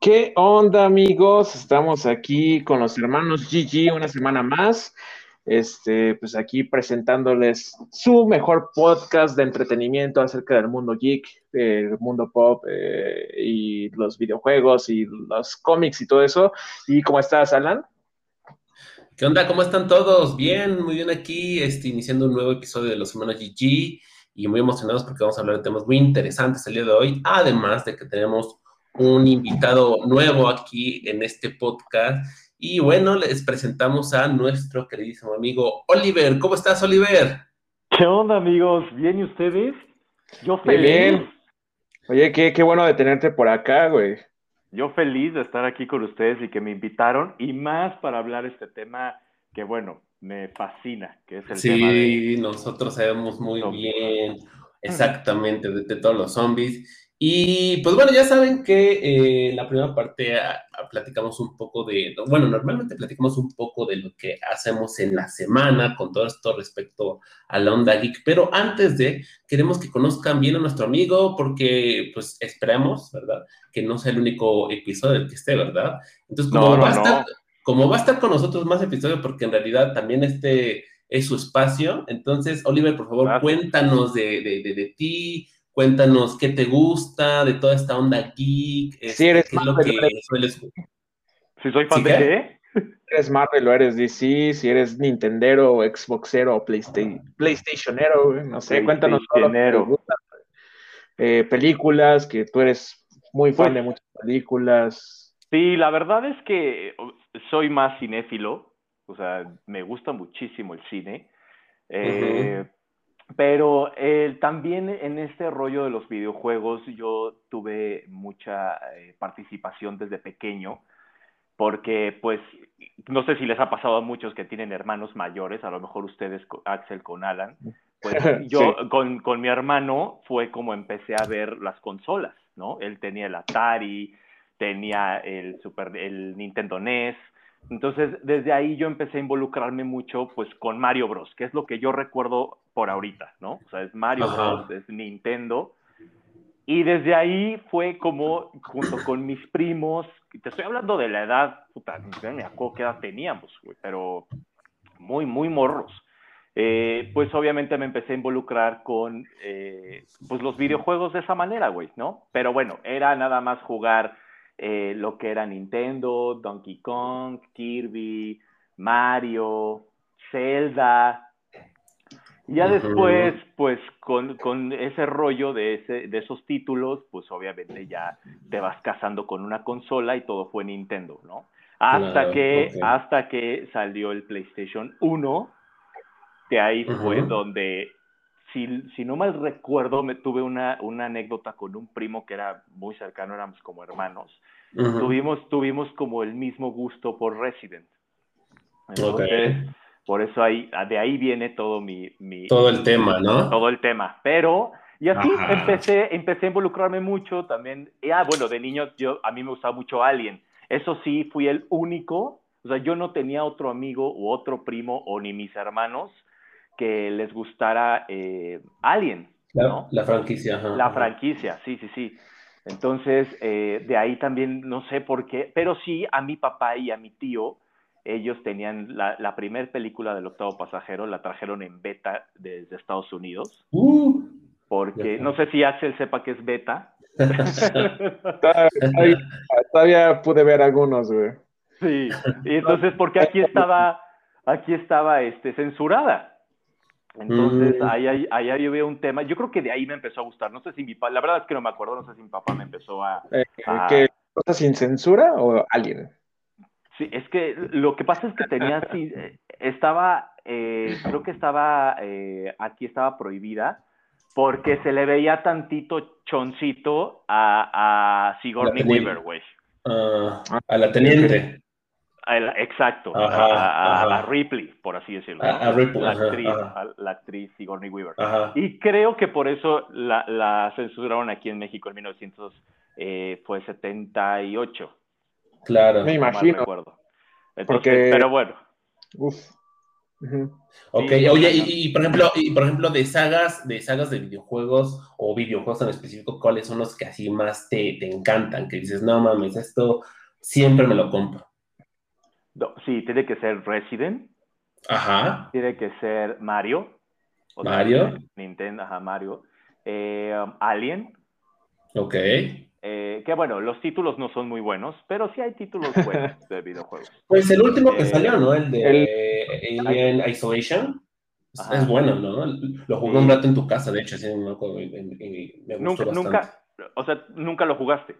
¿Qué onda, amigos? Estamos aquí con los hermanos GG una semana más. Este, pues aquí presentándoles su mejor podcast de entretenimiento acerca del mundo geek, el mundo pop eh, y los videojuegos y los cómics y todo eso. ¿Y cómo estás, Alan? ¿Qué onda? ¿Cómo están todos? Bien, muy bien aquí, este, iniciando un nuevo episodio de los hermanos GG y muy emocionados porque vamos a hablar de temas muy interesantes el día de hoy, además de que tenemos un invitado nuevo aquí en este podcast. Y bueno, les presentamos a nuestro queridísimo amigo Oliver. ¿Cómo estás, Oliver? ¿Qué onda, amigos? ¿Bien y ustedes? Yo feliz. Bien. Oye, qué, qué bueno de tenerte por acá, güey. Yo feliz de estar aquí con ustedes y que me invitaron, y más para hablar este tema que, bueno, me fascina, que es el tema de... Sí, nosotros sabemos muy bien exactamente de todos los zombies. Y pues bueno, ya saben que eh, la primera parte ah, ah, platicamos un poco de, bueno, normalmente platicamos un poco de lo que hacemos en la semana con todo esto respecto a la onda geek, pero antes de, queremos que conozcan bien a nuestro amigo porque pues esperamos, ¿verdad? Que no sea el único episodio el que esté, ¿verdad? Entonces, como, va, a estar, como va a estar con nosotros más episodios, porque en realidad también este es su espacio, entonces, Oliver, por favor, cuéntanos de, de, de, de ti Cuéntanos qué te gusta de toda esta onda geek. Si este, eres qué es lo que sueles... Si soy fan de qué? eres Marvel o eres DC, si eres Nintendero Xboxero o PlayStationero, no sé, cuéntanos todo lo eh, películas, que tú eres muy fan pues de muchas películas. Sí, la verdad es que soy más cinéfilo, o sea, me gusta muchísimo el cine. Eh, pero eh, también en este rollo de los videojuegos yo tuve mucha eh, participación desde pequeño, porque pues no sé si les ha pasado a muchos que tienen hermanos mayores, a lo mejor ustedes, Axel con Alan, pues yo con, con mi hermano fue como empecé a ver las consolas, ¿no? Él tenía el Atari, tenía el, Super, el Nintendo NES, entonces, desde ahí yo empecé a involucrarme mucho, pues, con Mario Bros, que es lo que yo recuerdo por ahorita, ¿no? O sea, es Mario Bros, es Nintendo. Y desde ahí fue como, junto con mis primos, te estoy hablando de la edad, puta, no me acuerdo qué edad teníamos, güey, pero muy, muy morros. Eh, pues obviamente me empecé a involucrar con eh, pues los videojuegos de esa manera, güey, ¿no? Pero bueno, era nada más jugar eh, lo que era Nintendo, Donkey Kong, Kirby, Mario, Zelda. Ya después, pues con, con, ese rollo de, ese, de esos títulos, pues obviamente ya te vas casando con una consola y todo fue Nintendo, ¿no? Hasta, que, hasta que salió el PlayStation 1, que ahí fue donde, si, si, no mal recuerdo, me tuve una, una anécdota con un primo que era muy cercano, éramos como hermanos, tuvimos, tuvimos como el mismo gusto por Resident. Entonces, por eso ahí, de ahí viene todo mi, mi, Todo el tema, ¿no? Todo el tema. Pero, y así empecé, empecé a involucrarme mucho también. Y, ah, bueno, de niño yo, a mí me gustaba mucho Alien. Eso sí, fui el único, o sea, yo no tenía otro amigo u otro primo o ni mis hermanos que les gustara eh, Alien. ¿no? La, franquicia. la franquicia, sí, sí, sí. Entonces, eh, de ahí también no sé por qué, pero sí a mi papá y a mi tío, ellos tenían la, la primera película del octavo pasajero, la trajeron en beta desde Estados Unidos. Uh. porque no sé si Axel sepa que es beta. todavía, pude ver algunos, güey. Sí, y entonces porque aquí estaba, aquí estaba este, censurada. Entonces, mm. ahí, ahí, veo un tema. Yo creo que de ahí me empezó a gustar. No sé si mi papá, la verdad es que no me acuerdo, no sé si mi papá me empezó a. Eh, ¿Qué cosa sin censura o alguien? Sí, es que lo que pasa es que tenía eh, estaba, eh, creo que estaba, aquí estaba prohibida, porque se le veía tantito choncito a, a Sigourney Weaver, güey. Ah, a la teniente exacto, a, Ripley, por así decirlo. A, Ripley, la, actriz, la actriz Sigourney Weaver. Y creo que por eso la, la, censuraron aquí en México en 1978. Claro. Me imagino. Porque... Pero bueno. Uf. Ok, oye, y, por ejemplo, y por ejemplo, de sagas, de sagas de videojuegos o videojuegos en específico, ¿cuáles son los que así más te, te encantan? Que dices, no mames, esto siempre me lo compro. sí, tiene que ser Resident. Ajá. Tiene que ser Mario. Mario. Nintendo, ajá, Mario. Eh, um, Alien. Ok. Eh, que bueno, los títulos no son muy buenos, pero sí hay títulos buenos de videojuegos. Pues el último que eh, salió, ¿no? El de Alien Isolation. Es bueno, ¿no? Lo jugué un rato en tu casa, de hecho, así me, me gustó nunca, nunca, o sea, nunca lo jugaste.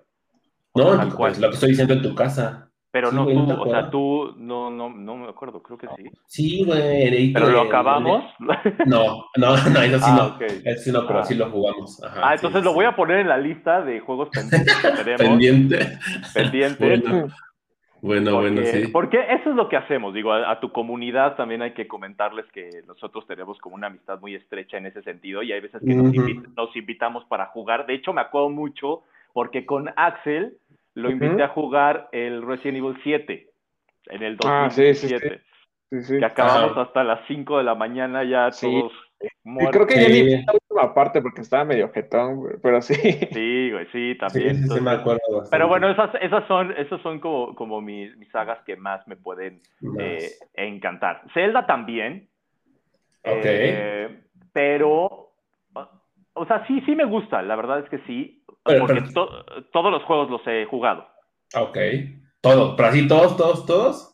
No, pues, lo que estoy diciendo en tu casa. Pero no tú, o sea, tú, no, no, no me acuerdo, creo que sí. Sí, güey. ¿Pero lo acabamos? No, no, no, eso sí ah, no. Eso sí no, pero sí lo jugamos. ah, entonces lo voy a poner en la lista de juegos pendientes que tenemos. Pendiente. Pendiente. Bueno, bueno, sí. Porque eso es lo que hacemos. Digo, a, tu comunidad también hay que comentarles que nosotros tenemos como una amistad muy estrecha en ese sentido y hay veces que nos, nos invitamos para jugar. De hecho, me acuerdo mucho porque con Axel lo invité a jugar el Resident Evil 7 en el 2017. Ah, sí, que acabamos hasta las 5 de la mañana ya todos muertos. creo que ya ni la última parte porque estaba medio jetón, pero sí. Sí, güey, sí, también. Sí, me acuerdo Pero bueno, esas, esas son, esas son como, como mis, mis sagas que más me pueden eh, encantar. Zelda también. Ok. Eh, pero, o sea, sí, sí me gusta, la verdad es que sí porque todos los juegos los he jugado. Ok. ¿Todos? ¿Pero así todos, todos, todos?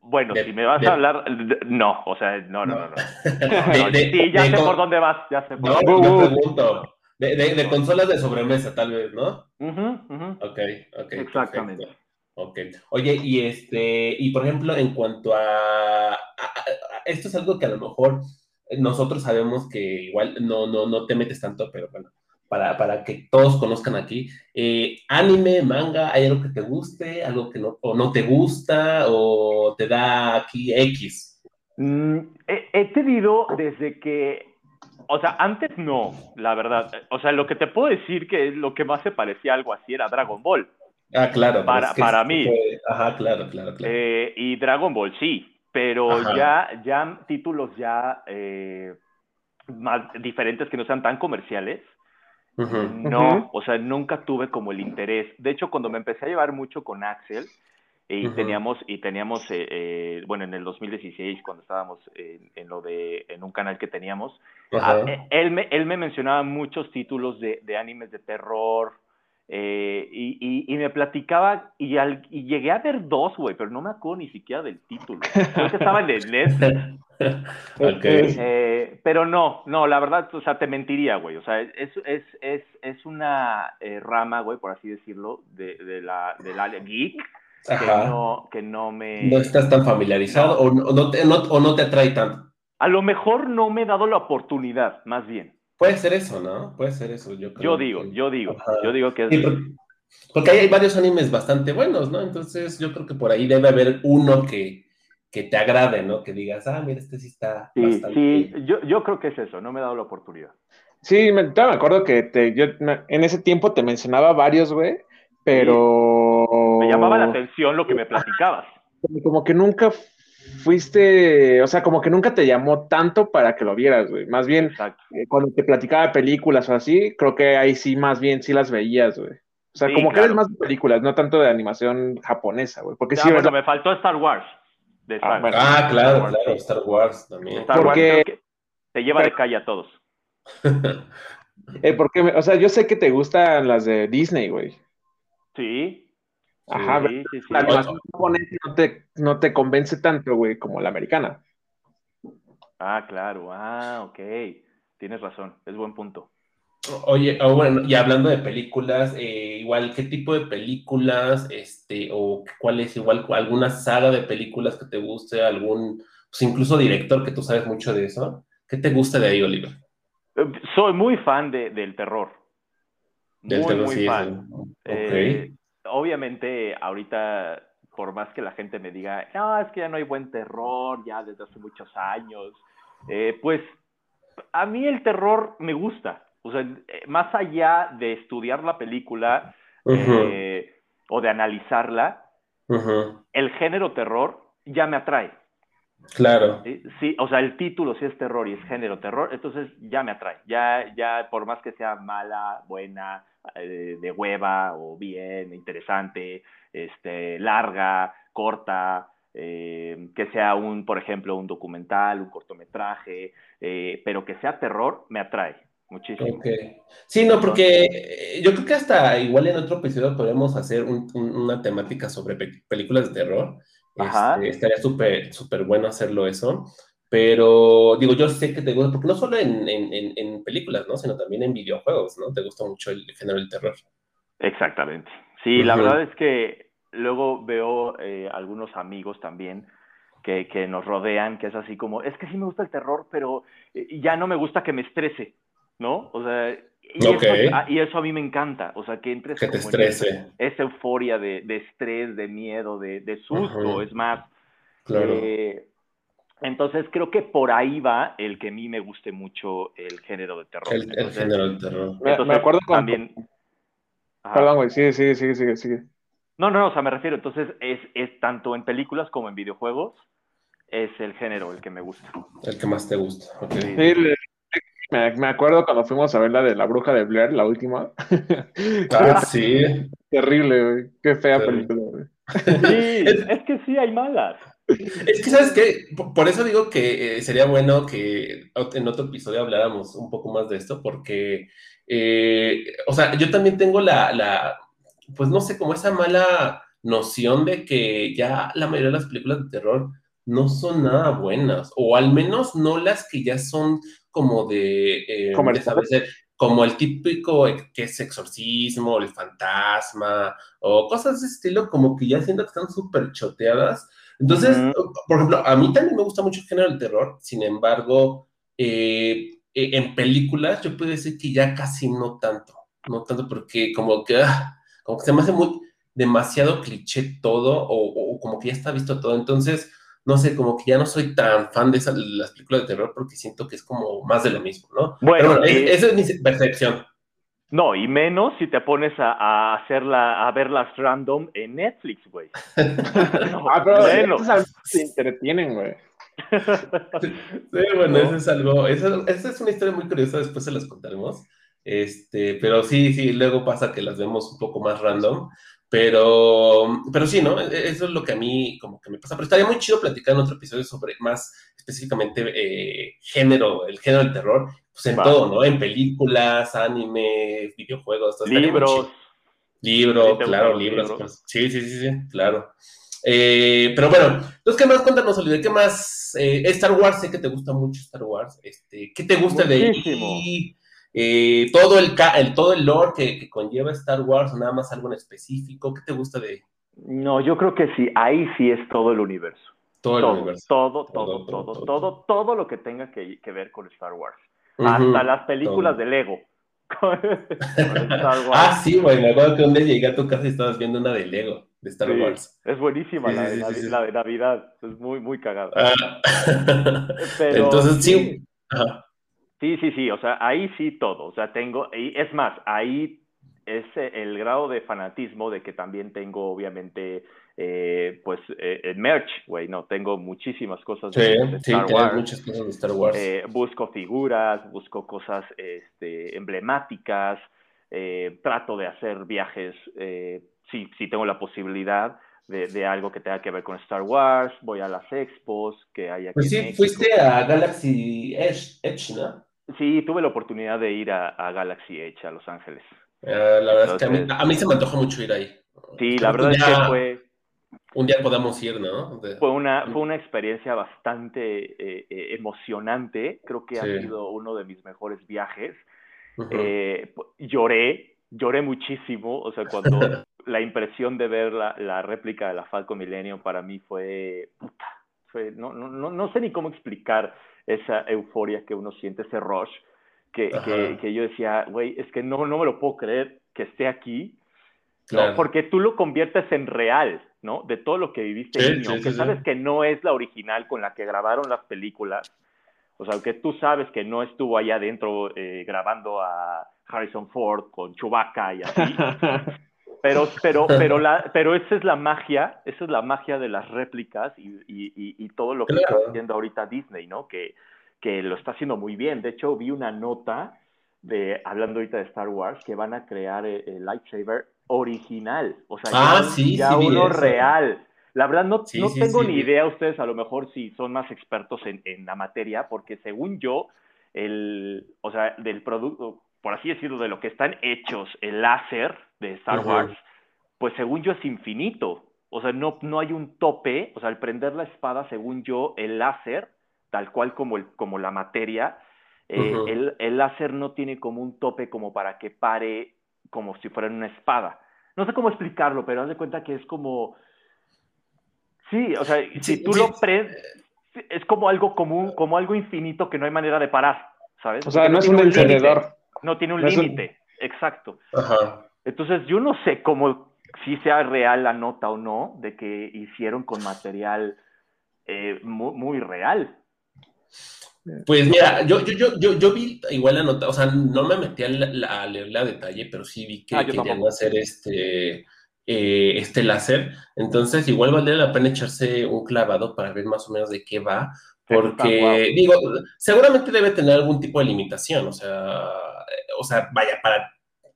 Bueno, si me vas a hablar, no, o sea, no, no, no. no. sí, ya sé por dónde vas, ya sé por no, dónde vas. pregunto. De, consolas de sobremesa, tal vez, ¿no? Uh Ok, ok. Exactamente. Ok. Oye, y este, y por ejemplo, en cuanto a, esto es algo que a lo mejor nosotros sabemos que igual no, no, no te metes tanto, pero bueno, para, que todos conozcan aquí. Eh, anime, manga, ¿hay algo que te guste, algo que no, o no te gusta, o te da aquí X? Mm, he, tenido desde que, o sea, antes no, la verdad. O sea, lo que te puedo decir que lo que más se parecía a algo así era Dragon Ball. Ah, claro. Para, para mí. Ajá, claro, claro, claro. Eh, y Dragon Ball sí, pero ya, ya títulos ya eh, más diferentes que no sean tan comerciales. No, o sea, nunca tuve como el interés. De hecho, cuando me empecé a llevar mucho con Axel, y teníamos, y teníamos eh, eh, bueno, en el 2016, cuando estábamos en, lo de, en un canal que teníamos, eh, él, me, él me mencionaba muchos títulos de, de animes de terror, eh, y, y, me platicaba, y, al, y llegué a ver dos, güey, pero no me acuerdo ni siquiera del título. Creo que estaba en el Netflix. Eh, pero no, no, la verdad, o sea, te mentiría, güey. O sea, es, es, es, es una eh, rama, güey, por así decirlo, de, de la, del área geek. Que no, que no me... No estás tan familiarizado O, no te, no, o no te atrae tanto. A lo mejor no me he dado la oportunidad, más bien. Puede ser eso, ¿no? Puede ser eso, yo creo. Yo digo, yo digo, yo digo que es... porque, hay varios animes bastante buenos, ¿no? Entonces yo creo que por ahí debe haber uno que, que te agrade, ¿no? Que digas, ah, mira, este sí está sí, bastante... Sí, yo, yo creo que es eso, no me he dado la oportunidad. Sí, me, me acuerdo que te, yo en ese tiempo te mencionaba varios, güey, pero... Me llamaba la atención lo que me platicabas. Como que nunca fuiste, o sea, como que nunca te llamó tanto para que lo vieras, güey. Más bien, eh, cuando te platicaba de películas o así, creo que ahí sí, más bien, sí las veías, güey. O sea, como que eres más de películas, no tanto de animación japonesa, güey. Porque sí, bueno, me faltó Star Wars. Ah, ah, claro, claro, Star Wars también. Star porque... Wars te lleva de calle a todos. eh, porque, o sea, yo sé que te gustan las de Disney, güey. Sí, Ajá, la animación japonesa no te, no te convence tanto, güey, como la americana. Ah, claro, ah, ok. Tienes razón, es buen punto. Oye, oh, bueno, y hablando de películas, eh, igual, ¿qué tipo de películas, este, o cuál es igual, alguna saga de películas que te guste, algún, pues incluso director que tú sabes mucho de eso? ¿Qué te gusta de ahí, Oliver? Eh, soy muy fan de, del terror. Del muy, terror, muy fan. Eh, obviamente ahorita, por más que la gente me diga, no, es que ya no hay buen terror, ya desde hace muchos años, eh, pues a mí el terror me gusta. O sea, eh, más allá de estudiar la película eh, o de analizarla, el género terror ya me atrae. Claro. Sí, o sea, el título sí es terror y es género terror, entonces ya me atrae. Ya, ya, por más que sea mala, buena, eh, de hueva o bien, interesante, este, larga, corta, eh, que sea un, por ejemplo, un documental, un cortometraje, eh, pero que sea terror, me atrae muchísimo. Sí, no, porque yo creo que hasta igual en otro episodio podemos hacer una temática sobre películas de terror. Este, estaría súper, súper bueno hacerlo eso. Pero digo, yo sé que te gusta, porque no solo en, en, en, películas, ¿no? Sino también en videojuegos, ¿no? Te gusta mucho el género del terror. Exactamente. Sí, la verdad es que luego veo eh, algunos amigos también que, que, nos rodean, que es así como, es que sí me gusta el terror, pero eh, ya no me gusta que me estrese, ¿no? O sea, y, eso, y, eso, a mí me encanta, o sea, que entres que te estrese. esa euforia de, de, estrés, de miedo, de, de susto, es más. Claro. Eh, entonces creo que por ahí va el que a mí me guste mucho el género de terror. El, género de terror. me, acuerdo también. Perdón, güey, sigue, sigue, sigue, sigue, sigue. No, no, o sea, me refiero, entonces es, es tanto en películas como en videojuegos, es el género el que me gusta. El que más te gusta. Sí, me, acuerdo cuando fuimos a ver la de la bruja de Blair, la última. Ah, sí. Terrible, güey. Qué fea película, güey. Sí, es que sí hay malas. Es que, ¿sabes qué? Por eso digo que eh, sería bueno que en otro episodio habláramos un poco más de esto, porque, eh, o sea, yo también tengo la, la, pues no sé, como esa mala noción de que ya la mayoría de las películas de terror no son nada buenas, o al menos no las que ya son como de, eh, como el típico que es exorcismo, el fantasma, o cosas de ese estilo, como que ya siento que están súper choteadas. Entonces, por ejemplo, a mí también me gusta mucho el género del terror, sin embargo, eh, eh, en películas yo puedo decir que ya casi no tanto, no tanto porque como que, ah, como que se me hace muy demasiado cliché todo o, como que ya está visto todo, entonces, no sé, como que ya no soy tan fan de esas, las películas de terror porque siento que es como más de lo mismo, ¿no? Bueno, esa es mi percepción. No, y menos si te pones a, hacerla, a verlas random en Netflix, güey. ah, pero menos. se entretienen, güey. sí, bueno, eso es algo, esa, es una historia muy curiosa, después se las contaremos. Este, pero sí, sí, luego pasa que las vemos un poco más random. Pero, pero sí, ¿no? E-, eso es lo que a mí como que me pasa. Pero estaría muy chido platicar en otro episodio sobre más específicamente eh, género, el género del terror, pues en todo, ¿no? En películas, anime, videojuegos. Libros. Libros, claro, libros. Pues, sí, sí, sí, sí, claro. Eh, pero bueno, entonces, ¿qué más? Cuéntanos, Oliver, ¿qué más? Eh, Star Wars, sé que te gusta mucho Star Wars. Este, ¿Qué te gusta de ahí? Eh, todo el, el, todo el lore que, conlleva Star Wars, nada más algo en específico, ¿qué te gusta de? No, yo creo que sí, ahí sí es todo el universo. Todo, el universo. Todo todo todo, todo todo, lo que tenga que, ver con Star Wars. Hasta las películas de Lego. ah, sí, güey, me acuerdo que un día llegué a tu casa y estabas viendo una de Lego, de Star Wars. Es buenísima la, de, la, de Navidad, es muy, muy cagada. Ah. Entonces, sí. Sí, sí, sí, o sea, ahí sí todo, o sea, tengo, y es más, ahí es el grado de fanatismo de que también tengo, obviamente, eh, pues, eh, merch, güey, no, tengo muchísimas cosas de, Star Wars. muchas cosas de Star Wars. Eh, busco figuras, busco cosas este, emblemáticas, eh, trato de hacer viajes, si, si tengo la posibilidad, de, de, algo que tenga que ver con Star Wars, voy a las expos que hay aquí. Pues sí, fuiste a Galaxy Edge, ¿no? Sí, tuve la oportunidad de ir a, a Galaxy Edge, a Los Ángeles. la verdad es que a mí, a mí, se me antoja mucho ir ahí. Sí, la verdad es que fue... Un día podamos ir, ¿no? Fue, una, fue una experiencia bastante eh, eh, emocionante. Creo que ha sido uno de mis mejores viajes. Eh, lloré, lloré muchísimo. O sea, cuando la impresión de ver la, la, réplica de la Falcon Millennium para mí fue, puta, fue no, no, no, sé ni cómo explicar esa euforia que uno siente, ese rush, que, que, que yo decía, güey, es que no, no me lo puedo creer que esté aquí, ¿no? porque tú lo conviertes en real, ¿no? De todo lo que viviste niño, aunque sabes que no es la original con la que grabaron las películas, o sea, aunque tú sabes que no estuvo allá adentro eh, grabando a Harrison Ford con Chewbacca y así, Pero, pero, pero, la, pero esa es la magia, esa es la magia de las réplicas y, y, y, todo lo que está haciendo ahorita Disney, ¿no? Que, que lo está haciendo muy bien. De hecho, vi una nota de, hablando ahorita de Star Wars, que van a crear el, lightsaber original. O sea, ah, ya, sí, ya uno real. La verdad, no, no tengo ni idea ustedes, a lo mejor si son más expertos en, en, la materia, porque según yo, el, o sea, del producto, por así decirlo, de lo que están hechos, el láser de Star Wars, pues según yo es infinito. O sea, no, no hay un tope, o sea, al prender la espada, según yo, el láser, tal cual como, el, como la materia, eh, el, el, láser no tiene como un tope como para que pare como si fuera una espada. No sé cómo explicarlo, pero haz de cuenta que es como... Sí, o sea, si tú lo prendes, es como algo común, como algo infinito que no hay manera de parar, ¿sabes? O sea, no, es un encendedor. No tiene un límite, exacto. Entonces, yo no sé cómo, si sea real la nota o no, de que hicieron con material eh, muy, muy real. Pues mira, yo, yo, yo, yo, vi igual la nota, o sea, no me metí a, leerla a detalle, pero sí vi que ah, querían hacer este, eh, este láser. Entonces, igual valdría la pena echarse un clavado para ver más o menos de qué va, porque, digo, seguramente debe tener algún tipo de limitación, o sea, o sea, vaya, para,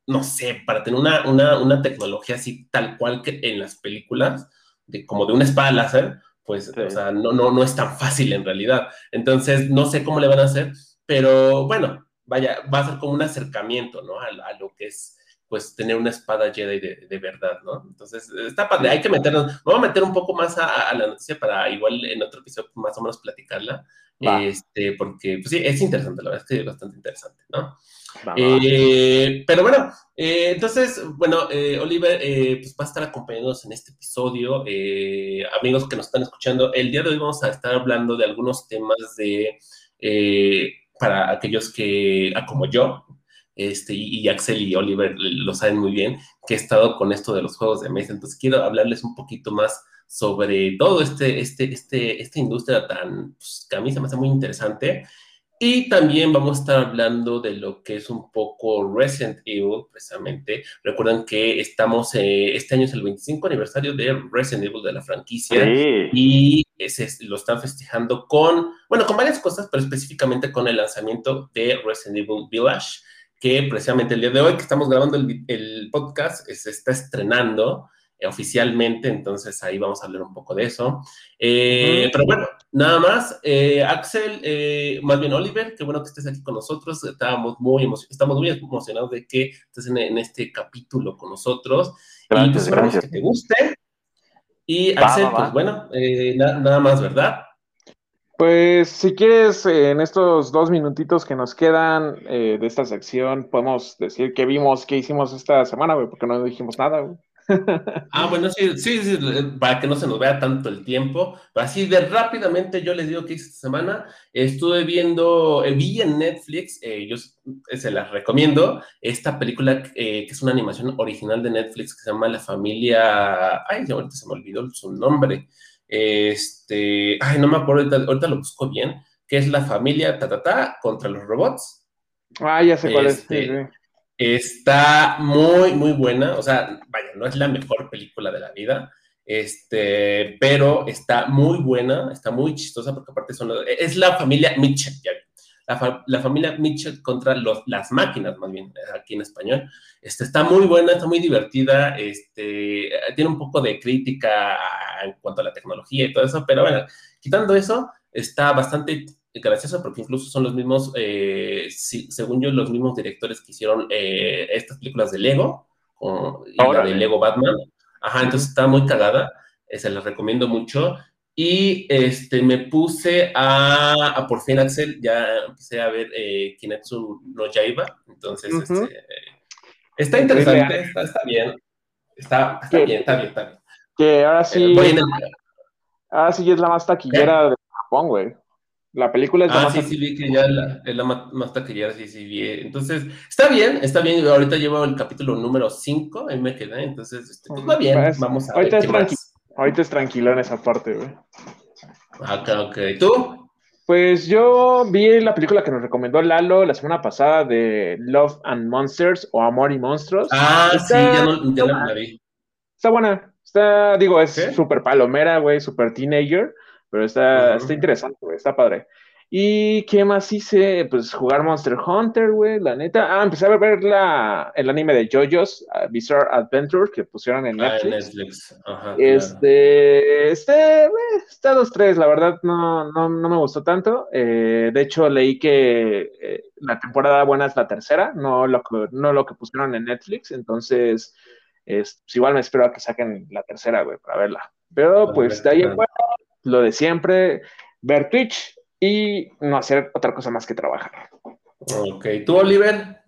no sé, para tener una, una, una tecnología así tal cual que en las películas, de, como de una espada láser, pues, o sea, no, no, no es tan fácil en realidad. Entonces, no sé cómo le van a hacer, pero bueno, vaya, va a ser como un acercamiento, ¿no? A, lo que es, pues, tener una espada Jedi de, de verdad, ¿no? Entonces, está padre, hay que meternos, vamos a meter un poco más a, la noticia para igual en otro episodio más o menos platicarla, este, porque, pues sí, es interesante, la verdad es que es bastante interesante, ¿no? Eh, pero bueno, eh, entonces, bueno, eh, Oliver pues va a estar acompañándonos en este episodio. amigos que nos están escuchando, el día de hoy vamos a estar hablando de algunos temas de, para aquellos que, ah, como yo, este, y Axel y Oliver lo saben muy bien, que he estado con esto de los juegos de mesa. Entonces quiero hablarles un poquito más sobre todo este, este, este, esta industria tan, pues, que a mí se me hace muy interesante. Y también vamos a estar hablando de lo que es un poco Resident Evil, precisamente. Recuerden que estamos, eh, este año es el 25 aniversario de Resident Evil de la franquicia y ese, lo están festejando con, bueno, con varias cosas, pero específicamente con el lanzamiento de Resident Evil Village, que precisamente el día de hoy que estamos grabando el, el podcast se está estrenando oficialmente, entonces ahí vamos a hablar un poco de eso. Eh, pero bueno, nada más, eh, Axel, eh, más bien Oliver, qué bueno que estés aquí con nosotros, Estábamos muy estamos muy emocionados de que estés en, este capítulo con nosotros y pues esperamos que te guste. Y Axel, pues bueno, nada más, ¿verdad? Pues si quieres, en estos dos minutitos que nos quedan de esta sección, podemos decir qué vimos, qué hicimos esta semana, porque no dijimos nada. Güey. Ah, bueno, sí, sí, sí, para que no se nos vea tanto el tiempo. Así de rápidamente yo les digo que esta semana estuve viendo, eh, vi en Netflix, eh, yo se las recomiendo, esta película eh, que es una animación original de Netflix que se llama La Familia, ay, ahorita se me olvidó su nombre, este, ay, no me acuerdo, ahorita, lo busco bien, que es La Familia ta, contra los robots. Ah, ya sé cuál es. Este, Está muy, muy buena. O sea, vaya, no es la mejor película de la vida, este, pero está muy buena, está muy chistosa porque aparte son, es la familia Mitchell, ya la, la, familia Mitchell contra los, las máquinas, más bien, aquí en español. Este, está muy buena, está muy divertida, este, tiene un poco de crítica en cuanto a la tecnología y todo eso, pero bueno, quitando eso, está bastante gracioso porque incluso son los mismos, eh, según yo, los mismos directores que hicieron eh, estas películas de Lego, y la de Lego Batman. Ajá, entonces está muy cagada, eh, se las recomiendo mucho. Y este, me puse a, por fin, Axel, ya empecé a ver Kinetsu no Yaiba, entonces este, está interesante, está, bien, está, está bien, está bien, está bien. Que ahora sí, ahora sí es la más taquillera de Japón, güey. La película es la ah, sí, sí, vi que ya es la más, taquillera, sí, sí, vi. Entonces, está bien, está bien. Ahorita llevo el capítulo número 5, ahí me quedé. Entonces, este, pues va bien, pues, vamos a ahorita ver. Es ahorita es tranquilo en esa parte, güey. Ah, ok, ok. ¿Tú? Pues yo vi la película que nos recomendó Lalo la semana pasada de Love and Monsters o Amor y Monstruos. Ah, sí, ya no, ya la vi. Está buena. Está, digo, es súper palomera, güey, súper teenager, pero está, está interesante, güey, está padre. ¿Y qué más hice? Pues jugar Monster Hunter, güey, la neta. Ah, empecé a ver la, el anime de JoJo's uh, Bizarre Adventure que pusieron en Netflix. Ah, en Netflix. Ajá, este, este, está dos, tres, la verdad no, no, no me gustó tanto. Eh, de hecho, leí que eh, la temporada buena es la tercera, no lo que, no lo que pusieron en Netflix. Entonces, es, pues igual me espero a que saquen la tercera, güey, para verla. Pero pues de ahí en lo de siempre, ver Twitch, y no hacer otra cosa más que trabajar. Ok, ¿tú, Oliver?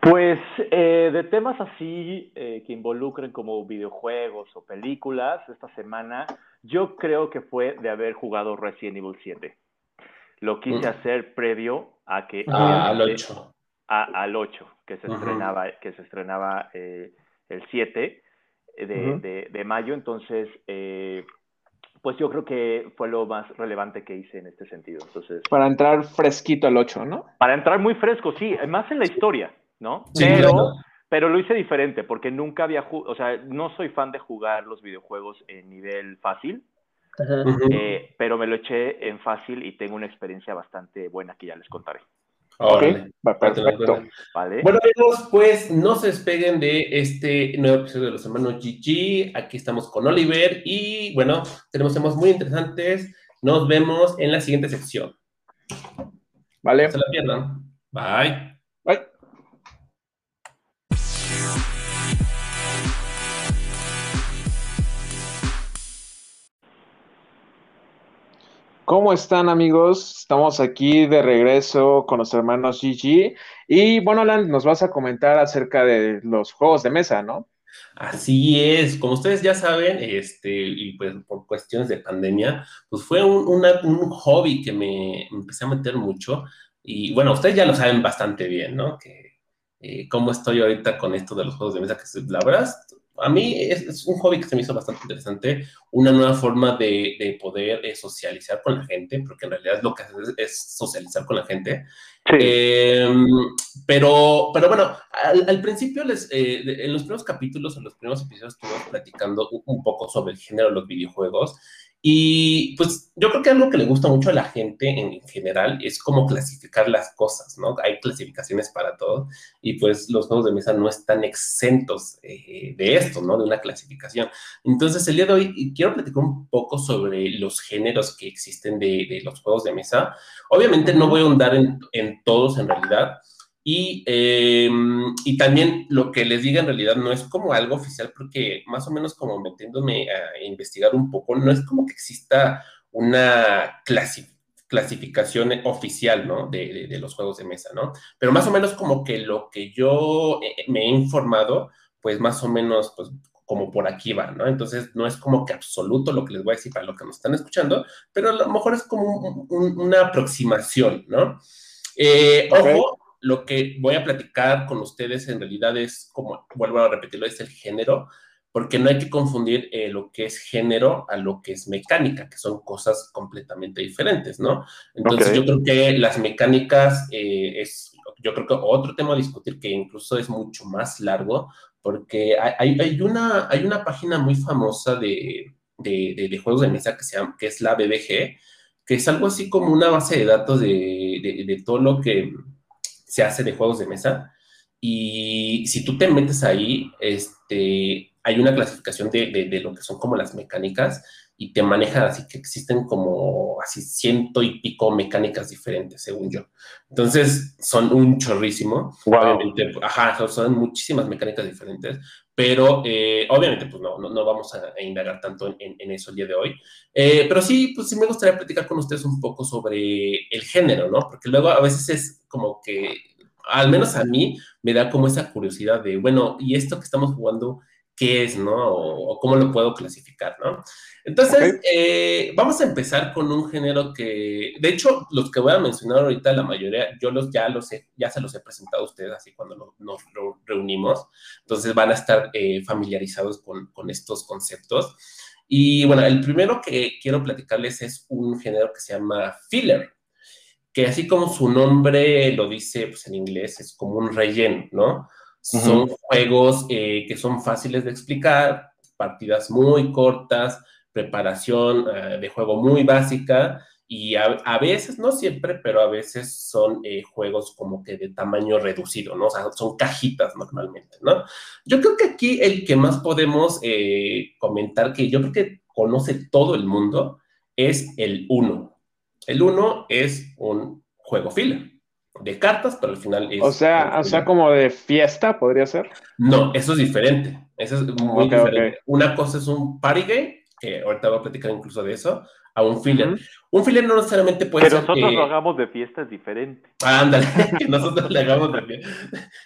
Pues eh, de temas así eh, que involucren como videojuegos o películas, esta semana yo creo que fue de haber jugado Resident Evil 7. Lo quise mm. hacer previo a que... Ah, al 8. al 8, que se estrenaba, que se estrenaba eh, el 7 de, de, de, mayo. Entonces, pues yo creo que fue lo más relevante que hice en este sentido. Entonces, para entrar fresquito al 8, ¿no? Para entrar muy fresco, sí, más en la historia, ¿no? pero, pero lo hice diferente porque nunca había jugado, o sea, no soy fan de jugar los videojuegos en nivel fácil, eh, pero me lo eché en fácil y tengo una experiencia bastante buena que ya les contaré. Ok, perfecto. Bueno, amigos, pues no se despeguen de este nuevo episodio de los hermanos GG. Aquí estamos con Oliver y bueno, tenemos temas muy interesantes. Nos vemos en la siguiente sección. Vale. se la pierdan. Bye. ¿Cómo están amigos? Estamos aquí de regreso con los hermanos GG. Y bueno, Alan, nos vas a comentar acerca de los juegos de mesa, ¿no? Así es, como ustedes ya saben, este, y pues por cuestiones de pandemia, pues fue un, hobby que me, empecé a meter mucho. Y bueno, ustedes ya lo saben bastante bien, ¿no? Que eh, cómo estoy ahorita con esto de los juegos de mesa, que la verdad a mí es, un hobby que se me hizo bastante interesante, una nueva forma de, poder eh, socializar con la gente, porque en realidad lo que hace es, socializar con la gente. Em, pero, pero bueno, al, principio, les, eh, en los primeros capítulos, en los primeros episodios, estuvimos platicando un, poco sobre el género de los videojuegos y pues yo creo que algo que le gusta mucho a la gente en general es cómo clasificar las cosas, ¿no? Hay clasificaciones para todo y pues los juegos de mesa no están exentos eh, de esto, ¿no? De una clasificación. Entonces el día de hoy quiero platicar un poco sobre los géneros que existen de, los juegos de mesa. Obviamente no voy a ahondar en, en todos en realidad, y, em, y, también lo que les diga en realidad no es como algo oficial, porque más o menos como metiéndome a investigar un poco, no es como que exista una clasificación oficial, ¿no? De, de, los juegos de mesa, ¿no? Pero más o menos como que lo que yo eh, me he informado, pues más o menos, pues como por aquí va, ¿no? Entonces no es como que absoluto lo que les voy a decir para lo que nos están escuchando, pero a lo mejor es como una aproximación, ¿no? Eh, Ojo, lo que voy a platicar con ustedes en realidad es, como vuelvo a repetirlo, es el género, porque no hay que confundir eh, lo que es género a lo que es mecánica, que son cosas completamente diferentes, ¿no? Entonces yo creo que las mecánicas eh, es, yo creo que otro tema a discutir que incluso es mucho más largo, porque hay, hay una, hay una página muy famosa de, de, de, juegos de mesa que, se llama, que es la BBG, que es algo así como una base de datos de, de todo lo que se hace de juegos de mesa. Y si tú te metes ahí, este, hay una clasificación de, de, lo que son como las mecánicas y te maneja así que existen como así ciento y pico mecánicas diferentes, según yo. Entonces, son un chorrísimo. Obviamente, ajá, son muchísimas mecánicas diferentes, pero eh, obviamente, pues no, no, vamos a, indagar tanto en, en, eso el día de hoy. Eh, pero sí, pues sí me gustaría platicar con ustedes un poco sobre el género, ¿no? Porque luego a veces es como que, al menos a mí, me da como esa curiosidad de, bueno, ¿y esto que estamos jugando? Qué es, ¿no? O, cómo lo puedo clasificar, ¿no? Entonces, eh, vamos a empezar con un género que, de hecho, los que voy a mencionar ahorita, la mayoría, yo los ya los he, ya se los he presentado a ustedes así cuando nos reunimos, entonces van a estar eh, familiarizados con, con, estos conceptos. Y bueno, el primero que quiero platicarles es un género que se llama filler, que así como su nombre lo dice pues, en inglés, es como un relleno, ¿no? Son juegos eh, que son fáciles de explicar, partidas muy cortas, preparación eh, de juego muy básica y a, veces, no siempre, pero a veces son eh, juegos como que de tamaño reducido, ¿no? O sea, son cajitas normalmente, ¿no? Yo creo que aquí el que más podemos comentar, que yo creo que conoce todo el mundo, es el 1. El 1 es un juego fila de cartas, pero al final es... O sea, o sea, como de fiesta, ¿podría ser? No, eso es diferente. Eso es muy diferente. Una cosa es un party game, que ahorita voy a platicar incluso de eso, a un filler. Un filler no necesariamente puede ser... Pero nosotros lo hagamos de fiesta es diferente. Ándale, que nosotros le hagamos de fiesta.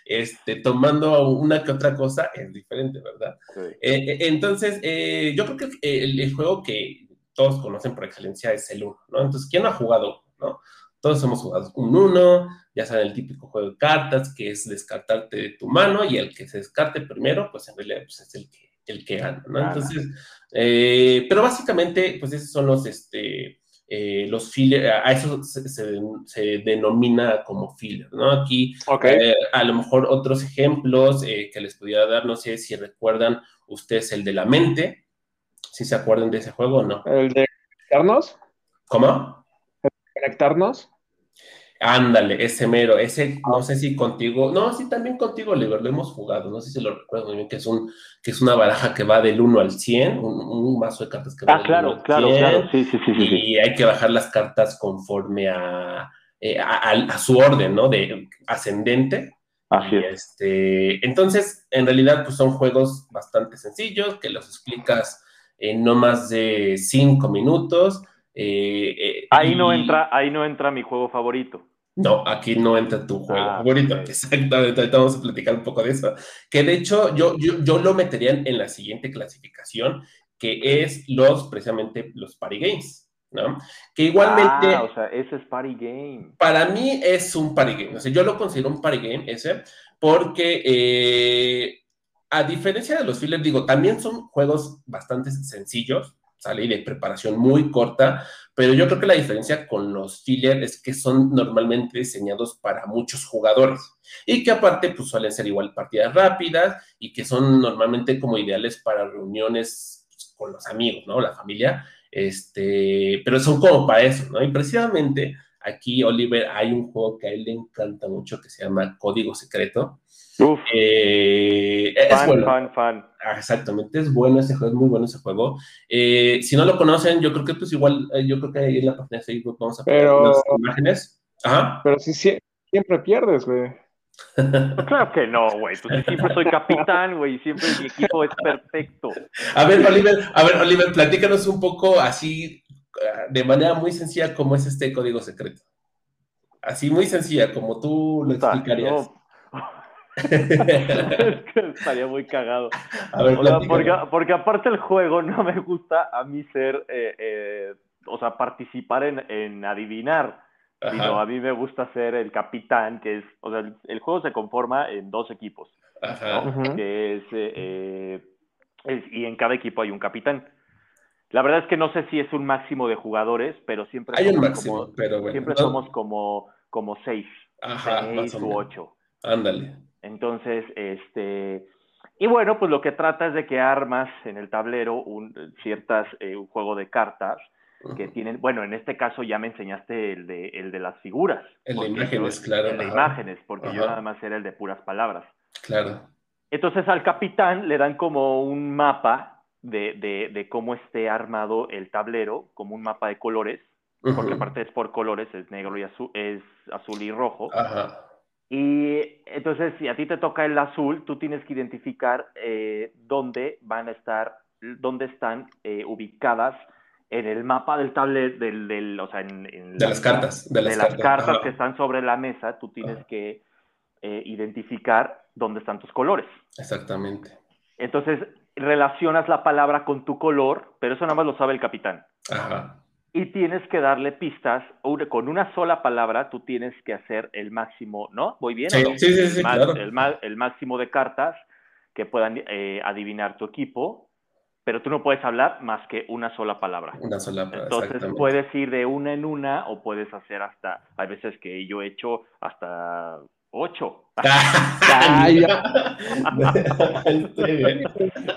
Este, tomando una que otra cosa es diferente, ¿verdad? Eh, eh, entonces, eh, yo creo que el, el, juego que todos conocen por excelencia es el 1, ¿no? Entonces, ¿quién no ha jugado, no? Todos hemos jugado un 1, ya saben el típico juego de cartas, que es descartarte de tu mano y el que se descarte primero, pues en realidad pues, es el que, el que gana, ¿no? Entonces, eh, pero básicamente, pues esos son los, este, eh, los filler, a eso se, denomina como filler, ¿no? Aquí, eh, a lo mejor otros ejemplos que les pudiera dar, no sé si recuerdan ustedes el de la mente, si se acuerdan de ese juego o no. ¿El de conectarnos? ¿Cómo? ¿El de conectarnos? Ándale, ese mero, ese, no sé si contigo, no, sí, también contigo, Liber, lo hemos jugado, no sé si lo recuerdo muy bien, que es, un, que es una baraja que va del 1 al 100, un, mazo de cartas que va ah, del claro, 1 al claro, 100, claro, sí, sí, sí, Y hay que bajar las cartas conforme a, eh, a, su orden, ¿no? De ascendente. Así es. Este, entonces, en realidad, pues son juegos bastante sencillos, que los explicas en no más de 5 minutos, eh, eh, ahí, no entra, ahí no entra mi juego favorito. No, aquí no entra tu juego ah, favorito. Exactamente, vamos a platicar un poco de eso. Que de hecho yo, yo, yo lo metería en la siguiente clasificación, que es los, precisamente, los party games. ¿no? Que igualmente... Ah, o sea, ese es party game. Para mí es un party game. O sea, yo lo considero un party game ese, porque eh, a diferencia de los fillers, digo, también son juegos bastante sencillos, y de preparación muy corta, pero yo creo que la diferencia con los filler es que son normalmente diseñados para muchos jugadores y que aparte pues suelen ser igual partidas rápidas y que son normalmente como ideales para reuniones con los amigos, ¿no? La familia, este, pero son como para eso, ¿no? Y precisamente aquí, Oliver, hay un juego que a él le encanta mucho que se llama Código Secreto, Uf. Eh, fan, fan, fan. Ah, exactamente, es bueno ese juego, es muy bueno ese juego. Eh, si no lo conocen, yo creo que pues igual, eh, yo creo que ahí en la página de Facebook vamos a poner las imágenes. Ajá. Pero si siempre pierdes, güey. claro que no, güey. Pues siempre soy capitán, güey. Siempre mi equipo es perfecto. A ver, Oliver, a ver, Oliver, platícanos un poco así, de manera muy sencilla, cómo es este código secreto. Así muy sencilla, como tú lo explicarías. estaría muy cagado. porque, aparte el juego no me gusta a mí ser, eh, eh, o sea, participar en, adivinar, sino a mí me gusta ser el capitán, que es, o sea, el, juego se conforma en dos equipos, que eh, es, y en cada equipo hay un capitán. La verdad es que no sé si es un máximo de jugadores, pero siempre hay un máximo, pero siempre somos como, como seis, seis u ocho. Ándale. Entonces, este, y bueno, pues lo que trata es de que armas en el tablero un, ciertas, eh, un juego de cartas que tienen, bueno, en este caso ya me enseñaste el de, el de las figuras. El de imágenes, claro. El de imágenes, porque yo nada más era el de puras palabras. Claro. Entonces al capitán le dan como un mapa de, de, de cómo esté armado el tablero, como un mapa de colores, porque aparte es por colores, es negro y azul, es azul y rojo. Ajá. Y entonces, si a ti te toca el azul, tú tienes que identificar eh, dónde van a estar, dónde están eh, ubicadas en el mapa del tablet, del, del o sea, en, de las cartas. De las, cartas, que están sobre la mesa, tú tienes que eh, identificar dónde están tus colores. Exactamente. Entonces, relacionas la palabra con tu color, pero eso nada más lo sabe el capitán. Ajá y tienes que darle pistas. Con una sola palabra tú tienes que hacer el máximo, ¿no? ¿Voy bien? Sí, sí, sí, el, el, máximo de cartas que puedan eh, adivinar tu equipo. pero tú no puedes hablar más que una sola palabra. Una sola palabra. Entonces puedes ir de una en una o puedes hacer hasta, hay veces que yo he hecho hasta ocho.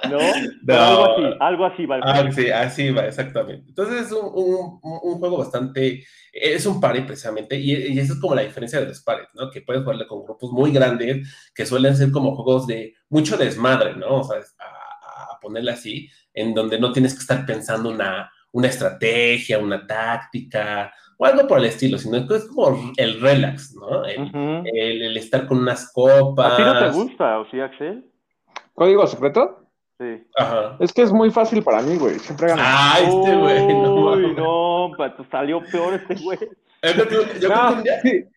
¿No? Algo así, algo así va. Ah, sí, así va, exactamente. Entonces es un, juego bastante, es un party precisamente, y, y, esa es como la diferencia de los pares, ¿no? Que puedes jugarle con grupos muy grandes, que suelen ser como juegos de mucho desmadre, ¿no? O sea, a, a ponerle así, en donde no tienes que estar pensando una, una estrategia, una táctica, o algo por el estilo, sino que es como el relax, ¿no? El, estar con unas copas. ¿A ti no te gusta, o sí, Axel? ¿Código secreto? Sí. Ajá. Es que es muy fácil para mí, güey. Siempre gano. Ah, este güey. No, no, no, salió peor este güey. Yo creo, yo creo que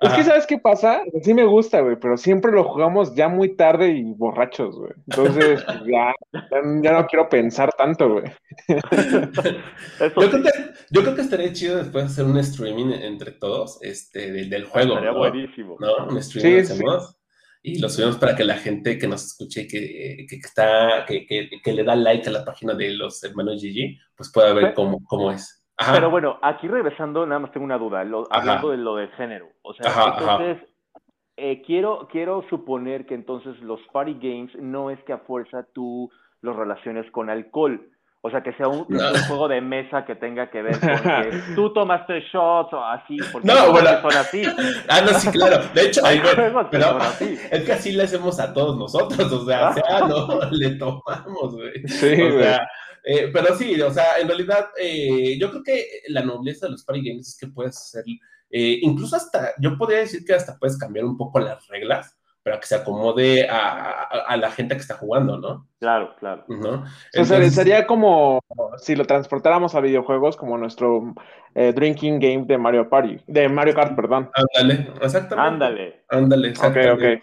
es que, ¿sabes qué pasa? Sí me gusta, güey, pero siempre lo jugamos ya muy tarde y borrachos, güey. Entonces, pues, ya, ya no quiero pensar tanto, güey. yo, creo que, yo creo que estaría chido después hacer un streaming entre todos este, del, juego. Estaría buenísimo. ¿No? Un streaming hacemos. Y lo subimos para que la gente que nos escuche, que, que, está, que, que, le da like a la página de los hermanos Gigi, pues pueda ver cómo, cómo es. Pero bueno, aquí regresando, nada más tengo una duda, hablando de lo del género. O sea, entonces, eh, quiero, quiero suponer que entonces los party games no es que a fuerza tú los relaciones con alcohol. O sea, que sea un, juego de mesa que tenga que ver con que tú tomaste shots o así, porque no, bueno. son así. Ah, no, sí, claro. De hecho, hay juegos pero, así. es que así le hacemos a todos nosotros, o sea, sea no le tomamos, güey. Sí, o sea, eh, pero sí, o sea, en realidad, eh, yo creo que la nobleza de los party games es que puedes hacer, eh, incluso hasta, yo podría decir que hasta puedes cambiar un poco las reglas para que se acomode a, la gente que está jugando, ¿no? Claro, claro. ¿No? o sea, sería como si lo transportáramos a videojuegos como nuestro drinking game de Mario Party, de Mario Kart, perdón. Ándale, exactamente. Ándale. Ándale, exactamente.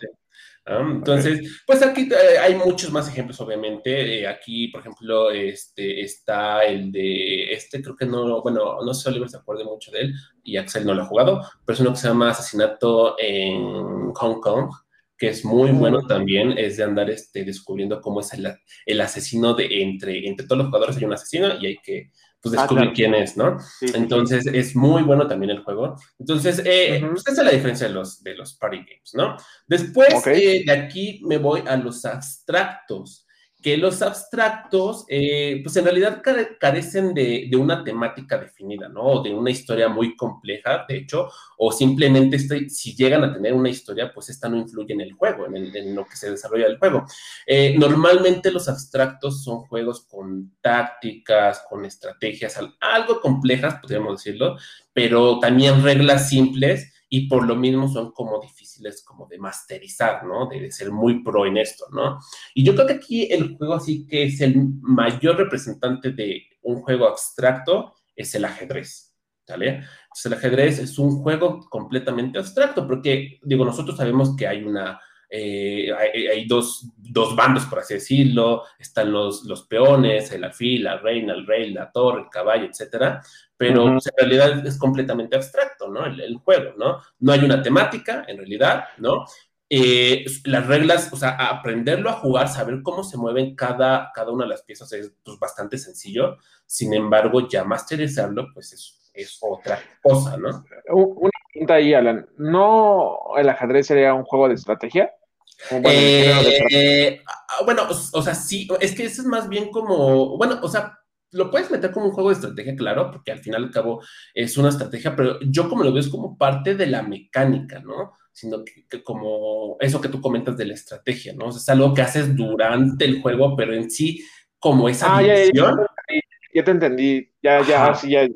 Entonces, pues aquí eh, hay muchos más ejemplos, obviamente. Eh, aquí, por ejemplo, este, está el de este, creo que no, bueno, no sé si Oliver se acuerde mucho de él y Axel no lo ha jugado, pero es uno que se llama Asesinato en Hong Kong, que es muy bueno también, es de andar este, descubriendo cómo es el, el asesino de entre, entre todos los jugadores hay un asesino y hay que pues ah, descubrir quién es, ¿no? Entonces es muy bueno también el juego. Entonces, eh, pues esa es la diferencia de los, de los party games, ¿no? Después eh, de aquí me voy a los abstractos que los abstractos, eh, pues en realidad carecen de, una temática definida, ¿no? O de una historia muy compleja, de hecho, o simplemente este, si llegan a tener una historia, pues esta no influye en el juego, en, lo que se desarrolla el juego. Eh, normalmente los abstractos son juegos con tácticas, con estrategias, algo complejas, podríamos decirlo, pero también reglas simples y por lo mismo son como difíciles como de masterizar, ¿no? De, ser muy pro en esto, ¿no? Y yo creo que aquí el juego así que es el mayor representante de un juego abstracto es el ajedrez, ¿vale? Entonces el ajedrez es un juego completamente abstracto porque, digo, nosotros sabemos que hay una eh, hay, dos, dos, bandos, por así decirlo, están los, los peones, el alfil, la reina, el rey, la torre, el caballo, etcétera, pero pues, en realidad es completamente abstracto, ¿no? El, juego, ¿no? No hay una temática, en realidad, ¿no? Eh, las reglas, o sea, aprenderlo a jugar, saber cómo se mueven cada, cada una de las piezas es pues, bastante sencillo, sin embargo, ya masterizarlo, pues es, es otra cosa, ¿no? Una pregunta ahí, Alan, ¿no el ajedrez sería un juego de estrategia? Eh, bueno, o, sea, sí, es que eso es más bien como, bueno, o sea, lo puedes meter como un juego de estrategia, claro, porque al final y al cabo es una estrategia, pero yo como lo veo es como parte de la mecánica, ¿no? Sino que, como eso que tú comentas de la estrategia, ¿no? O sea, es algo que haces durante el juego, pero en sí, como esa ah, ya, te entendí, ya, ya, sí, ya,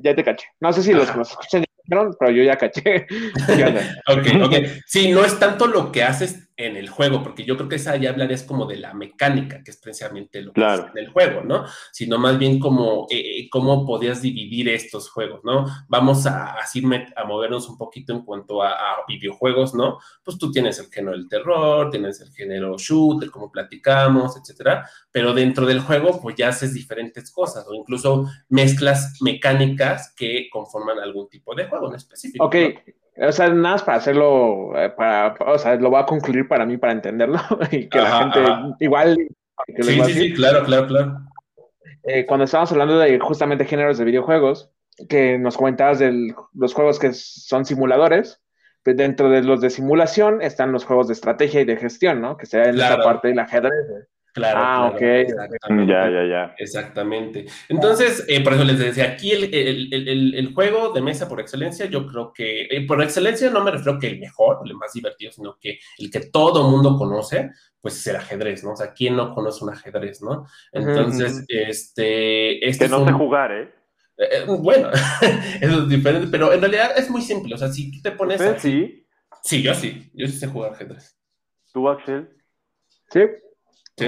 ya te caché. No sé si los, los escuchan pero yo ya caché. ok, ok. Sí, no es tanto lo que haces en el juego, porque yo creo que esa ya hablarías como de la mecánica, que es precisamente lo que es en el juego, ¿no? Sino más bien como eh, eh, cómo podías dividir estos juegos, ¿no? Vamos a así a movernos un poquito en cuanto a, videojuegos, ¿no? Pues tú tienes el género del terror, tienes el género shooter, como platicamos, etcétera, pero dentro del juego, pues ya haces diferentes cosas, o incluso mezclas mecánicas que conforman algún tipo de juego en específico. Ok. O sea, nada más para hacerlo, eh, para, o sea, lo voy a concluir para mí, para entenderlo, y que la gente igual Sí, sí, sí, claro, claro, claro. Eh, cuando estábamos hablando de justamente géneros de videojuegos, que nos comentabas de los juegos que son simuladores, pues dentro de los de simulación están los juegos de estrategia y de gestión, ¿no? Que sería en esa parte del ajedrez. Claro. Ah, ok. Ya, ya, ya. Exactamente. Entonces, eh, por eso les decía, aquí el, juego de mesa por excelencia, yo creo que, eh, por excelencia no me refiero que el mejor, el más divertido, sino que el que todo mundo conoce, pues es el ajedrez, ¿no? O sea, ¿quién no conoce un ajedrez, no? Entonces, este, este... Que no sé jugar, ¿eh? Eh, bueno, eso es diferente, pero en realidad es muy simple. O sea, si tú te pones. sí? Sí, yo sí. Yo sí sé jugar ajedrez. ¿Tú, Axel? Sí. Sí.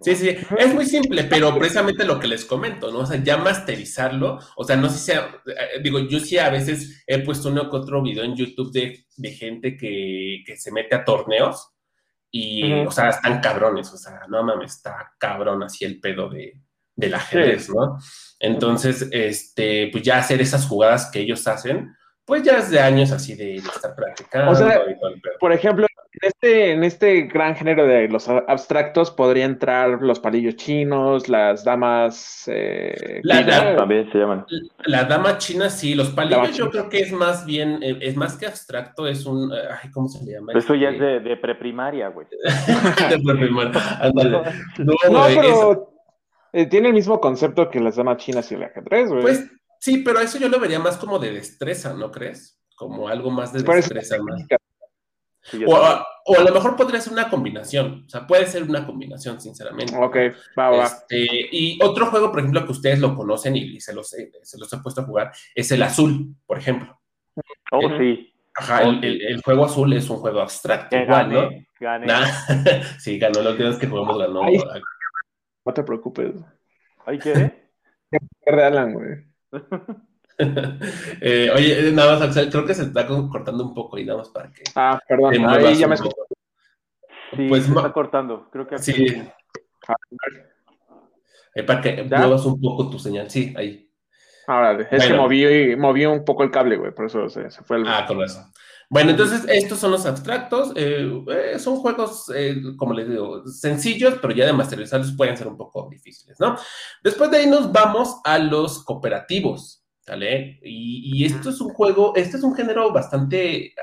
Sí, sí, es muy simple, pero precisamente lo que les comento, ¿no? O sea, ya masterizarlo, o sea, no sé si sea, eh, digo, yo sí a veces he puesto uno que otro video en YouTube de, de gente que, que, se mete a torneos y, o sea, están cabrones, o sea, no mames, está cabrón así el pedo de, del ajedrez, ¿no? Entonces, este, pues ya hacer esas jugadas que ellos hacen, pues ya es de años así de, estar practicando. O sea, por ejemplo, este, en este gran género de los abstractos podría entrar los palillos chinos, las damas. Eh, la, también se llaman. La, dama china, sí, los palillos yo creo que es más bien, eh, es más que abstracto, es un. Ay, ¿Cómo se le llama? Eso ya es de, de preprimaria, güey. de preprimaria, ándale. No, pero. Eh, tiene el mismo concepto que las damas chinas y el ajedrez, güey. Pues sí, pero eso yo lo vería más como de destreza, ¿no crees? Como algo más de destreza. Más. O, a, lo mejor podría ser una combinación, o sea, puede ser una combinación, sinceramente. Ok, va, va. Este, y otro juego, por ejemplo, que ustedes lo conocen y, se, los he, se los he puesto a jugar, es el azul, por ejemplo. Oh, sí. Ajá, oh, el, juego azul es un juego abstracto, igual, ¿no? Gané. sí, ganó los días que jugamos, ganó. No te preocupes. ¿Ay qué? Alan, güey. eh, oye, nada más, Axel, creo que se está cortando un poco y nada más para que. Ah, perdón, ahí ya me escucho. Sí, pues, se está cortando, creo que Sí. Eh, para que muevas un poco tu señal, sí, ahí. Ahora, es que moví, moví un poco el cable, güey, por eso se, se fue el. Ah, con eso. Bueno, entonces estos son los abstractos. Eh, eh, son juegos, eh, como les digo, sencillos, pero ya de masterizarlos pueden ser un poco difíciles, ¿no? Después de ahí nos vamos a los cooperativos, ¿vale? Y, esto es un juego, este es un género bastante,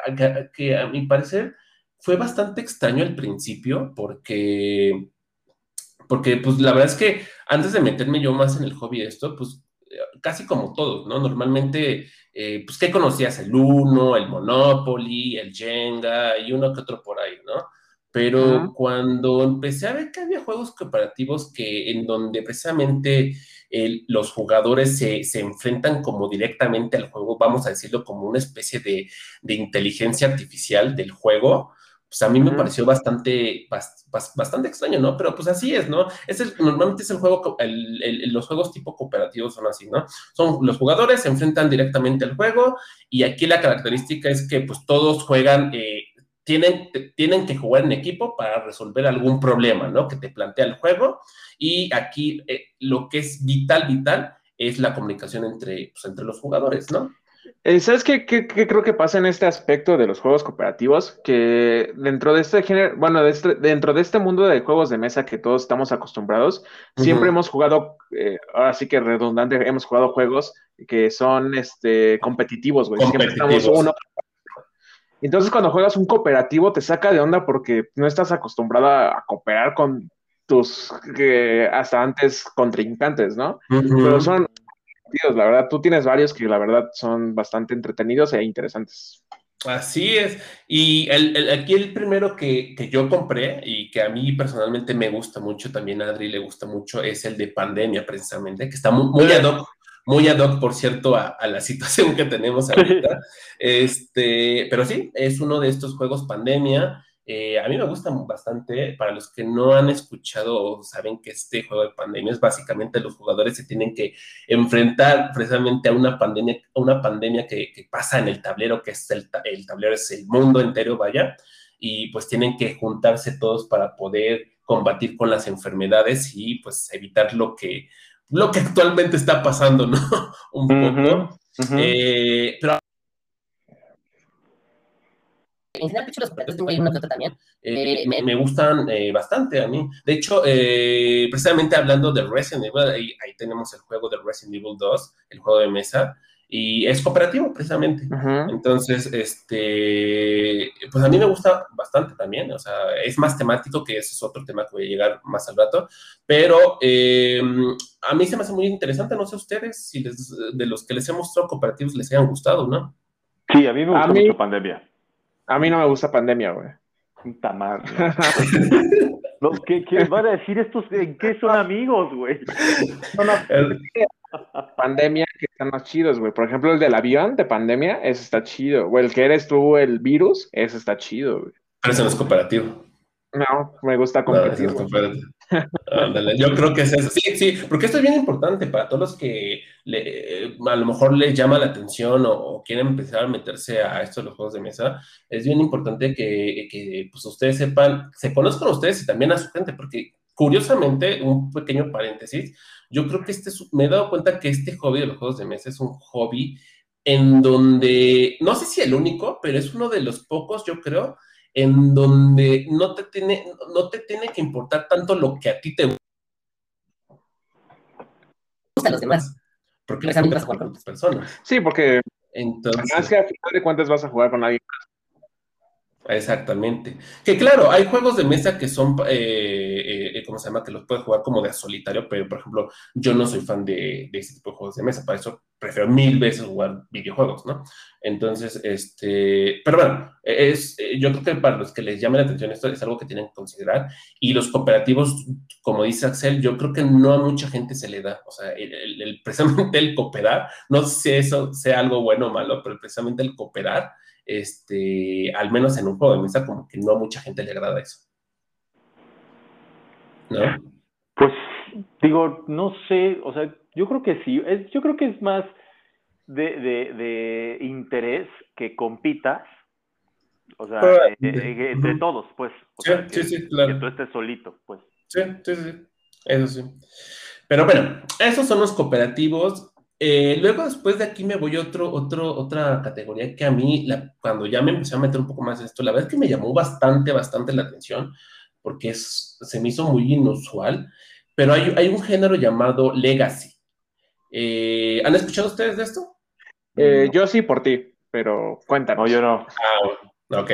que, a mi parecer fue bastante extraño al principio, porque, porque pues la verdad es que antes de meterme yo más en el hobby de esto, pues casi como todos, ¿no? Normalmente, eh, pues, ¿qué conocías? El Uno, el Monopoly, el Jenga y uno que otro por ahí, ¿no? Pero cuando empecé a ver que había juegos cooperativos que en donde precisamente los jugadores se, se, enfrentan como directamente al juego, vamos a decirlo como una especie de, de inteligencia artificial del juego, pues a mí me pareció bastante, bastante extraño, ¿no? Pero pues así es, ¿no? Es normalmente es el juego, los juegos tipo cooperativos son así, ¿no? Son los jugadores se enfrentan directamente al juego y aquí la característica es que pues todos juegan, eh, tienen, tienen que jugar en equipo para resolver algún problema, ¿no? Que te plantea el juego y aquí eh, lo que es vital, vital es la comunicación entre, pues, entre los jugadores, ¿no? Eh, ¿Sabes qué, creo que pasa en este aspecto de los juegos cooperativos? Que dentro de este género, bueno, este, dentro de este mundo de juegos de mesa que todos estamos acostumbrados, siempre hemos jugado, eh, ahora sí que redundante, hemos jugado juegos que son este, competitivos, güey. Siempre estamos uno. Entonces, cuando juegas un cooperativo, te saca de onda porque no estás acostumbrado a, cooperar con tus hasta antes contrincantes, ¿no? Pero son la verdad. Tú tienes varios que la verdad son bastante entretenidos e interesantes. Así es. Y el, aquí el primero que, yo compré y que a mí personalmente me gusta mucho, también a Adri le gusta mucho, es el de pandemia precisamente, que está muy, muy ad hoc, muy ad hoc, por cierto, a, a la situación que tenemos ahorita. este, pero sí, es uno de estos juegos pandemia eh, a mí me gustan bastante. Para los que no han escuchado o saben que este juego de pandemia es básicamente los jugadores se tienen que enfrentar precisamente a una pandemia, una pandemia que, pasa en el tablero, que es el, el, tablero, es el mundo entero, vaya, y pues tienen que juntarse todos para poder combatir con las enfermedades y pues evitar lo que, lo que actualmente está pasando, ¿no? Un poco. Eh, pero en general, de hecho, los tengo ahí una también, eh, me, me, gustan eh, bastante a mí. De hecho, eh, precisamente hablando de Resident Evil, ahí, ahí, tenemos el juego de Resident Evil 2, el juego de mesa, y es cooperativo precisamente. Uh -huh. Entonces, este, pues a mí me gusta bastante también, o sea, es más temático, que ese es otro tema que voy a llegar más al rato, pero eh, a mí se me hace muy interesante, no sé ustedes si les, de los que les he mostrado cooperativos les hayan gustado, ¿no? Sí, a mí me gusta mí, mucho Pandemia. A mí no me gusta Pandemia, güey. Puta madre. no, ¿qué, ¿Qué van a decir estos? ¿En qué son amigos, güey? No, no, pandemia que están más chidos, güey. Por ejemplo, el del avión de pandemia, ese está chido. O el que eres tú, el virus, ese está chido, güey. Pero ese no es cooperativo. No, me gusta competir. No, Ándale, yo creo que es eso. Sí, sí, porque esto es bien importante para todos los que le, a lo mejor les llama la atención o, o, quieren empezar a meterse a esto de los juegos de mesa. Es bien importante que, que pues, ustedes sepan, se conozcan a ustedes y también a su gente, porque curiosamente, un pequeño paréntesis, yo creo que este me he dado cuenta que este hobby de los juegos de mesa es un hobby en donde, no sé si el único, pero es uno de los pocos, yo creo, en donde no te tiene, no te tiene que importar tanto lo que a ti te gusta a los demás. Porque les vas a jugar con otras personas. Sí, porque entonces, más que a final de cuentas vas a jugar con alguien más. Exactamente. Que claro, hay juegos de mesa que son, eh, eh, ¿cómo se llama? Que los puedes jugar como de solitario, pero por ejemplo, yo no soy fan de, de ese tipo de juegos de mesa, para eso prefiero mil veces jugar videojuegos, ¿no? Entonces, este, pero bueno, es, yo creo que para los que les llame la atención esto es algo que tienen que considerar. Y los cooperativos, como dice Axel, yo creo que no a mucha gente se le da. O sea, el, el, el, precisamente el cooperar, no sé si eso sea algo bueno o malo, pero precisamente el cooperar este, al menos en un juego de mesa, como que no a mucha gente le agrada eso. ¿No? Pues digo, no sé, o sea, yo creo que sí, es, yo creo que es más de, de, de interés que compitas, o sea, eh, eh, entre todos, pues. O sí, sea, sí, que, sí, claro. Que tú estés solito, pues. Sí, sí, sí, eso sí. Pero bueno, esos son los cooperativos. Eh, luego, después de aquí, me voy a otro, otro, otra categoría que a mí, la, cuando ya me empecé a meter un poco más en esto, la verdad es que me llamó bastante, bastante la atención, porque es, se me hizo muy inusual, pero hay, hay un género llamado Legacy. Eh, ¿Han escuchado ustedes de esto? Eh, yo sí por ti, pero cuéntanos. No, yo no. Ah, bueno. Ok.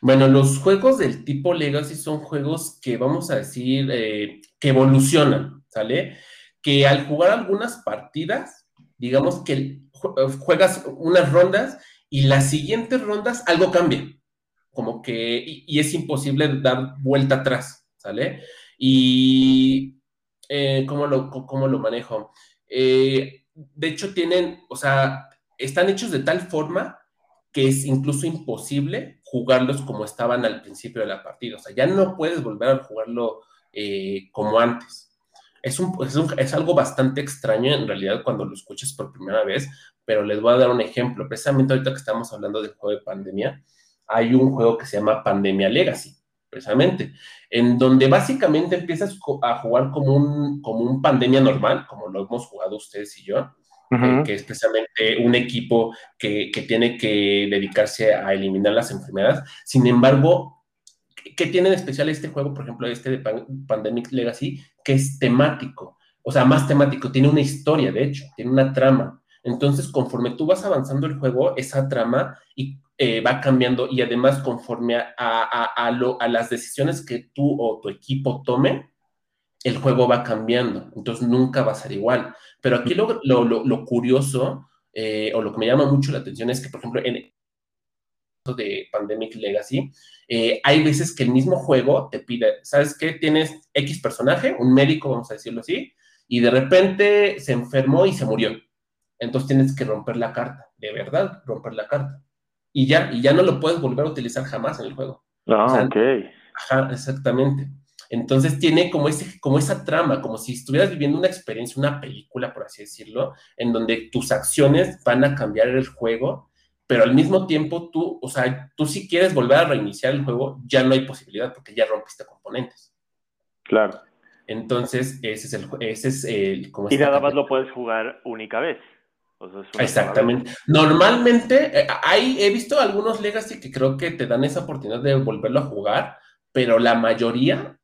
Bueno, los juegos del tipo Legacy son juegos que vamos a decir eh, que evolucionan, ¿sale? Que al jugar algunas partidas, digamos que juegas unas rondas y las siguientes rondas algo cambia, como que, y, y es imposible dar vuelta atrás, ¿sale? Y, eh, ¿cómo, lo, ¿cómo lo manejo? Eh, de hecho, tienen, o sea, están hechos de tal forma que es incluso imposible jugarlos como estaban al principio de la partida, o sea, ya no puedes volver a jugarlo eh, como antes es, un, es, un, es, algo bastante extraño en realidad cuando lo escuchas por primera vez, pero les voy a dar un ejemplo. Precisamente ahorita que estamos hablando del juego de pandemia, hay un juego que se llama Pandemia Legacy, precisamente, en donde básicamente empiezas a jugar como un, como un pandemia normal, como lo hemos jugado ustedes y yo, uh -huh. que es precisamente un equipo que, que tiene que dedicarse a eliminar las enfermedades. Sin embargo, ¿qué tiene de especial este juego, por ejemplo, este de Pandemic Legacy? Que es temático, o sea, más temático, tiene una historia, de hecho, tiene una trama. Entonces, conforme tú vas avanzando el juego, esa trama y, eh, va cambiando y además conforme a, a, a, lo, a, las decisiones que tú o tu equipo tome, el juego va cambiando. Entonces, nunca va a ser igual. Pero aquí lo, lo, lo, curioso eh, o lo que me llama mucho la atención es que, por ejemplo, en de Pandemic Legacy, eh, hay veces que el mismo juego te pide, ¿sabes qué? Tienes X personaje, un médico, vamos a decirlo así, y de repente se enfermó y se murió. Entonces tienes que romper la carta, de verdad, romper la carta. Y ya, y ya no lo puedes volver a utilizar jamás en el juego. Ah, o sea, ok. Ajá, exactamente. Entonces tiene como, ese, como esa trama, como si estuvieras viviendo una experiencia, una película, por así decirlo, en donde tus acciones van a cambiar el juego pero al mismo tiempo tú, o sea, tú si quieres volver a reiniciar el juego, ya no hay posibilidad porque ya rompiste componentes. Claro. Entonces, ese es el, ese es el y nada más lo puedes jugar única vez. Exactamente. Normalmente, eh, hay, he visto algunos Legacy que creo que te dan esa oportunidad de volverlo a jugar, pero la mayoría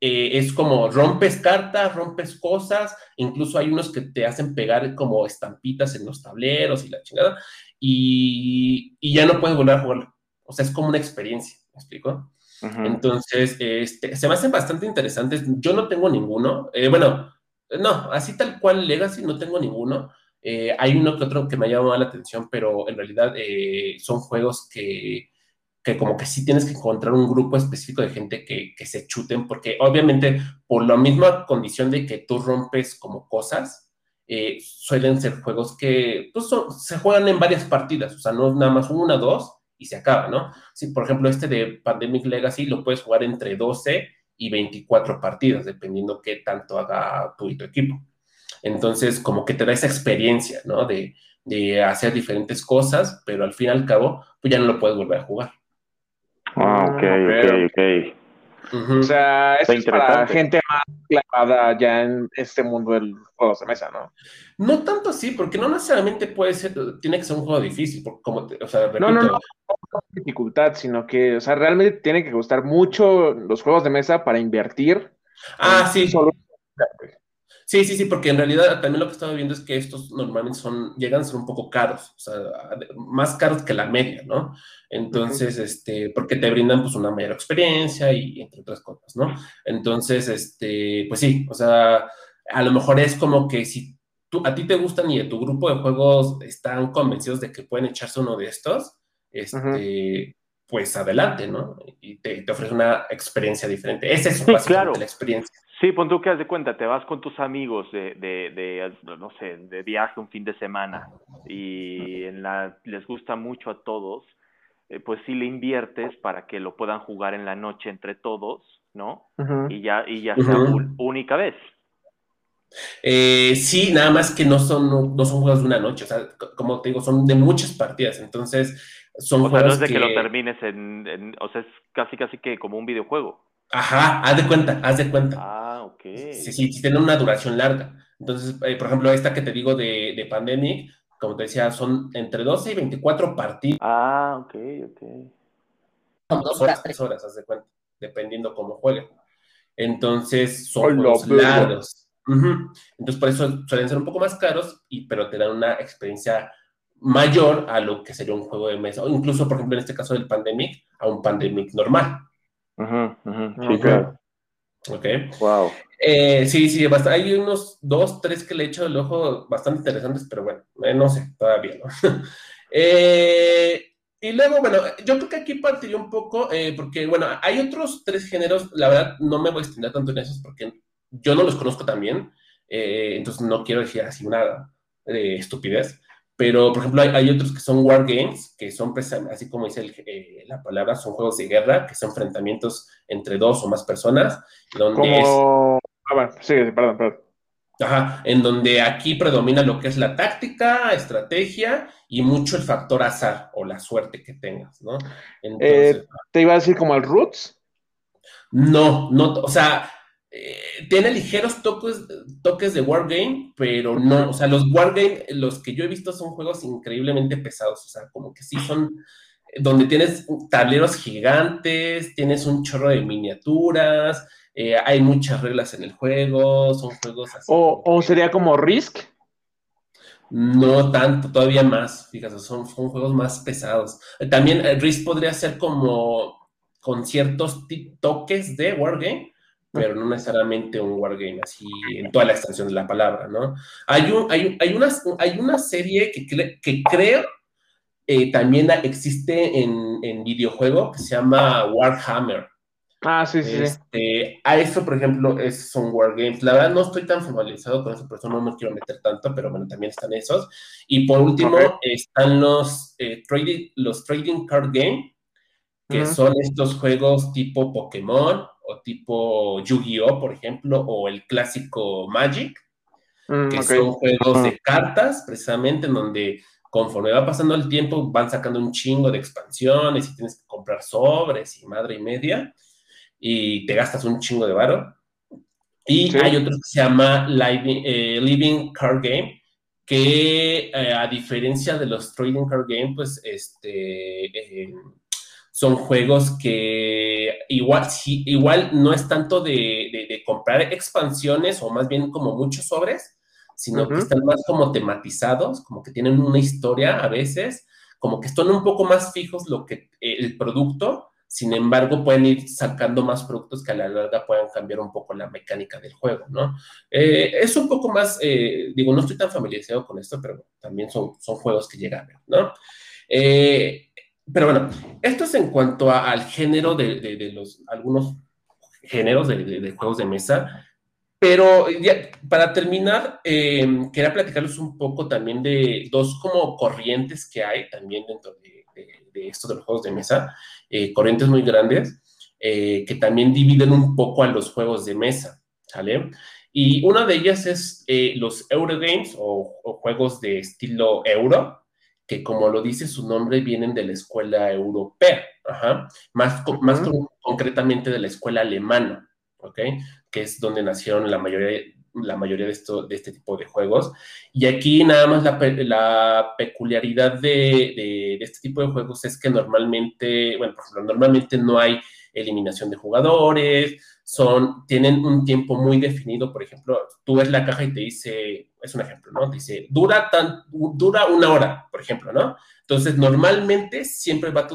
eh, es como rompes cartas, rompes cosas, incluso hay unos que te hacen pegar como estampitas en los tableros y la chingada, y, ya no puedes volver a jugarlo. O sea, es como una experiencia, ¿me explico? Entonces, este, se me hacen bastante interesantes. Yo no tengo ninguno. Eh, bueno, no, así tal cual Legacy no tengo ninguno. Eh, hay uno que otro que me ha llamado la atención, pero en realidad son juegos que que como que sí tienes que encontrar un grupo específico de gente que, que, se chuten, porque obviamente por la misma condición de que tú rompes como cosas, eh, suelen ser juegos que pues, se juegan en varias partidas, o sea, no nada más una, dos y se acaba, ¿no? Si, por ejemplo, este de Pandemic Legacy lo puedes jugar entre 12 y 24 partidas, dependiendo qué tanto haga tu y tu equipo. Entonces, como que te da esa experiencia, ¿no? De, de hacer diferentes cosas, pero al fin y al cabo, pues ya no lo puedes volver a jugar. Ah, ok, ok, ok. O sea, es para gente más clavada ya en este mundo del juego de mesa, ¿no? No tanto así, porque no necesariamente puede ser, tiene que ser un juego difícil, porque como, o sea, repito, no, no, no, no dificultad, sino que, o sea, realmente tiene que gustar mucho los juegos de mesa para invertir. Ah, sí. Solo... Sí, sí, sí, porque en realidad también lo que estaba viendo es que estos normalmente son, llegan a ser un poco caros, o sea, más caros que la media, ¿no? Entonces, este, porque te brindan pues una mayor experiencia y entre otras cosas, ¿no? Entonces, este, pues sí, o sea, a lo mejor es como que si tú, a ti te gustan y de tu grupo de juegos están convencidos de que pueden echarse uno de estos, este, pues adelante, ¿no? Y te, ofrece una experiencia diferente. Esa es básicamente la experiencia. Sí, pon tú que haz de cuenta, te vas con tus amigos de, de, de, no sé, de viaje un fin de semana y en la, les gusta mucho a todos, eh, pues sí le inviertes para que lo puedan jugar en la noche entre todos, ¿no? Y ya, y ya sea única vez. Eh, sí, nada más que no son, no, son juegos de una noche, o sea, como te digo, son de muchas partidas, entonces son o sea, no es de que... lo termines en, en, o sea, es casi casi que como un videojuego. Ajá, haz de cuenta, haz de cuenta. Ah, ok. Sí, sí, sí, tienen una duración larga. Entonces, eh, por ejemplo, esta que te digo de, de Pandemic, como te decía, son entre 12 y 24 partidos. Ah, ok, ok. Son dos horas, tres horas, haz de cuenta, dependiendo cómo jueguen. Entonces, son juegos largos. Entonces, por eso suelen ser un poco más caros, y, pero te dan una experiencia mayor a lo que sería un juego de mesa, o incluso, por ejemplo, en este caso del Pandemic, a un Pandemic normal. Sí, claro. Ok. Wow. Eh, sí, sí, hay unos dos, tres que le he hecho el ojo bastante interesantes, pero bueno, eh, no sé, todavía no. Eh, y luego, bueno, yo creo que aquí partiría un poco, porque, bueno, hay otros tres géneros, la verdad, no me voy a extender tanto en esos porque yo no los conozco también, entonces no quiero decir así una estupidez. Pero, por ejemplo, hay, otros que son wargames, que son, así como dice eh, la palabra, son juegos de guerra, que son enfrentamientos entre dos o más personas. Donde como... Ah, bueno, sí, perdón, perdón. Ajá, en donde aquí predomina lo que es la táctica, estrategia y mucho el factor azar o la suerte que tengas, ¿no? Eh, ¿Te iba a decir como el Roots? No, no, o sea, eh, tiene ligeros toques, toques de Wargame, pero no, o sea, los Wargame, los que yo he visto son juegos increíblemente pesados, o sea, como que sí son eh, donde tienes tableros gigantes, tienes un chorro de miniaturas, eh, hay muchas reglas en el juego, son juegos así. ¿O, sería como Risk? No tanto, todavía más, fíjate, son, son juegos más pesados. También Risk podría ser como con ciertos toques de Wargame, pero no necesariamente un wargame así en toda la extensión de la palabra, ¿no? Hay, un, hay, hay, una, hay una serie que, que creo eh, también existe en, en, videojuego que se llama Warhammer. Ah, sí, sí. Este, a eso, por ejemplo, es, son wargames. La verdad no estoy tan formalizado con eso, por eso no me quiero meter tanto, pero bueno, también están esos. Y por último, están los, eh, trading, los Trading Card Game, que son estos juegos tipo Pokémon o tipo Yu-Gi-Oh, por ejemplo, o el clásico Magic, mm, que son juegos de cartas, precisamente, en donde conforme va pasando el tiempo van sacando un chingo de expansiones y tienes que comprar sobres y madre y media, y te gastas un chingo de varo. Y hay otro que se llama Living, eh, Living Card Game, que eh, a diferencia de los trading card game, pues este, eh, son juegos que igual, igual no es tanto de, comprar expansiones o más bien como muchos sobres, sino que están más como tematizados, como que tienen una historia a veces, como que están un poco más fijos lo que el producto sin embargo, pueden ir sacando más productos que a la larga puedan cambiar un poco la mecánica del juego, ¿no? Eh, es un poco más, eh, digo, no estoy tan familiarizado con esto, pero también son, son juegos que llegan, ¿no? Eh, pero bueno, esto es en cuanto al género de, de, los, algunos géneros de, de, juegos de mesa. Pero ya, para terminar, quería platicarles un poco también de dos como corrientes que hay también dentro de, esto de los juegos de mesa. Eh, corrientes muy grandes eh, que también dividen un poco a los juegos de mesa, ¿sale? Y una de ellas es eh, los Eurogames o, o juegos de estilo euro, que como lo dice su nombre, vienen de la escuela europea, más, más concretamente de la escuela alemana, ¿ok? Que es donde nacieron la mayoría, la mayoría de, esto, de este tipo de juegos. Y aquí nada más la, la peculiaridad de, de, este tipo de juegos es que normalmente, bueno, por ejemplo, normalmente no hay eliminación de jugadores, son, tienen un tiempo muy definido, por ejemplo, tú ves la caja y te dice, es un ejemplo, ¿no? Dice, dura, tan, dura una hora, por ejemplo, ¿no? Entonces, normalmente siempre va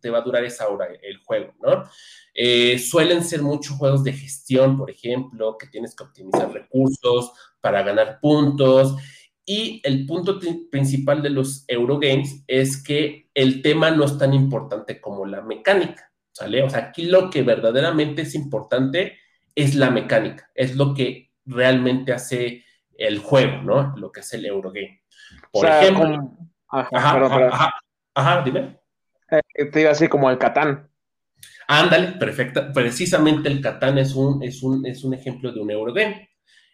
te va a durar esa hora el juego, ¿no? Eh, suelen ser muchos juegos de gestión, por ejemplo, que tienes que optimizar recursos para ganar puntos. Y el punto principal de los Eurogames es que el tema no es tan importante como la mecánica, ¿sale? O sea, aquí lo que verdaderamente es importante es la mecánica, es lo que realmente hace el juego, ¿no? Lo que es el Eurogame. Por ejemplo... Ajá, ajá, dime. Eh, te iba así como el Catán. Ándale, perfecta. Precisamente el Catán es un, es un, es un ejemplo de un Eurogame.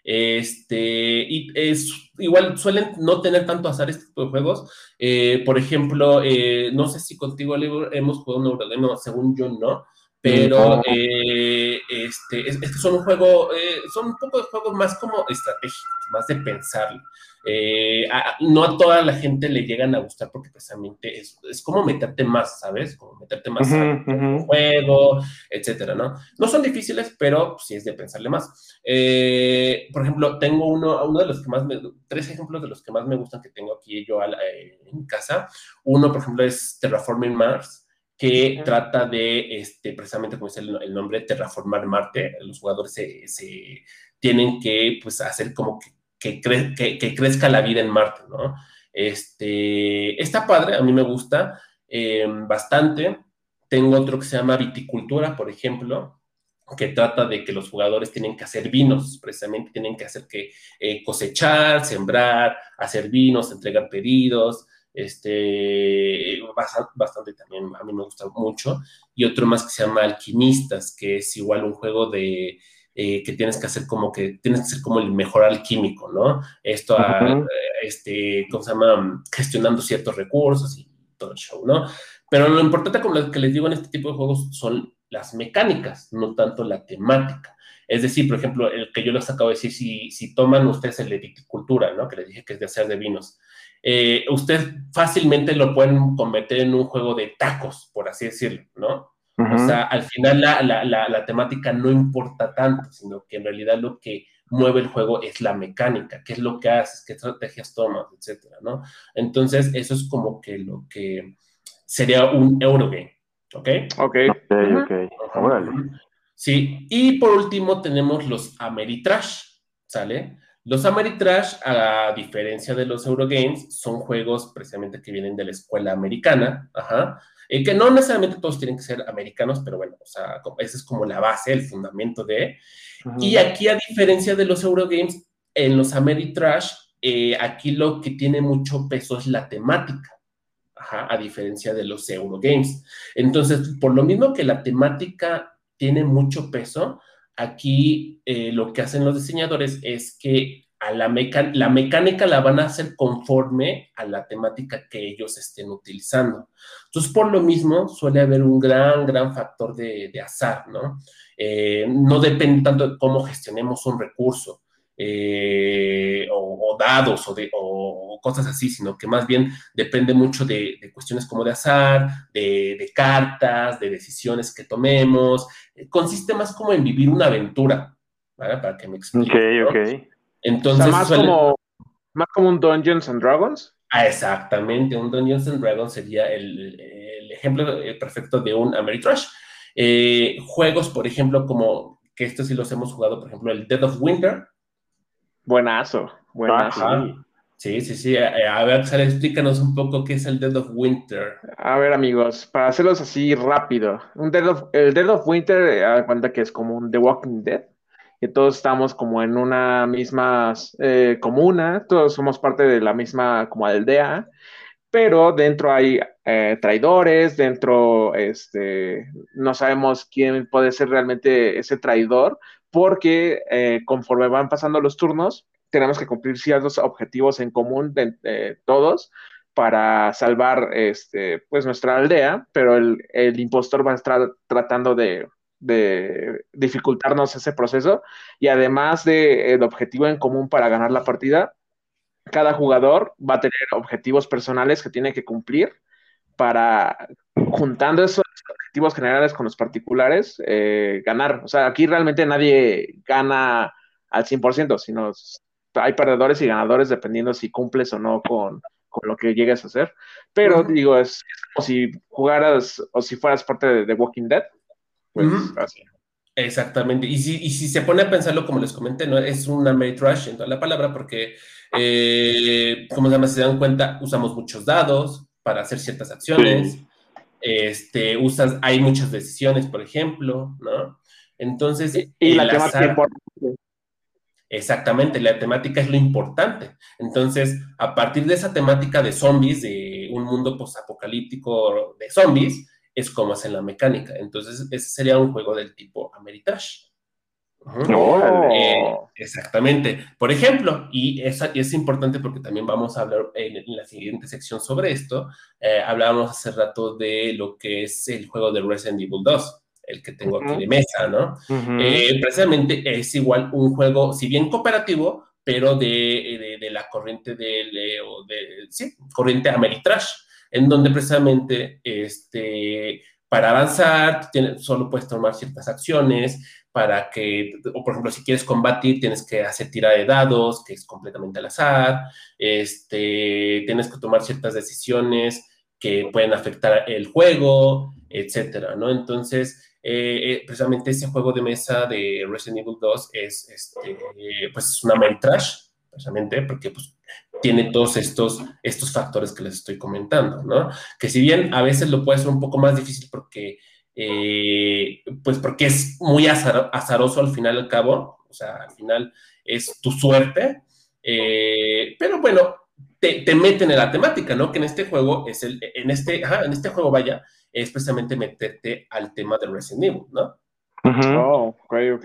Este, y es igual suelen no tener tanto azar este tipo de juegos. Eh, por ejemplo, eh, no sé si contigo hemos jugado un Eurogame, según yo no, pero eh, este, este, son un juego, son un poco de juegos más como estratégicos, más de pensarlo. Eh, no a toda la gente le llegan a gustar porque precisamente es, es como meterte más, ¿sabes? Como meterte más en juego, etcétera, ¿no? No son difíciles, pero sí es de pensarle más. Eh, por ejemplo, tengo uno, uno de los que más me, tres ejemplos de los que más me gustan que tengo aquí yo eh, en casa. Uno, por ejemplo, es Terraforming Mars que trata de, este, precisamente como dice el, nombre, terraformar Marte. Los jugadores se, se tienen que, pues, hacer como que que, que, crezca la vida en Marte, ¿no? Este, está padre, a mí me gusta eh, bastante. Tengo otro que se llama viticultura, por ejemplo, que trata de que los jugadores tienen que hacer vinos, precisamente tienen que hacer que eh, cosechar, sembrar, hacer vinos, entregar pedidos, este, bastante, también, a mí me gusta mucho. Y otro más que se llama Alquimistas, que es igual un juego de eh, que tienes que hacer como que tienes que ser como el mejor alquímico, ¿no? Esto, este, ¿cómo se llama? Gestionando ciertos recursos y todo el show, ¿no? Pero lo importante, como lo que les digo en este tipo de juegos, son las mecánicas, no tanto la temática. Es decir, por ejemplo, el que yo les acabo de decir, si, si toman ustedes el de viticultura, ¿no? Que les dije que es de hacer de vinos, eh, ustedes fácilmente lo pueden convertir en un juego de tacos, por así decirlo, ¿no? O sea, al final la, la, la, temática no importa tanto, sino que en realidad lo que mueve el juego es la mecánica, qué es lo que haces, qué estrategias tomas, etcétera, ¿no? Entonces, eso es como que lo que sería un Eurogame, ¿ok? Ok, ok, ok. Sí, y por último tenemos los Ameritrash, ¿sale? Los Ameritrash, a diferencia de los Eurogames, son juegos precisamente que vienen de la escuela americana, ajá, eh, que no necesariamente todos tienen que ser americanos, pero bueno, o sea, esa es como la base, el fundamento de. Y aquí, a diferencia de los Eurogames, en los Ameritrash, eh, aquí lo que tiene mucho peso es la temática. a diferencia de los Eurogames. Entonces, por lo mismo que la temática tiene mucho peso, aquí eh, lo que hacen los diseñadores es que la, la mecánica la van a hacer conforme a la temática que ellos estén utilizando. Entonces, por lo mismo, suele haber un gran, gran factor de, azar, ¿no? Eh, no depende tanto de cómo gestionemos un recurso. Eh, o, dados o, de, o, cosas así, sino que más bien depende mucho de, cuestiones como de azar, de, cartas, de decisiones que tomemos. consiste más como en vivir una aventura, ¿vale? Para que me explique. Ok, ok. Entonces, más, como, más como un Dungeons and Dragons. Ah, exactamente, un Dungeons and Dragons sería el, ejemplo perfecto de un Ameritrash. Eh, juegos, por ejemplo, como que estos sí los hemos jugado, por ejemplo, el Dead of Winter. Buenazo, buenazo. Sí, sí, sí. A, ver, Sara, explícanos un poco qué es el Dead of Winter. A ver, amigos, para hacerlos así rápido. Un Dead of, el Dead of Winter, eh, a cuenta que es como un The Walking Dead, que todos estamos como en una misma eh, comuna, todos somos parte de la misma como aldea, pero dentro hay eh, traidores, dentro este, no sabemos quién puede ser realmente ese traidor, porque eh, conforme van pasando los turnos, tenemos que cumplir ciertos objetivos en común de, todos para salvar este, pues nuestra aldea, pero el, impostor va a estar tratando de, de, dificultarnos ese proceso y además del objetivo en común para ganar la partida, cada jugador va a tener objetivos personales que tiene que cumplir para, juntando esos objetivos generales con los particulares, eh, ganar. O sea, aquí realmente nadie gana al 100%, sino hay perdedores y ganadores dependiendo si cumples o no con, lo que llegues a hacer. Pero digo, es, como si jugaras o si fueras parte de The Walking Dead. Pues así. Exactamente. Y si, y si se pone a pensarlo, como les comenté, ¿no? es una Trash en toda la palabra, porque, eh, como se dan cuenta, usamos muchos dados para hacer ciertas acciones. Este, usas, hay muchas decisiones, por ejemplo, ¿no? Entonces. Y, la temática Exactamente, la temática es lo importante. Entonces, a partir de esa temática de zombies, de un mundo posapocalíptico de zombies, es como hacen la mecánica. Entonces, ese sería un juego del tipo Ameritrash. Eh, exactamente. Por ejemplo, y es, es importante porque también vamos a hablar en, la siguiente sección sobre esto, eh, hablábamos hace rato de lo que es el juego de Resident Evil 2, el que tengo aquí de mesa, ¿no? Eh, precisamente es igual un juego, si bien cooperativo, pero de, de, la corriente de, de, sí, corriente Ameritrash en donde precisamente este, para avanzar solo puedes tomar ciertas acciones, para que, o por ejemplo, si quieres combatir, tienes que hacer tira de dados, que es completamente al azar, este, tienes que tomar ciertas decisiones que pueden afectar el juego, etcétera, ¿no? Entonces, eh, eh, precisamente ese juego de mesa de Resident Evil 2 es, este, pues es una main trash, precisamente, porque pues tiene todos estos, estos factores que les estoy comentando, ¿no? Que si bien a veces lo puede ser un poco más difícil porque, eh, pues porque es muy azaroso al final al cabo, o sea, al final es tu suerte, eh, pero bueno, te, te, meten en la temática, ¿no? Que en este juego es el, en este, en este juego vaya, es precisamente meterte al tema de Resident Evil, ¿no? Oh, ok, ok.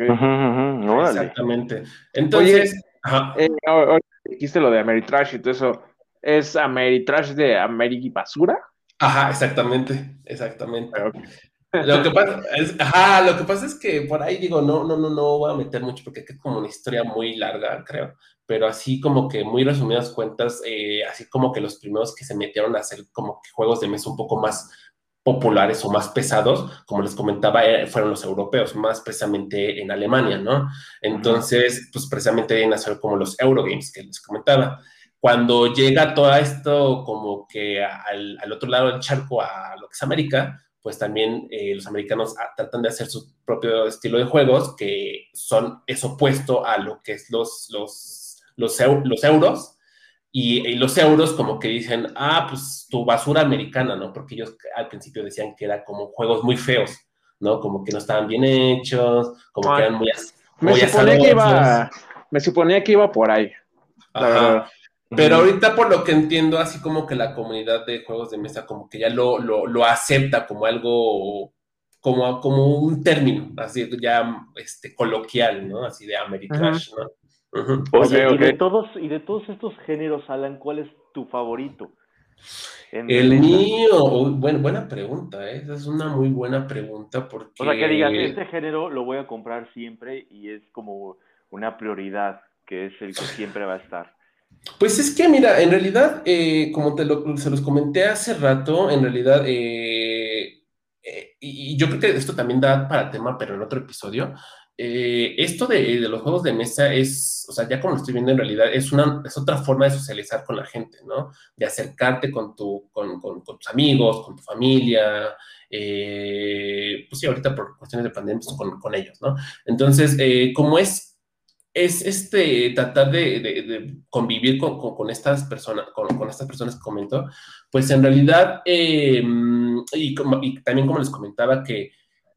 Exactamente. Entonces, eh, dijiste lo de Ameritrash y todo eso. ¿Es Ameritrash de Basura? Ajá, exactamente, exactamente. Lo que, pasa es, ajá, lo que pasa es que por ahí digo, no, no, no, no voy a meter mucho porque es como una historia muy larga, creo, pero así como que muy resumidas cuentas, eh, así como que los primeros que se metieron a hacer como que juegos de mesa un poco más populares o más pesados, como les comentaba, eh, fueron los europeos, más precisamente en Alemania, ¿no? Entonces, pues precisamente hacer como los Eurogames que les comentaba. Cuando llega todo esto como que al, otro lado del charco, a lo que es América, pues también eh, los americanos ah, tratan de hacer su propio estilo de juegos, que son, es opuesto a lo que es los, los, los euros, y, los euros como que dicen, ah, pues tu basura americana, ¿no? Porque ellos al principio decían que eran como juegos muy feos, ¿no? Como que no estaban bien hechos, como que eran muy, me suponía que iba Me suponía que iba por ahí. Pero ahorita por lo que entiendo, así como que la comunidad de juegos de mesa como que ya lo, lo, lo acepta como algo, como, como un término, así ya este, coloquial, ¿no? Así de Ameritrash, ¿no? Oye, y de todos, y de todos estos géneros, Alan, ¿cuál es tu favorito? el mío, bueno, buena pregunta, ¿eh? esa es una muy buena pregunta porque... O sea, que digas, este género lo voy a comprar siempre y es como una prioridad que es el que siempre va a estar? Pues es que, mira, en realidad, eh, como te lo, se los comenté hace rato, en realidad, eh, eh, y yo creo que esto también da para tema, pero en otro episodio, esto de, de, los juegos de mesa es, o sea, ya como lo estoy viendo en realidad, es, una, es otra forma de socializar con la gente, ¿no? De acercarte con, tu, con, con, con tus amigos, con tu familia, pues sí, ahorita por cuestiones de pandemia, pues con, con ellos, ¿no? Entonces, como es es este, tratar de, convivir con, estas personas, con, estas personas que comento, pues en realidad, em, y, y, también como les comentaba, que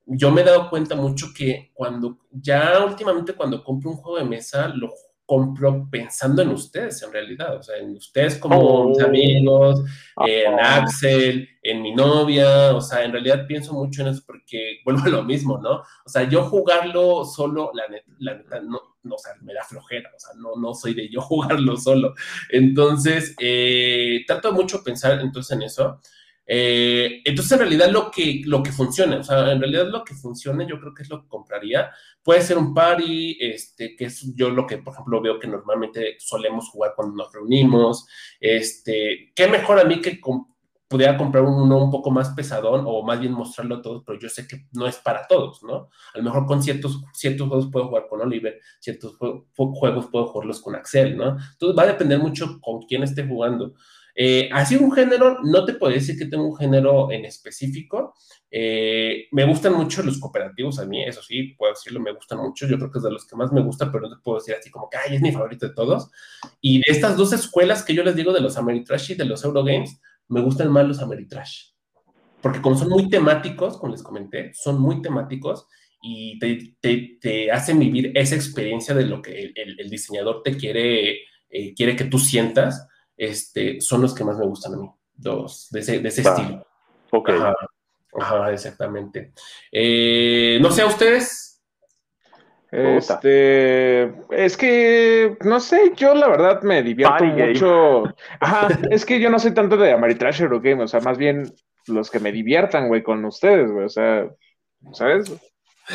yo me he dado cuenta mucho que cuando, ya últimamente cuando compro un juego de mesa, lo compro pensando en ustedes en realidad, o sea, en ustedes como mis oh. amigos, en Axel, en mi novia, o sea, en realidad pienso mucho en eso porque vuelvo a lo mismo, ¿no? O sea, yo jugarlo solo, la neta, no, no, o sea, me da flojera, o sea, no, no soy de yo jugarlo solo. Entonces, eh, trato mucho pensar entonces en eso. Eh, entonces, en realidad, lo que, lo que funcione, o sea, en realidad lo que funcione, yo creo que es lo que compraría. Puede ser un party, este, que es yo lo que, por ejemplo, veo que normalmente solemos jugar cuando nos reunimos. Este, qué mejor a mí que pudiera comprar uno un poco más pesadón o más bien mostrarlo a todos, pero yo sé que no es para todos, ¿no? A lo mejor con ciertos, ciertos juegos puedo jugar con Oliver, ciertos juegos puedo jugarlos con Axel, ¿no? Entonces va a depender mucho con quién esté jugando. Eh, así un género, no te puedo decir que tengo un género en específico. Eh, me gustan mucho los cooperativos a mí, eso sí, puedo decirlo, me gustan mucho. Yo creo que es de los que más me gusta, pero no te puedo decir así como que, ay, es mi favorito de todos. Y de estas dos escuelas que yo les digo de los Ameritrash y de los Eurogames, me gustan más los Ameritrash. Porque como son muy temáticos, como les comenté, son muy temáticos y te, te, hacen vivir esa experiencia de lo que el, diseñador te quiere, eh, quiere que tú sientas este, son los que más me gustan a mí, dos, de ese, de ese estilo. Ok. Ajá, exactamente. Eh, no sé, ¿a ustedes? Este, es que, no sé, yo la verdad me divierto mucho. Ajá, es que yo no soy tanto de Ameritrash Game, o sea, más bien los que me diviertan, güey, con ustedes, güey, o sea, ¿sabes?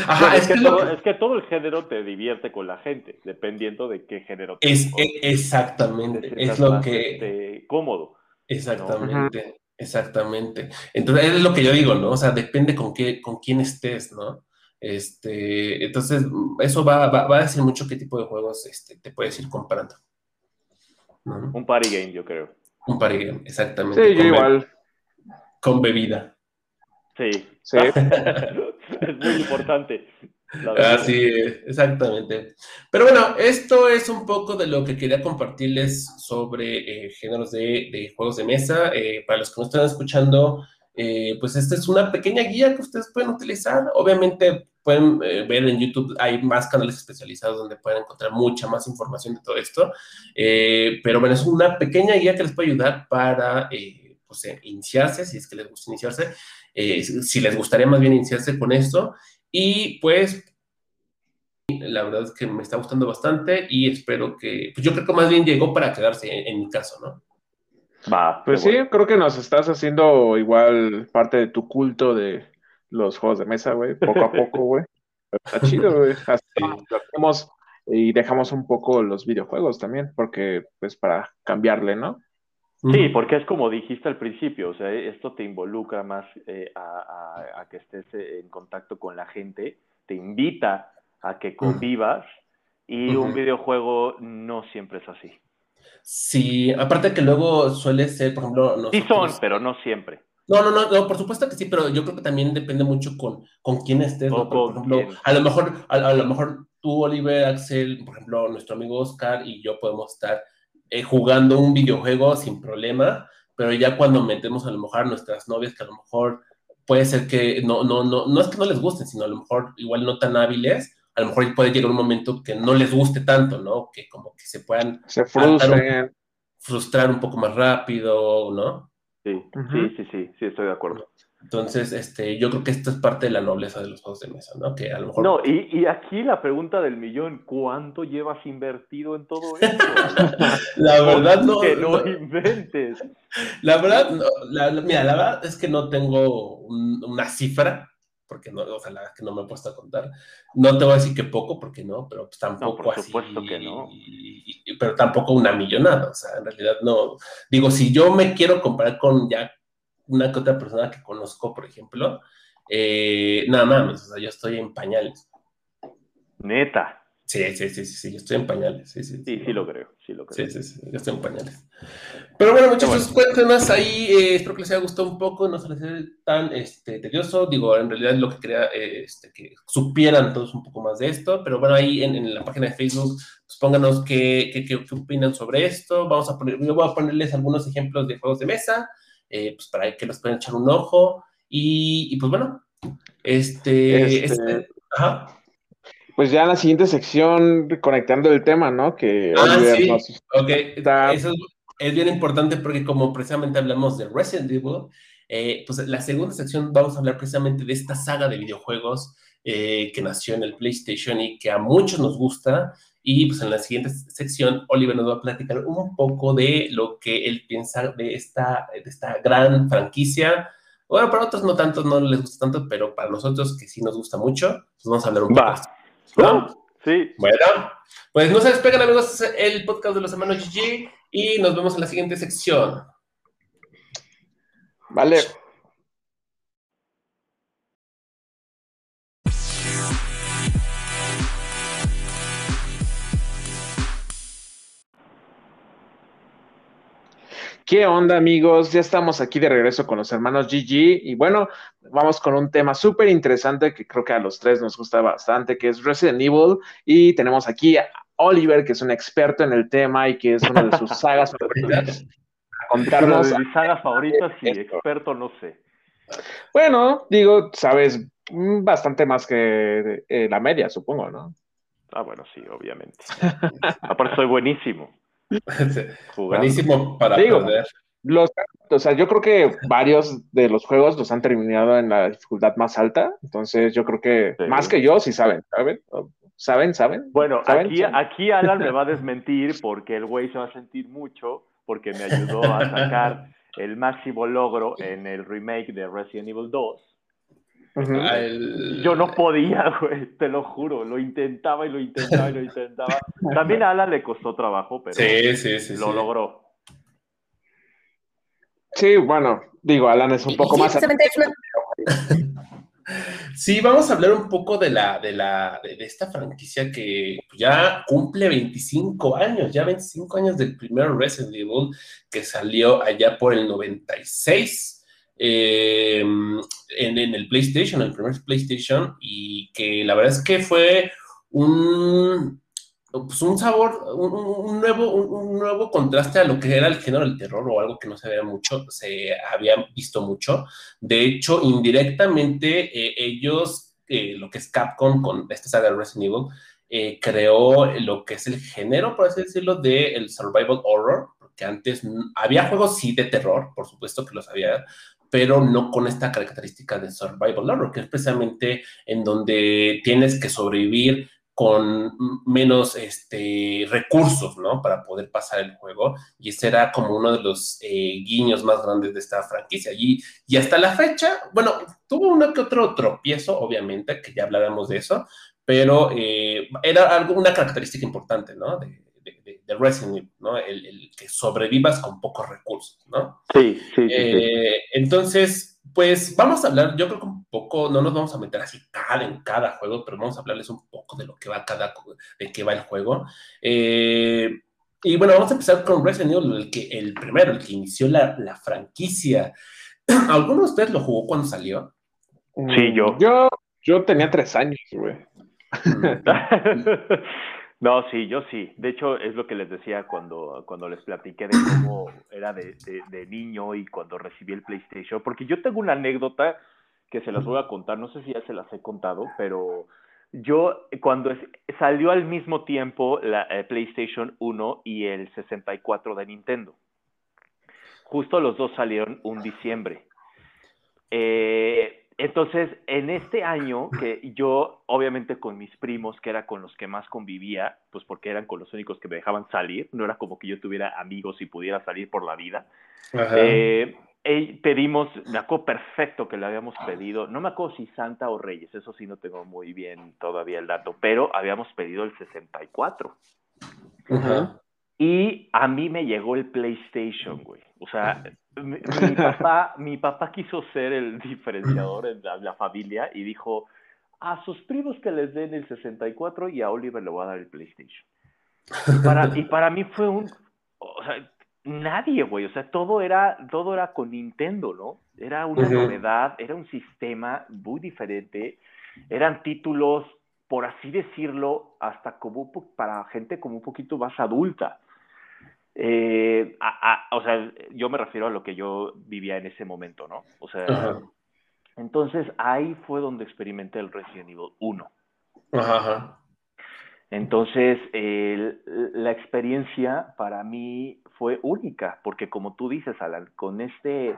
Ajá, es, que todo, es, que todo, el género te divierte con la gente, dependiendo de qué género te es, e, Exactamente, es lo que... Este, cómodo. Exactamente, exactamente. Entonces, es lo que yo digo, ¿no? O sea, depende con, qué, con quién estés, ¿no? Este, entonces, eso va, va, a decir mucho qué tipo de juegos este, te puedes ir comprando. Un party game, yo creo. Un party game, exactamente. Sí, yo igual. Con bebida. Sí. Sí. es muy importante. Así exactamente. Pero bueno, esto es un poco de lo que quería compartirles sobre eh, géneros de, juegos de mesa. Eh, para los que no están escuchando, eh, pues esta es una pequeña guía que ustedes pueden utilizar. Obviamente pueden ver en YouTube, hay más canales especializados donde pueden encontrar mucha más información de todo esto. pero bueno, es una pequeña guía que les puede ayudar para pues, iniciarse, si es que les gusta iniciarse. Eh, si les gustaría más bien iniciarse con esto. Y pues, la verdad es que me está gustando bastante y espero que, pues yo creo que más bien llegó para quedarse en, mi caso, ¿no? Va, pues sí, creo que nos estás haciendo igual parte de tu culto de los juegos de mesa, güey, poco a poco, güey. Está chido, güey. Hacemos y dejamos un poco los videojuegos también, porque pues para cambiarle, ¿no? Sí, porque es como dijiste al principio, o sea, esto te involucra más eh, a, que estés eh, en contacto con la gente, te invita a que convivas y un videojuego no siempre es así. Sí, aparte que luego suele ser, por ejemplo... Sí son, pero no siempre. No, no, no, por supuesto que sí, pero yo creo que también depende mucho con, con quién estés. Por, ejemplo, a lo mejor, a, lo mejor tú, Oliver, Axel, por ejemplo, nuestro amigo Oscar y yo podemos estar eh, jugando un videojuego sin problema, pero ya cuando metemos a lo mejor a nuestras novias, que a lo mejor puede ser que no, no, no, no es que no les gusten, sino a lo mejor igual no tan hábiles, a lo mejor puede llegar un momento que no les guste tanto, ¿no? Que como que se puedan se frustren. frustrar un poco más rápido, ¿no? Sí, sí, sí, sí, sí, estoy de acuerdo. Entonces, este, yo creo que esto es parte de la nobleza de los juegos de mesa, ¿no? Que a lo mejor... No, y, y aquí la pregunta del millón, ¿cuánto llevas invertido en todo esto? la verdad no... Que no, inventes. La verdad, no, la, mira, la verdad es que no tengo una cifra, porque no, o sea, la verdad es que no me he puesto a contar. No te voy a decir que poco, porque no, pero pues tampoco por supuesto que no. pero tampoco una millonada, o sea, en realidad no. Digo, si yo me quiero comparar con ya una que otra persona que conozco, por ejemplo, eh, nada más, o sea, yo estoy en pañales. Neta. Sí, sí, sí, sí, sí, yo estoy en pañales. Sí, sí, sí, sí, lo creo, sí lo creo. Sí, sí, sí, yo estoy en pañales. Pero bueno, muchachos, cuéntenos ahí, eh, espero que les haya gustado un poco, no se les haya tan este, tedioso, digo, en realidad lo que quería, eh, este, que supieran todos un poco más de esto, pero bueno, ahí en, en la página de Facebook, pues pónganos qué, qué, qué, opinan sobre esto, vamos a poner, yo voy a ponerles algunos ejemplos de juegos de mesa, eh, pues para que los puedan echar un ojo, y, y pues bueno, este, este... este ajá pues ya en la siguiente sección, conectando el tema, ¿no? Que ah, sí. ok. Eso es bien importante porque como precisamente hablamos de Resident Evil, eh, pues la segunda sección vamos a hablar precisamente de esta saga de videojuegos eh, que nació en el PlayStation y que a muchos nos gusta. Y pues en la siguiente sección, Oliver nos va a platicar un poco de lo que él piensa de esta, de esta gran franquicia. Bueno, para otros no tanto, no les gusta tanto, pero para nosotros que sí nos gusta mucho, pues vamos a hablar un poco. ¿No? Sí. Bueno, pues no se despeguen, amigos, el podcast de los hermanos GG y nos vemos en la siguiente sección. Vale. ¿Qué onda amigos? Ya estamos aquí de regreso con los hermanos GG y bueno, vamos con un tema súper interesante que creo que a los tres nos gusta bastante, que es Resident Evil y tenemos aquí a Oliver, que es un experto en el tema y que es una de sus sagas favoritas. A contarnos... De mis sagas favoritas y experto no sé. Bueno, digo, sabes bastante más que eh, la media, supongo, ¿no? Ah, bueno, sí, obviamente. Aparte soy buenísimo. Buenísimo para perder. Los, o sea, yo creo que varios de los juegos los han terminado en la dificultad más alta, entonces yo creo que más que yo sí saben, ¿saben? ¿Saben? ¿Saben? Bueno, Aquí, aquí Alan me va a desmentir porque el güey se va a sentir mucho porque me ayudó a sacar el máximo logro en el remake de Resident Evil 2 yo no podía, güey, te lo juro. Lo intentaba y lo intentaba y lo intentaba. También a Alan le costó trabajo, pero lo logró. Sí, bueno, digo, Alan es un poco más. Sí, vamos a hablar un poco de la, de la, de esta franquicia que ya cumple 25 años, ya 25 años del primer Resident Evil que salió allá por el 96 eh, en, el PlayStation, el primer PlayStation, y que la verdad es que fue un, pues un sabor, un, nuevo, un, nuevo contraste a lo que era el género del terror o algo que no se había mucho, se había visto mucho. De hecho, indirectamente, eh, ellos, eh, lo que es Capcom con esta saga de Resident Evil, creó lo que es el género, por así decirlo, del el survival horror, porque antes había juegos sí de terror, por supuesto que los había, pero no con esta característica de survival horror, que es precisamente en donde tienes que sobrevivir con menos este, recursos, ¿no? Para poder pasar el juego. Y ese era como uno de los eh, guiños más grandes de esta franquicia. Y, y hasta la fecha, bueno, tuvo uno que otro tropiezo, obviamente, que ya hablaremos de eso, pero eh, era algo, una característica importante, ¿no? De Resident Evil, ¿no? El, que sobrevivas con pocos recursos, ¿no? Sí, sí, sí, eh, Entonces, pues vamos a hablar, yo creo que un poco, no nos vamos a meter así cada en cada juego, pero vamos a hablarles un poco de lo que va cada, de qué va el juego. Eh, y bueno, vamos a empezar con Resident Evil, el, que, el primero, el que inició la, la franquicia. ¿Alguno de ustedes lo jugó cuando salió? Sí, yo. Yo, yo tenía tres años, güey. No, sí, yo sí. De hecho, es lo que les decía cuando, cuando les platiqué de cómo era de, de, niño y cuando recibí el PlayStation, porque yo tengo una anécdota que se las voy a contar, no sé si ya se las he contado, pero yo cuando salió al mismo tiempo la eh, PlayStation 1 y el 64 de Nintendo, justo los dos salieron un diciembre. Eh, entonces, en este año que yo, obviamente con mis primos, que era con los que más convivía, pues porque eran con los únicos que me dejaban salir, no era como que yo tuviera amigos y pudiera salir por la vida. Eh, pedimos, me acuerdo perfecto que le habíamos pedido, no me acuerdo si Santa o Reyes, eso sí no tengo muy bien todavía el dato, pero habíamos pedido el 64. Y a mí me llegó el PlayStation, güey. O sea, mi, papá, mi papá quiso ser el diferenciador en la, familia y dijo, a sus primos que les den el 64 y a Oliver le voy a dar el PlayStation. Y para, y para mí fue un, o sea, nadie, güey, o sea, todo era, todo era con Nintendo, ¿no? Era una novedad, era un sistema muy diferente, eran títulos, por así decirlo, hasta como para gente como un poquito más adulta. Eh, o sea, yo me refiero a lo que yo vivía en ese momento, ¿no? O sea, entonces ahí fue donde experimenté el Resident Evil 1. Ajá. Entonces, la experiencia para mí fue única, porque como tú dices, Alan, con este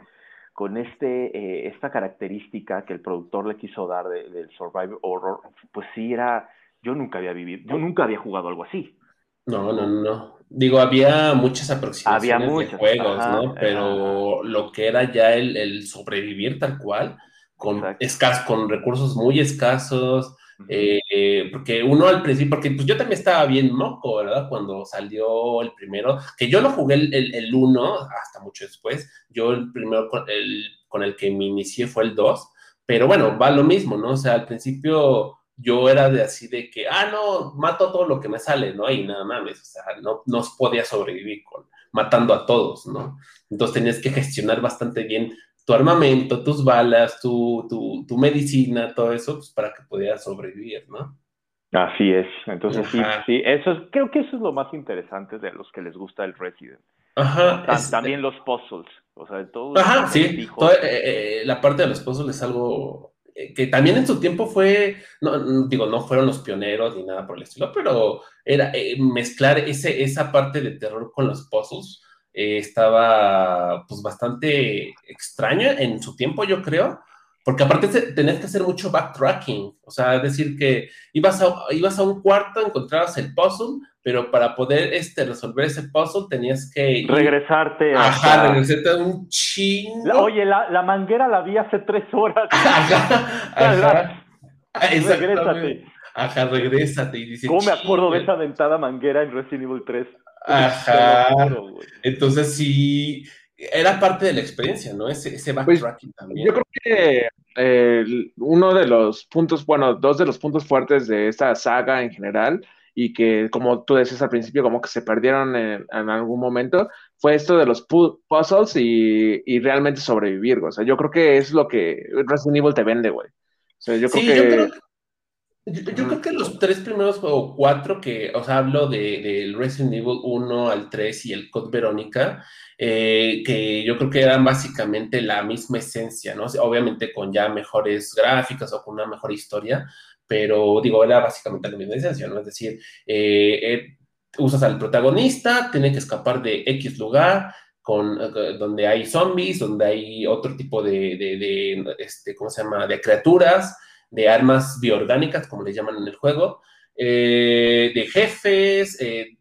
con este, eh, esta característica que el productor le quiso dar del survival horror, pues sí era, yo nunca había vivido, yo nunca había jugado algo así. No, no, no. Digo, había muchas aproximaciones había de juegos, ¿no? Pero lo que era ya el, sobrevivir tal cual, con, escasos, con recursos muy escasos, eh, porque uno al principio, porque pues yo también estaba bien moco, ¿verdad? Cuando salió el primero, que yo no jugué el, el, uno hasta mucho después, yo el primero con el, con el que me inicié fue el 2, pero bueno, va lo mismo, ¿no? O sea, al principio yo era de así de que, ah, no, mato todo lo que me sale, ¿no? Y nada más, o sea, no, no podía sobrevivir con matando a todos, ¿no? Entonces tenías que gestionar bastante bien tu armamento, tus balas, tu, tu, tu medicina, todo eso, pues para que pudieras sobrevivir, ¿no? Así es. Entonces, sí, sí, eso creo que eso es lo más interesante de los que les gusta el Resident. Ajá. también los puzzles. O sea, todo. Ajá, sí. Eh, eh, la parte de los puzzles es algo eh, que también en su tiempo fue, no, digo, no fueron los pioneros ni nada por el estilo, pero era mezclar ese, esa parte de terror con los puzzles eh, estaba pues bastante extraña en su tiempo, yo creo, porque aparte tenías que hacer mucho backtracking, o sea, es decir que ibas a, ibas a un cuarto, encontrabas el puzzle, pero para poder este, resolver ese puzzle tenías que... regresarte. Ajá, regresarte a un chingo. oye, la, manguera la vi hace tres horas. Ajá, ajá. Regrésate. Ajá, regrésate. Y ¿Cómo me acuerdo de esa dentada manguera en Resident Evil 3? Ajá. Entonces sí, era parte de la experiencia, ¿no? Ese, ese pues, backtracking también. Yo creo que eh, uno de los puntos, bueno, dos de los puntos fuertes de esta saga en general y que, como tú decías al principio, como que se perdieron en, algún momento, fue esto de los puzzles y, realmente sobrevivir, O sea, yo creo que es lo que Resident Evil te vende, güey. O sea, yo creo que... Yo creo yo, creo que los tres primeros o cuatro que, os hablo del de, Resident Evil 1 al 3 y el Code Verónica, eh, que yo creo que eran básicamente la misma esencia, ¿no? obviamente con ya mejores gráficas o con una mejor historia, pero digo, era básicamente la misma esencia, ¿no? Es decir, eh, eh, usas al protagonista, tiene que escapar de X lugar, con, donde hay zombies, donde hay otro tipo de, de, de este, ¿cómo se llama?, de criaturas, de armas bioorgánicas, como le llaman en el juego, eh, de jefes, eh,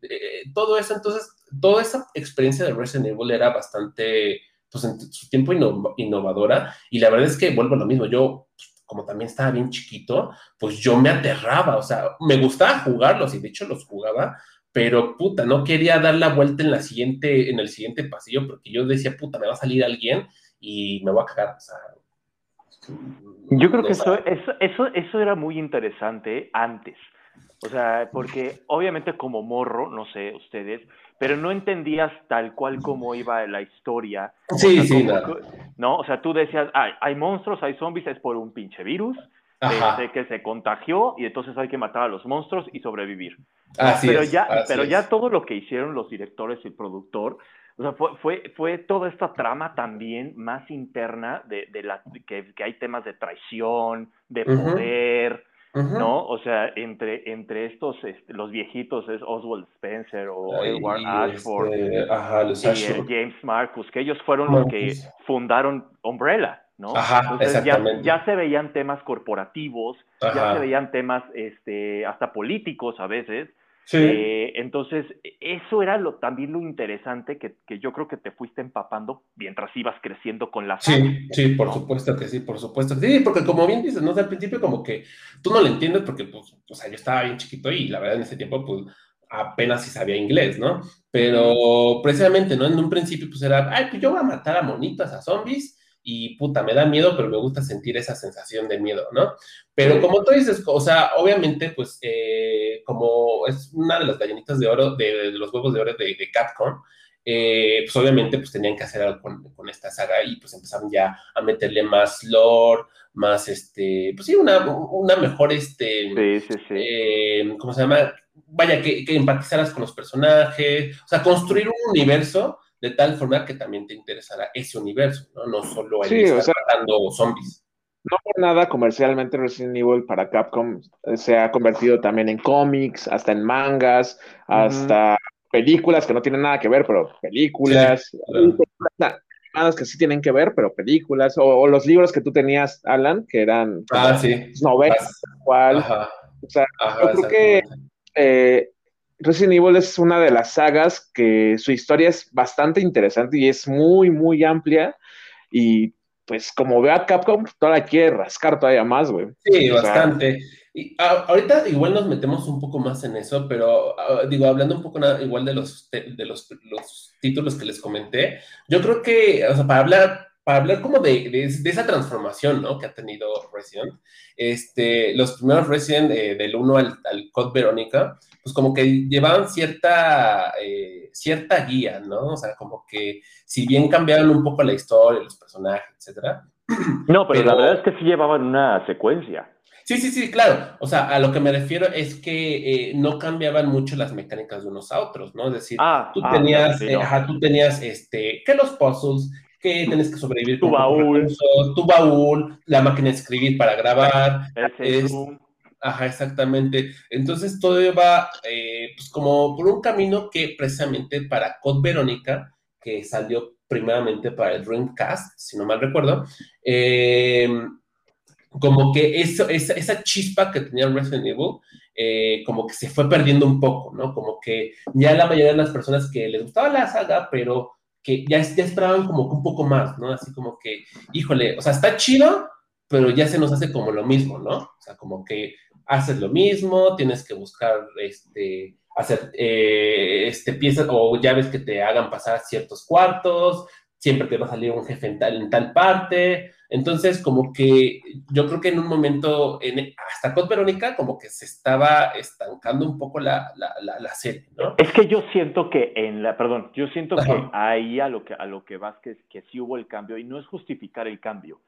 todo eso. Entonces, toda esa experiencia de Resident Evil era bastante, pues en su tiempo innovadora. Y la verdad es que vuelvo a lo mismo. Yo, como también estaba bien chiquito, pues yo me aterraba. O sea, me gustaba jugarlos y de hecho los jugaba. Pero puta, no quería dar la vuelta en la siguiente, en el siguiente pasillo, porque yo decía, puta, me va a salir alguien y me va a cagar. O sea, yo creo que eso, eso, eso, era muy interesante antes. O sea, porque obviamente como morro, no sé ustedes, pero no entendías tal cual como iba la historia. Sí, sí, ¿no? O sea, tú decías, hay monstruos, hay zombies, es por un pinche virus este, que se contagió y entonces hay que matar a los monstruos y sobrevivir. pero ya, pero ya todo lo que hicieron los directores y el productor o sea, fue, fue, fue toda esta trama también más interna de, de la, que, que, hay temas de traición, de poder, ¿no? O sea, entre, entre estos, este, los viejitos es Oswald Spencer o Edward Ashford este, y James Marcus, que ellos fueron los que fundaron Umbrella, ¿no? Ajá, Entonces ya, ya, se veían temas corporativos, ya se veían temas este, hasta políticos a veces, Sí. Eh, entonces, eso era lo, también lo interesante que, que, yo creo que te fuiste empapando mientras ibas creciendo con la Sí, sí, por supuesto que sí, por supuesto que sí, porque como bien dices, ¿no? al principio como que tú no lo entiendes porque, pues, o sea, yo estaba bien chiquito y la verdad en ese tiempo, pues, apenas si sabía inglés, ¿no? Pero precisamente, ¿no? En un principio, pues era, ay, pues yo voy a matar a monitas, a zombies, y puta, me da miedo, pero me gusta sentir esa sensación de miedo, ¿no? Pero como tú dices, o sea, obviamente, pues, eh, como es una de las gallinitas de oro, de, los huevos de oro de, de Capcom, eh, pues obviamente pues tenían que hacer algo con, esta saga y pues empezaron ya a meterle más lore, más este, pues sí, una, una mejor, este, sí, sí, sí. Eh, ¿cómo se llama? Vaya, que, que empatizaras con los personajes, o sea, construir un universo de tal forma que también te interesará ese universo, ¿no? No solo el estar matando zombies. No por nada, comercialmente Resident Evil para Capcom se ha convertido también en cómics, hasta en mangas, hasta películas que no tienen nada que ver, pero películas, animadas que sí tienen que ver, pero películas, o, los libros que tú tenías, Alan, que eran ah, sí. novelas, cual. O sea, yo creo que eh, Resident Evil es una de las sagas que su historia es bastante interesante y es muy, muy amplia. Y pues como ve a Capcom, todavía quiere rascar todavía más, güey. Sí, bastante. Y, ahorita igual nos metemos un poco más en eso, pero ah, digo, hablando un poco igual de los, de, los, los, títulos que les comenté, yo creo que, o sea, para hablar, para hablar como de, de, esa transformación, ¿no? Que ha tenido Resident, este, los primeros Resident eh, del 1 al, al Code Verónica, pues como que llevaban cierta, eh, cierta guía, ¿no? O sea, como que si bien cambiaron un poco la historia, los personajes, etcétera. No, pero, la verdad es que sí llevaban una secuencia. Sí, sí, sí, claro. O sea, a lo que me refiero es que eh, no cambiaban mucho las mecánicas de unos a otros, ¿no? Es decir, ah, tú, ah, tenías, eh, tú tenías, este, que los puzzles, que tienes que sobrevivir tu baúl, tu baúl, la máquina de escribir para grabar, es, Ajá, exactamente. Entonces todo va eh, pues como por un camino que precisamente para Code Verónica, que salió primeramente para el Dreamcast, si no mal recuerdo, eh, como que eso, esa, esa, chispa que tenía Resident Evil, eh, como que se fue perdiendo un poco, ¿no? Como que ya la mayoría de las personas que les gustaba la saga, pero que ya, ya esperaban como un poco más, ¿no? Así como que, híjole, o sea, está chido, pero ya se nos hace como lo mismo, ¿no? O sea, como que haces lo mismo, tienes que buscar este, hacer eh, este, piezas o llaves que te hagan pasar ciertos cuartos, siempre te va a salir un jefe en tal, en tal parte. Entonces, como que yo creo que en un momento, en, hasta con Verónica, como que se estaba estancando un poco la, la, serie, ¿no? Es que yo siento que en la, perdón, yo siento que ahí a lo que, a lo que vas, que, que sí hubo el cambio, y no es justificar el cambio,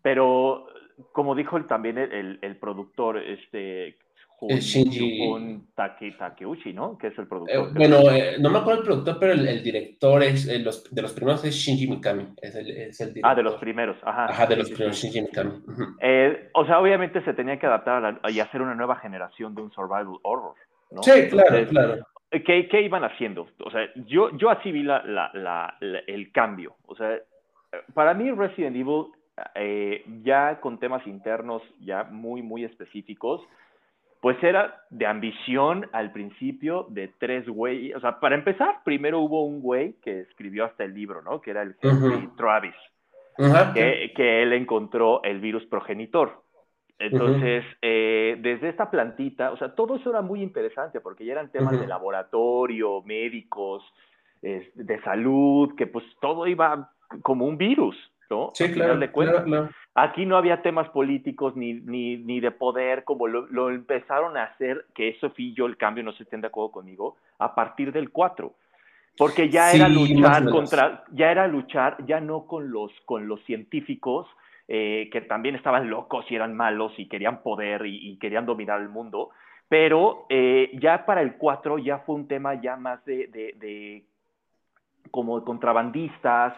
pero como dijo el, también el, el, productor, este, Jun, Takeuchi, ¿no? Que es el productor. Eh, bueno, eh, no me acuerdo el productor, pero el, director es, eh, los, de los primeros es Shinji Mikami. Es el, es el ah, de los primeros, ajá. Ajá, de los primeros, Shinji Mikami. o sea, obviamente se tenía que adaptar y hacer una nueva generación de un survival horror, ¿no? Sí, claro, claro. ¿qué, ¿qué, iban haciendo? O sea, yo, yo así vi la, la, la, el cambio. O sea, para mí Resident Evil eh, ya con temas internos ya muy, muy específicos, pues era de ambición al principio de tres güeyes. O sea, para empezar, primero hubo un güey que escribió hasta el libro, ¿no? Que era el Henry Travis, que, que, él encontró el virus progenitor. Entonces, eh, desde esta plantita, o sea, todo eso era muy interesante porque ya eran temas de laboratorio, médicos, de salud, que pues todo iba como un virus. ¿No? Sí, claro, Aquí no había temas políticos ni, ni, ni de poder, como lo, empezaron a hacer, que eso fui yo el cambio, no se estén de acuerdo conmigo, a partir del 4. Porque ya era luchar contra, ya era luchar, ya no con los, con los científicos, eh, que también estaban locos y eran malos y querían poder y, querían dominar el mundo, pero eh, ya para el 4 ya fue un tema ya más de, de, de como contrabandistas,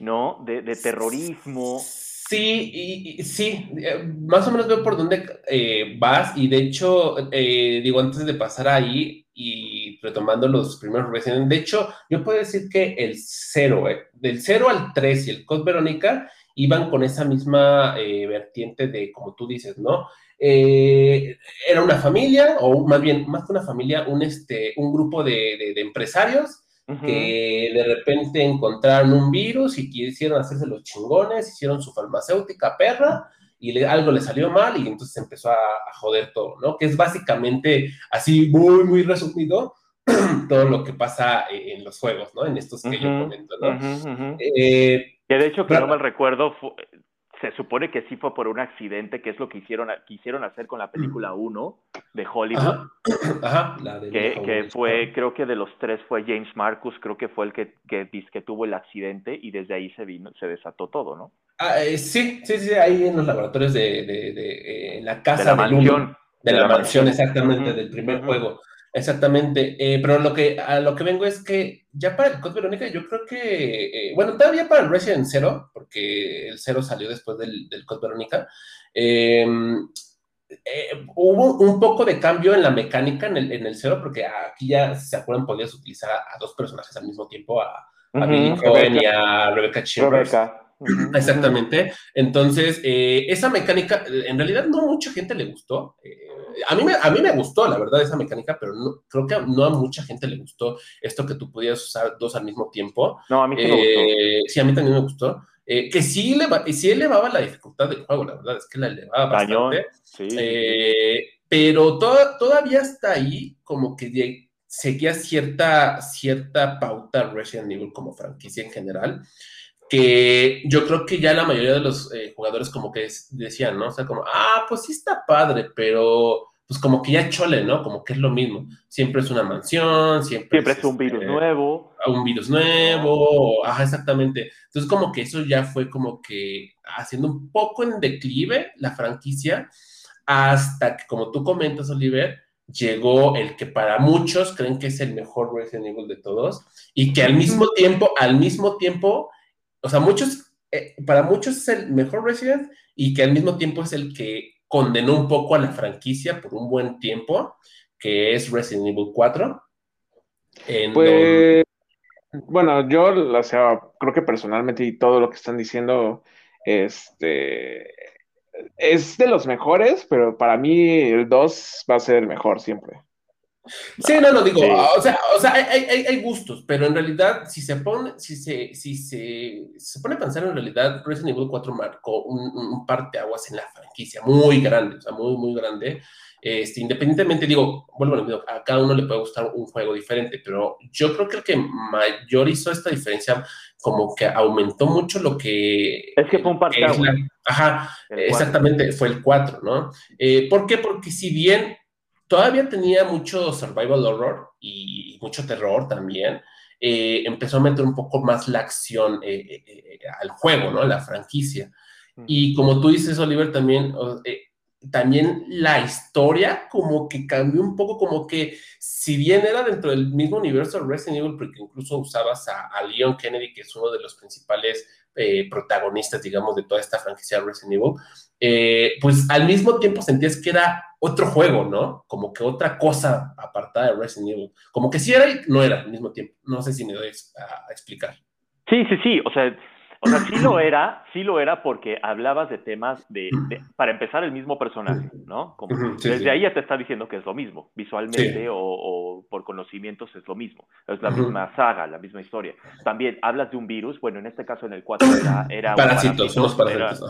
¿no? De, terrorismo. Sí, y, sí, eh, más o menos veo por dónde eh, vas y de hecho, eh, digo, antes de pasar ahí y retomando los primeros Resident, de hecho, yo puedo decir que el 0, del 0 al 3 y el Code Verónica iban con esa misma vertiente de, como tú dices, ¿no? eh, era una familia, o más bien, más que una familia, un, este, un grupo de, empresarios que de repente encontraron un virus y quisieron hacerse los chingones, hicieron su farmacéutica perra y algo le salió mal y entonces empezó a, joder todo, ¿no? Que es básicamente así muy, muy resumido todo lo que pasa en los juegos, ¿no? En estos que yo comento, ¿no? Eh, que de hecho, que no mal recuerdo, se supone que sí fue por un accidente, que es lo que hicieron, quisieron hacer con la película 1 de Hollywood. Ajá, la de que, que fue, creo que de los tres fue James Marcus, creo que fue el que, que, que tuvo el accidente y desde ahí se vino, se desató todo, ¿no? Ah, eh, sí, sí, sí, ahí en los laboratorios de, de, de, la casa de la mansión. de, la, mansión, exactamente, del primer juego. Exactamente, eh, pero lo que, a lo que vengo es que ya para el Code Verónica yo creo que, eh, bueno, todavía para el Resident Zero, porque el Zero salió después del, del Code Verónica, em, eh, hubo un poco de cambio en la mecánica en el, en el Zero, porque aquí ya, si se acuerdan, podías utilizar a, dos personajes al mismo tiempo, a, a Billy Cohen y a Rebecca Chambers. Exactamente. Entonces, esa mecánica, en realidad no mucha gente le gustó a mí, me, a mí me gustó, la verdad, esa mecánica, pero no, creo que no a mucha gente le gustó esto que tú podías usar dos al mismo tiempo. No, a mí sí me gustó. Eh, sí, a mí también me gustó. Eh, que sí, eleva, sí elevaba la dificultad del juego, la verdad es que la elevaba bastante. Eh, pero todavía está ahí como que seguía cierta, cierta pauta Resident Evil como franquicia en general que yo creo que ya la mayoría de los eh, jugadores como que decían, ¿no? O sea, como, ah, pues sí está padre, pero pues como que ya chole, ¿no? Como que es lo mismo. Siempre es una mansión, siempre, siempre es, un virus este, nuevo. Un virus nuevo, ajá, exactamente. Entonces como que eso ya fue como que haciendo un poco en declive la franquicia, hasta que, como tú comentas, Oliver, llegó el que para muchos creen que es el mejor Resident Evil de todos, y que al mismo tiempo, al mismo tiempo, o sea, muchos, eh, para muchos es el mejor Resident y que al mismo tiempo es el que condenó un poco a la franquicia por un buen tiempo, que es Resident Evil 4. pues, bueno, yo, o sea, creo que personalmente y todo lo que están diciendo, este, es de los mejores, pero para mí el 2 va a ser el mejor siempre. Sí, no, no, digo, o sea, o sea hay, hay, hay, gustos, pero en realidad, si se pone, si se, si se, se pone a pensar en realidad, Resident Evil 4 marcó un, un parteaguas en la franquicia, muy grande, o sea, muy, muy grande. Este, independientemente, digo, vuelvo a lo a cada uno le puede gustar un juego diferente, pero yo creo que el que mayor hizo esta diferencia, como que aumentó mucho lo que... Es que fue un parteaguas. Ajá, exactamente, fue el 4, ¿no? Eh, ¿Por qué? Porque si bien todavía tenía mucho survival horror y mucho terror también. Eh, empezó a meter un poco más la acción eh, eh, al juego, ¿no? La franquicia. Y como tú dices, Oliver, también, también la historia como que cambió un poco, como que si bien era dentro del mismo universo Resident Evil, porque incluso usabas a, a Leon Kennedy, que es uno de los principales protagonistas, digamos, de toda esta franquicia Resident Evil, eh, pues al mismo tiempo sentías que era otro juego, ¿no? Como que otra cosa apartada de Resident Evil. Como que sí era y no era al mismo tiempo. No sé si me doy a, explicar. Sí, sí, sí. O sea, o sea, sí lo era, sí lo era porque hablabas de temas de, para empezar, el mismo personaje, ¿no? Como, desde ahí ya te está diciendo que es lo mismo, visualmente o, por conocimientos es lo mismo, es la misma saga, la misma historia. También hablas de un virus, bueno, en este caso en el 4 era, era un parásito,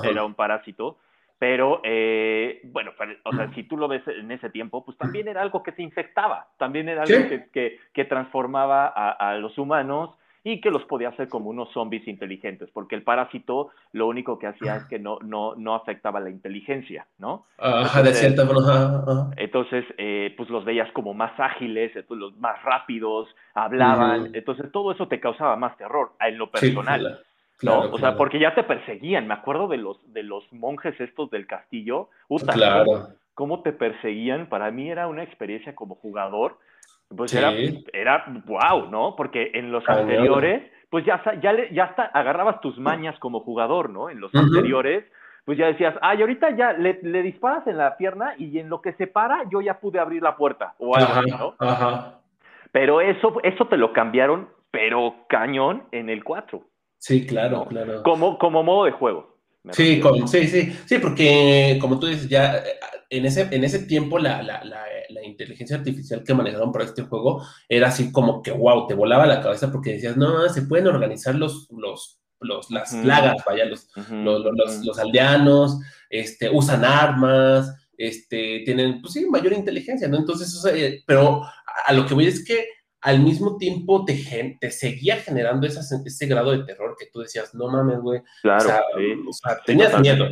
era, un parásito, pero, eh, bueno, o sea, si tú lo ves en ese tiempo, pues también era algo que te infectaba, también era algo que, que, transformaba a, a, los humanos y que los podía hacer como unos zombies inteligentes, porque el parásito lo único que hacía es que no, no, no afectaba la inteligencia, ¿no? Ajá, de cierta forma. Entonces, eh, pues los veías como más ágiles, los más rápidos, hablaban, entonces todo eso te causaba más terror en lo personal. ¿No? o sea, porque ya te perseguían. Me acuerdo de los, de los monjes estos del castillo. claro. cómo, te perseguían. Para mí era una experiencia como jugador pues era, era wow, ¿no? Porque en los anteriores, pues ya, ya, ya hasta agarrabas tus mañas como jugador, ¿no? En los anteriores, pues ya decías, ay, ahorita ya le, le, disparas en la pierna y en lo que se para, yo ya pude abrir la puerta o algo así, ¿no? Ajá. Pero eso, eso te lo cambiaron, pero cañón en el 4. Sí, claro, claro. Como, como modo de juego. Sí, sí, sí, sí, porque como tú dices, ya en ese, en ese tiempo la, la, la, inteligencia artificial que manejaron para este juego era así como que, wow, te volaba la cabeza porque decías, no, se pueden organizar los, los, los las plagas, vaya, los, los, los, aldeanos, este, usan armas, este, tienen, pues sí, mayor inteligencia, ¿no? Entonces, eh, pero a, lo que voy es que al mismo tiempo te, te seguía generando ese grado de terror que tú decías, no mames, güey. Claro, o sea, tenías miedo.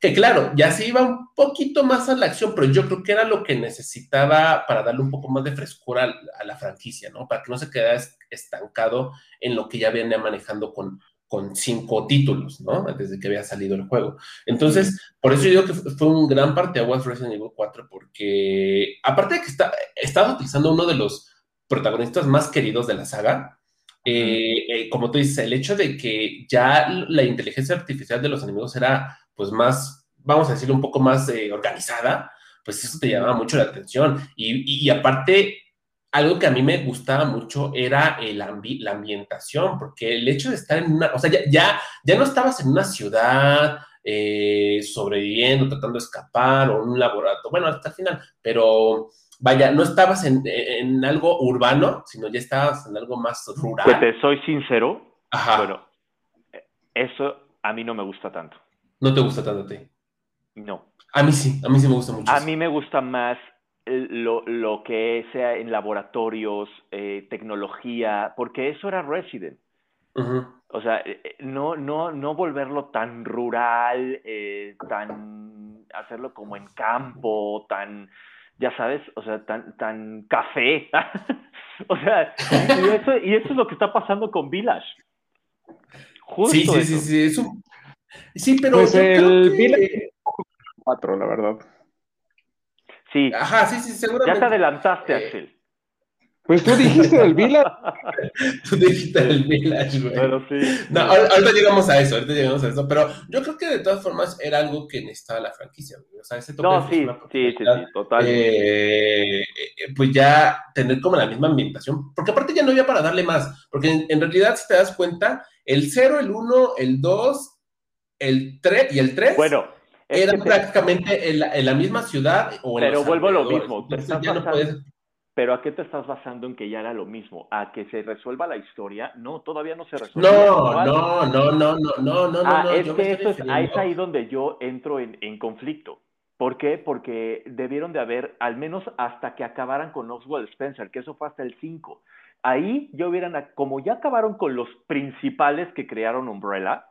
Que claro, ya se iba un poquito más a la acción, pero yo creo que era lo que necesitaba para darle un poco más de frescura a, la franquicia, ¿no? Para que no se quedara estancado en lo que ya venía manejando con, con cinco títulos, ¿no? Desde que había salido el juego. Entonces, por eso yo digo que fue un gran parte de Resident Evil 4, porque aparte de que está, estaba utilizando uno de los protagonistas más queridos de la saga, eh, eh, como tú dices, el hecho de que ya la inteligencia artificial de los enemigos era pues más, vamos a decirlo, un poco más eh, organizada, pues eso te llamaba mucho la atención. Y, y, aparte, algo que a mí me gustaba mucho era el la ambientación, porque el hecho de estar en una, o sea, ya, ya, ya no estabas en una ciudad eh, sobreviviendo, tratando de escapar o en un laboratorio, bueno, hasta el final, pero vaya, no estabas en, en, algo urbano, sino ya estabas en algo más rural. Que te soy sincero, Ajá. bueno, eso a mí no me gusta tanto. ¿No te gusta tanto a ti? No. A mí sí, a mí sí me gusta mucho. A mí me gusta más lo, lo que sea en laboratorios, eh, tecnología, porque eso era Resident. O sea, eh, eh, no, no, no volverlo tan rural, tan hacerlo como en campo, tan, ya sabes, o sea, tan, tan café. o sea, y eso, y eso es lo que está pasando con Village. Justo sí, sí, sí, sí, Sí, pero. Pues el que... 4, la verdad. Sí. Ajá, sí, sí, seguramente. Ya te adelantaste, eh, Axel. Pues tú dijiste del Village. tú dijiste del Village, güey. Pero sí. No, ahorita llegamos a eso, ahorita llegamos a eso. Pero yo creo que de todas formas era algo que necesitaba la franquicia, güey. O sea, ese toque No, sí, sí, sí, sí, total. Eh, pues ya tener como la misma ambientación. Porque aparte ya no había para darle más. Porque en, en realidad, si te das cuenta, el 0, el 1, el 2 el 3 y el 3 bueno, eran prácticamente en la, misma ciudad o en Pero vuelvo a lo mismo. Pero ¿a qué te estás basando en que ya era lo mismo? ¿A que se resuelva la historia? No, todavía no se resuelve. No, no, no, no, no, no, no, ah, no. Es que eso es, ahí donde yo entro en, en conflicto. ¿Por qué? Porque debieron de haber, al menos hasta que acabaran con Oswald Spencer, que eso fue hasta el 5. Ahí yo hubieran, como ya acabaron con los principales que crearon Umbrella,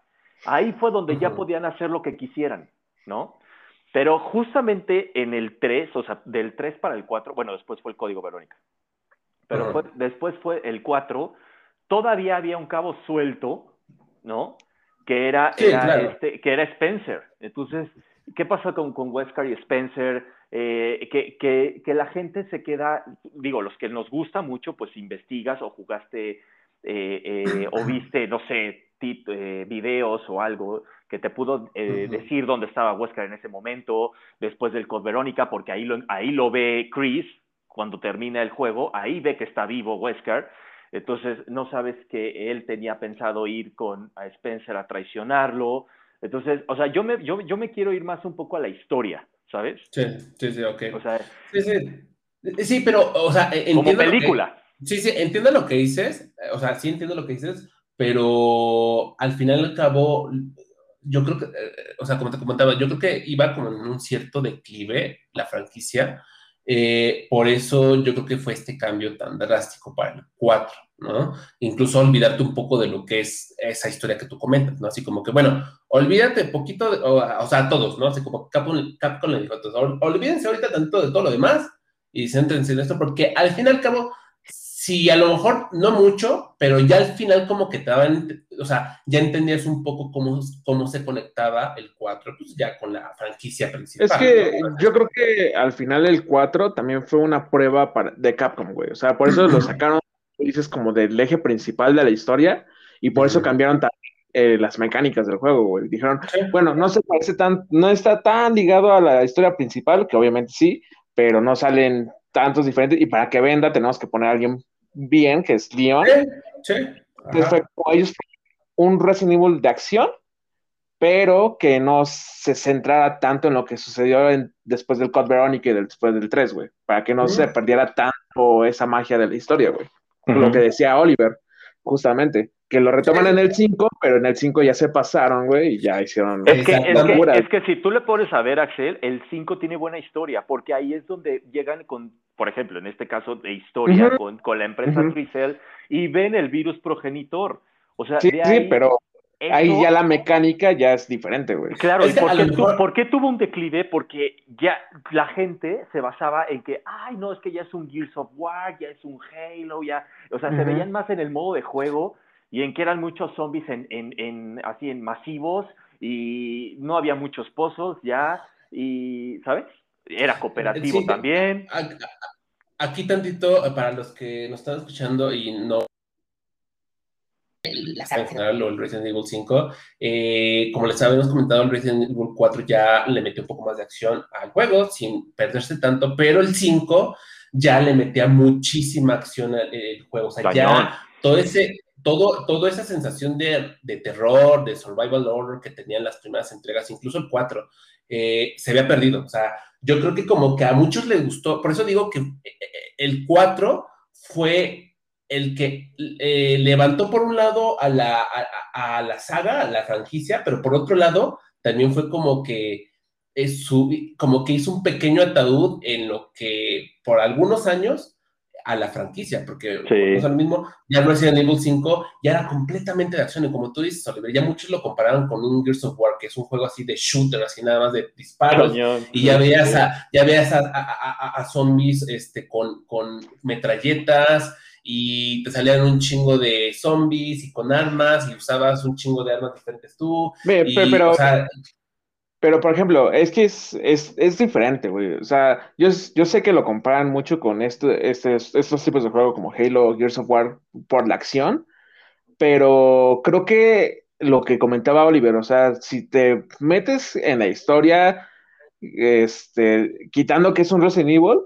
Ahí fue donde ya podían hacer lo que quisieran, ¿no? Pero justamente en el 3, o sea, del 3 para el 4, bueno, después fue el código Verónica, pero después fue el 4, todavía había un cabo suelto, ¿no? Que era, este, que era Spencer. Entonces, ¿qué pasa con, con Wesker y Spencer? Eh, que, que, que, la gente se queda, digo, los que nos gusta mucho, pues investigas o jugaste eh, eh, o viste, no sé, eh, videos o algo que te pudo eh, decir dónde estaba Wesker en ese momento, después del Code Verónica, porque ahí lo, ahí lo ve Chris cuando termina el juego, ahí ve que está vivo Wesker, entonces no sabes que él tenía pensado ir con a Spencer a traicionarlo, entonces, o sea, yo me, yo, yo me quiero ir más un poco a la historia, ¿sabes? Sí, sí, sí, ok. O sea, sí, sí. sí pero, o sea, como película. sí, sí, entiendo lo que dices, o sea, sí entiendo lo que dices, pero al final y al cabo, yo creo que, eh, o sea, como te comentaba, yo creo que iba como en un cierto declive la franquicia, eh, por eso yo creo que fue este cambio tan drástico para el 4, ¿no? Incluso olvidarte un poco de lo que es esa historia que tú comentas, ¿no? Así como que, bueno, olvídate poquito, o, sea, a todos, ¿no? Así como Capcom, Capcom le dijo, olvídense ahorita tanto de todo lo demás y céntrense en esto, porque al fin y al cabo sí, a lo mejor no mucho, pero ya al final como que te daban, o sea, ya entendías un poco cómo, cómo se conectaba el 4, pues ya con la franquicia principal. Es que yo creo que al final el 4 también fue una prueba para, de Capcom, güey. O sea, por eso lo sacaron, dices, como del eje principal de la historia y por eso cambiaron también eh, las mecánicas del juego, güey. Dijeron, bueno, no se parece tan, no está tan ligado a la historia principal, que obviamente sí, pero no salen tantos diferentes y para que venda tenemos que poner a alguien bien, que es Leon. Sí, fue un Resident Evil de acción pero que no se centrara tanto en lo que sucedió después del Code Veronica y después del 3, güey, para que no se perdiera tanto esa magia de la historia, güey. Lo que decía Oliver, justamente, que lo retoman en el 5, pero en el 5 ya se pasaron, güey, y ya hicieron... Es que, es que, si tú le pones a ver, Axel, el 5 tiene buena historia, porque ahí es donde llegan con, por ejemplo, en este caso de historia, con, con, la empresa uh y ven el virus progenitor. O sea, sí, sí, pero Ahí ya la mecánica ya es diferente, güey. Claro, ¿y por qué, tuvo un declive? Porque ya la gente se basaba en que, ay, no, es que ya es un Gears of War, ya es un Halo, ya, o sea, se veían más en el modo de juego y en que eran muchos zombies en, en, en, así en masivos y no había muchos pozos ya y, ¿sabes? Era cooperativo también. Aquí tantito, para los que nos están escuchando y no la en general o el Resident Evil 5. Eh, como les habíamos comentado, el Resident Evil 4 ya le metió un poco más de acción al juego, sin perderse tanto, pero el 5 ya le metía muchísima acción al juego. O sea, ya todo ese, todo, toda esa sensación de, de, terror, de survival horror que tenían las primeras entregas, incluso el 4, eh, se había perdido. O sea, yo creo que como que a muchos les gustó, por eso digo que eh, el 4 fue el que eh, levantó por un lado a la, a, la, saga, a la franquicia, pero por otro lado también fue como que, su, como que hizo un pequeño ataúd en lo que por algunos años a la franquicia, porque sí. lo mismo, ya Resident Evil 5 ya era completamente de acción, y como tú dices, Oliver, ya muchos lo compararon con un Gears of War, que es un juego así de shooter, así nada más de disparos, y ya veías a, ya veías a, a, zombies este, con, con metralletas, y te salían un chingo de zombies y con armas y usabas un chingo de armas diferentes tú. pero, pero, por ejemplo, es que es, es, es diferente, güey. O sea, yo, yo sé que lo comparan mucho con este, este, estos tipos de juegos como Halo, Gears of War por la acción, pero creo que lo que comentaba Oliver, o sea, si te metes en la historia, este, quitando que es un Resident Evil,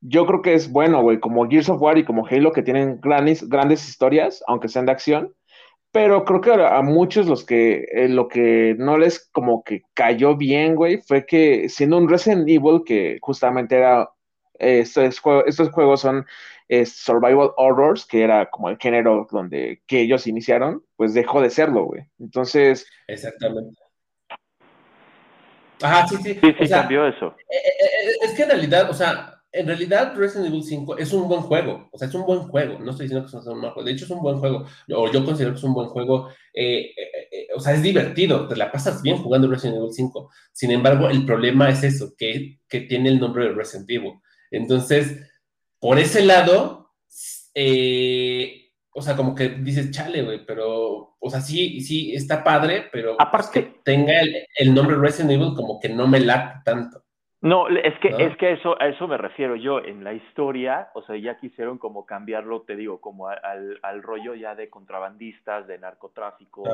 yo creo que es bueno, güey, como Gears of War y como Halo, que tienen grandes, grandes historias, aunque sean de acción, pero creo que a, muchos los que eh, lo que no les como que cayó bien, güey, fue que siendo un Resident Evil, que justamente era, eh, estos, juegos, estos juegos son eh, survival horrors, que era como el género donde que ellos iniciaron, pues dejó de serlo, güey. Entonces... Exactamente. Ajá, sí, sí. Sí, sí, cambió eso. es que en realidad, o sea, en realidad Resident Evil 5 es un buen juego, o sea, es un buen juego, no estoy diciendo que es un mal juego, de hecho es un buen juego, o yo considero que es un buen juego, eh, eh, eh, o sea, es divertido, te la pasas bien jugando Resident Evil 5, sin embargo, el problema es eso, que, que tiene el nombre de Resident Evil, entonces, por ese lado, o sea, como que dices, chale, güey, pero, o sea, sí, sí, está padre, pero aparte que tenga el, el nombre Resident Evil como que no me late tanto. No, es que, es que eso, a eso me refiero yo. En la historia, o sea, ya quisieron como cambiarlo, te digo, como al, al rollo ya de contrabandistas, de narcotráfico.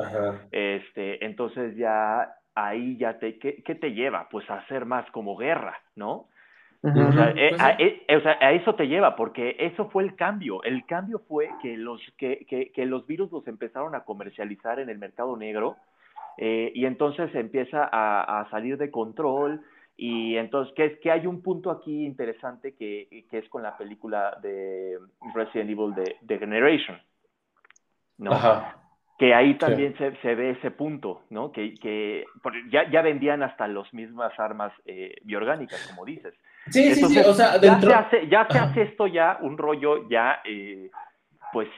Este, entonces ya ahí ya te, ¿qué, ¿qué, te lleva? Pues a hacer más como guerra, ¿no? o, sea, eh, pues a, eh, o, sea, a, eso te lleva, porque eso fue el cambio. El cambio fue que los, que, que, que los virus los empezaron a comercializar en el mercado negro eh, y entonces empieza a, a salir de control y entonces, que es que hay un punto aquí interesante que, que es con la película de Resident Evil de, Generation, ¿no? Que ahí también se, se, ve ese punto, ¿no? Que, que ya, ya vendían hasta las mismas armas eh, biorgánicas, como dices. Sí, sí, sí, o sea, dentro... Ya se hace, ya se hace esto ya, un rollo ya, eh, pues,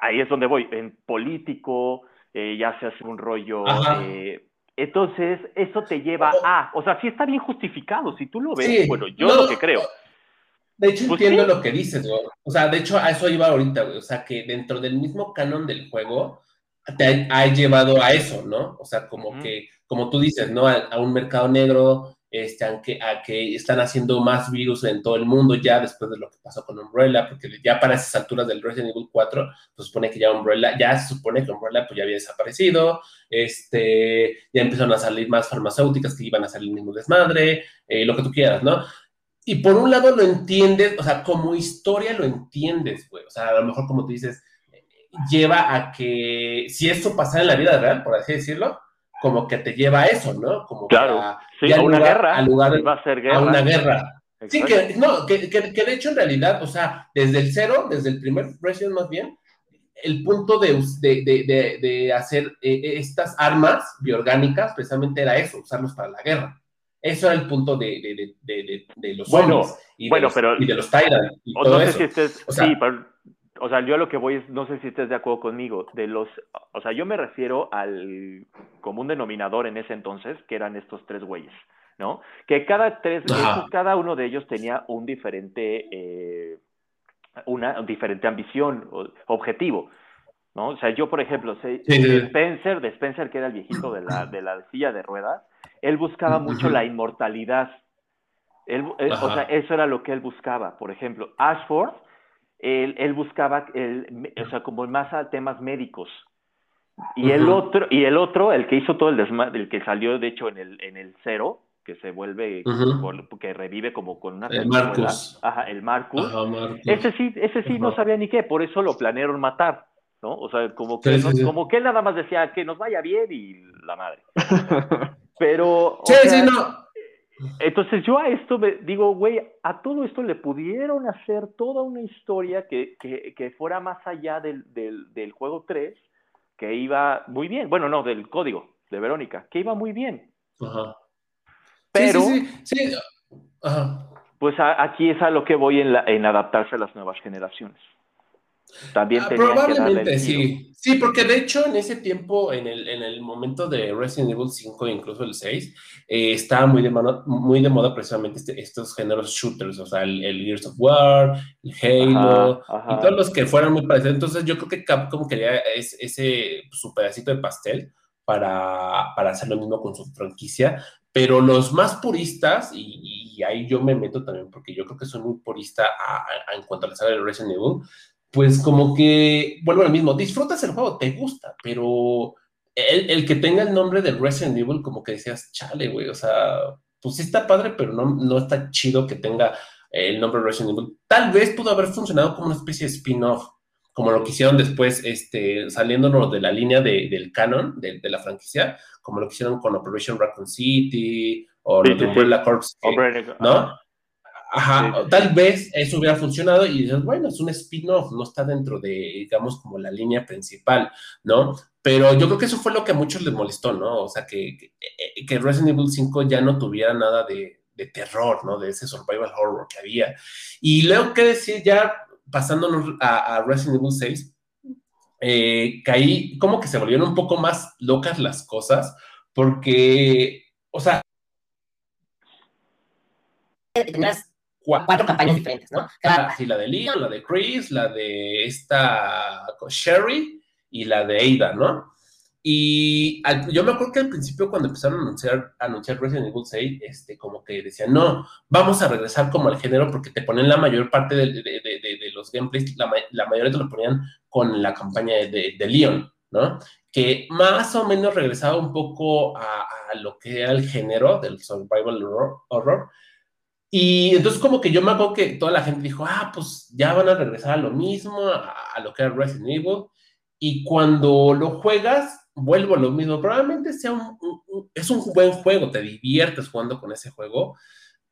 ahí es donde voy, en político, eh, ya se hace un rollo... Eh, entonces, eso te lleva a, o sea, sí está bien justificado, si tú lo ves, bueno, yo lo que creo. De hecho, pues entiendo lo que dices, güey. O sea, de hecho, a eso iba ahorita, güey. O sea, que dentro del mismo canon del juego, te ha, llevado a eso, ¿no? O sea, como que, como tú dices, ¿no? a, un mercado negro, este, a, que, a que están haciendo más virus en todo el mundo ya después de lo que pasó con Umbrella, porque ya para esas alturas del Resident Evil 4, pues supone que ya Umbrella, ya se supone que Umbrella pues ya había desaparecido, este, ya empezaron a salir más farmacéuticas que iban a salir el mismo desmadre, eh, lo que tú quieras, ¿no? Y por un lado lo entiendes, o sea, como historia lo entiendes, güey, o sea, a lo mejor como tú dices, lleva a que si esto pasara en la vida real, por así decirlo, como que te lleva a eso, ¿no? Como claro, a, sí, a una guerra. A, lugar, va a, ser guerra. a una guerra. Sí, que, no, que, que, de hecho en realidad, o sea, desde el cero, desde el primer Resident más bien, el punto de, de, de, de hacer eh, estas armas bioorgánicas precisamente era eso, usarlos para la guerra. Eso era el punto de, los bueno, y, bueno, los, pero, y de los Tyrants. no sé si estés, o sea, sí, pero, o sea, yo a lo que voy es, no sé si estés de acuerdo conmigo, de los, o sea, yo me refiero al común denominador en ese entonces, que eran estos tres güeyes. ¿no? Que cada tres, cada uno de ellos tenía un diferente, eh, una diferente ambición, o, objetivo, ¿no? O sea, yo, por ejemplo, sé, de Spencer, de Spencer, que era el viejito de la, de la silla de ruedas, él buscaba mucho la inmortalidad. Él, o sea, eso era lo que él buscaba. Por ejemplo, Ashford, él, él buscaba, el, o sea, como más a temas médicos. Y el otro, y el otro, el que hizo todo el desmadre, el que salió de hecho en el, en el cero, que se vuelve, que revive como con una el Marcus. Ajá, el Marcus. Ese sí, ese sí no sabía ni qué, por eso lo planearon matar, ¿no? O sea, como que, como que él nada más decía que nos vaya bien y la madre. Pero. Sí, sí, no. Entonces yo a esto me digo, güey, a todo esto le pudieron hacer toda una historia que, que, que fuera más allá del, del, del, juego 3, que iba muy bien. Bueno, no, del código de Verónica, que iba muy bien. Ajá. Pero, sí, sí, Ajá. pues aquí es a lo que voy en, la, en adaptarse a las nuevas generaciones. También ah, probablemente sí. Sí, porque de hecho en ese tiempo, en el, en el momento de Resident Evil 5, incluso el 6, eh, estaba muy de, moda, muy de moda precisamente este, estos géneros shooters, o sea, el, Gears of War, el Halo, y todos los que fueran muy parecidos. Entonces yo creo que Capcom quería ese, su pedacito de pastel para, para hacer lo mismo con su franquicia, pero los más puristas, y, ahí yo me meto también porque yo creo que soy muy purista en cuanto a la saga de Resident Evil, pues como que, vuelvo al mismo, disfrutas el juego, te gusta, pero el, que tenga el nombre de Resident Evil, como que decías, chale, güey, o sea, pues sí está padre, pero no, no está chido que tenga el nombre Resident Evil. Tal vez pudo haber funcionado como una especie de spin-off, como lo que hicieron después, este, saliéndonos de la línea del canon, de, la franquicia, como lo que hicieron con Operation Raccoon City o lo de Umbrella Corps, ¿no? Ajá, tal vez eso hubiera funcionado y dices, bueno, es un spin-off, no está dentro de, digamos, como la línea principal, ¿no? Pero yo creo que eso fue lo que a muchos les molestó, ¿no? O sea, que, que, Resident Evil 5 ya no tuviera nada de, de, terror, ¿no? De ese survival horror que había. Y luego, ¿qué decir? Ya pasándonos a, Resident Evil 6, eh, caí como que se volvieron un poco más locas las cosas, porque, o sea, cuatro campañas diferentes, ¿no? sí, la de Leon, la de Chris, la de esta Sherry y la de Ada, ¿no? Y yo me acuerdo que al principio cuando empezaron a anunciar, anunciar Resident Evil 6, este, como que decían, no, vamos a regresar como al género porque te ponen la mayor parte de, de, de, los gameplays, la, la, mayoría te lo ponían con la campaña de, Leon, ¿no? Que más o menos regresaba un poco a, a lo que era el género del survival horror, Y entonces como que yo me acuerdo que toda la gente dijo, ah, pues ya van a regresar a lo mismo, a, a lo que era Resident Evil. Y cuando lo juegas, vuelvo a lo mismo, probablemente sea un, es un buen juego, te diviertes jugando con ese juego,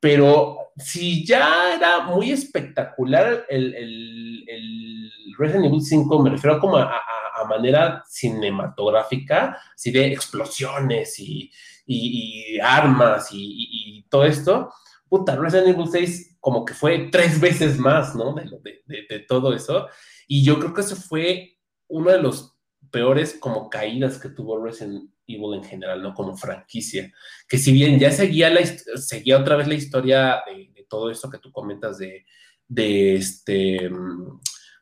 pero si ya era muy espectacular el, el, el Resident Evil 5, me refiero como a, a, manera cinematográfica, así de explosiones y, y, armas y, y, todo esto, puta, Resident Evil 6 como que fue tres veces más, ¿no? De, de, de todo eso, y yo creo que eso fue uno de los peores como caídas que tuvo Resident Evil en general, ¿no? Como franquicia. Que si bien ya seguía, la, seguía otra vez la historia de, todo esto que tú comentas de, de este,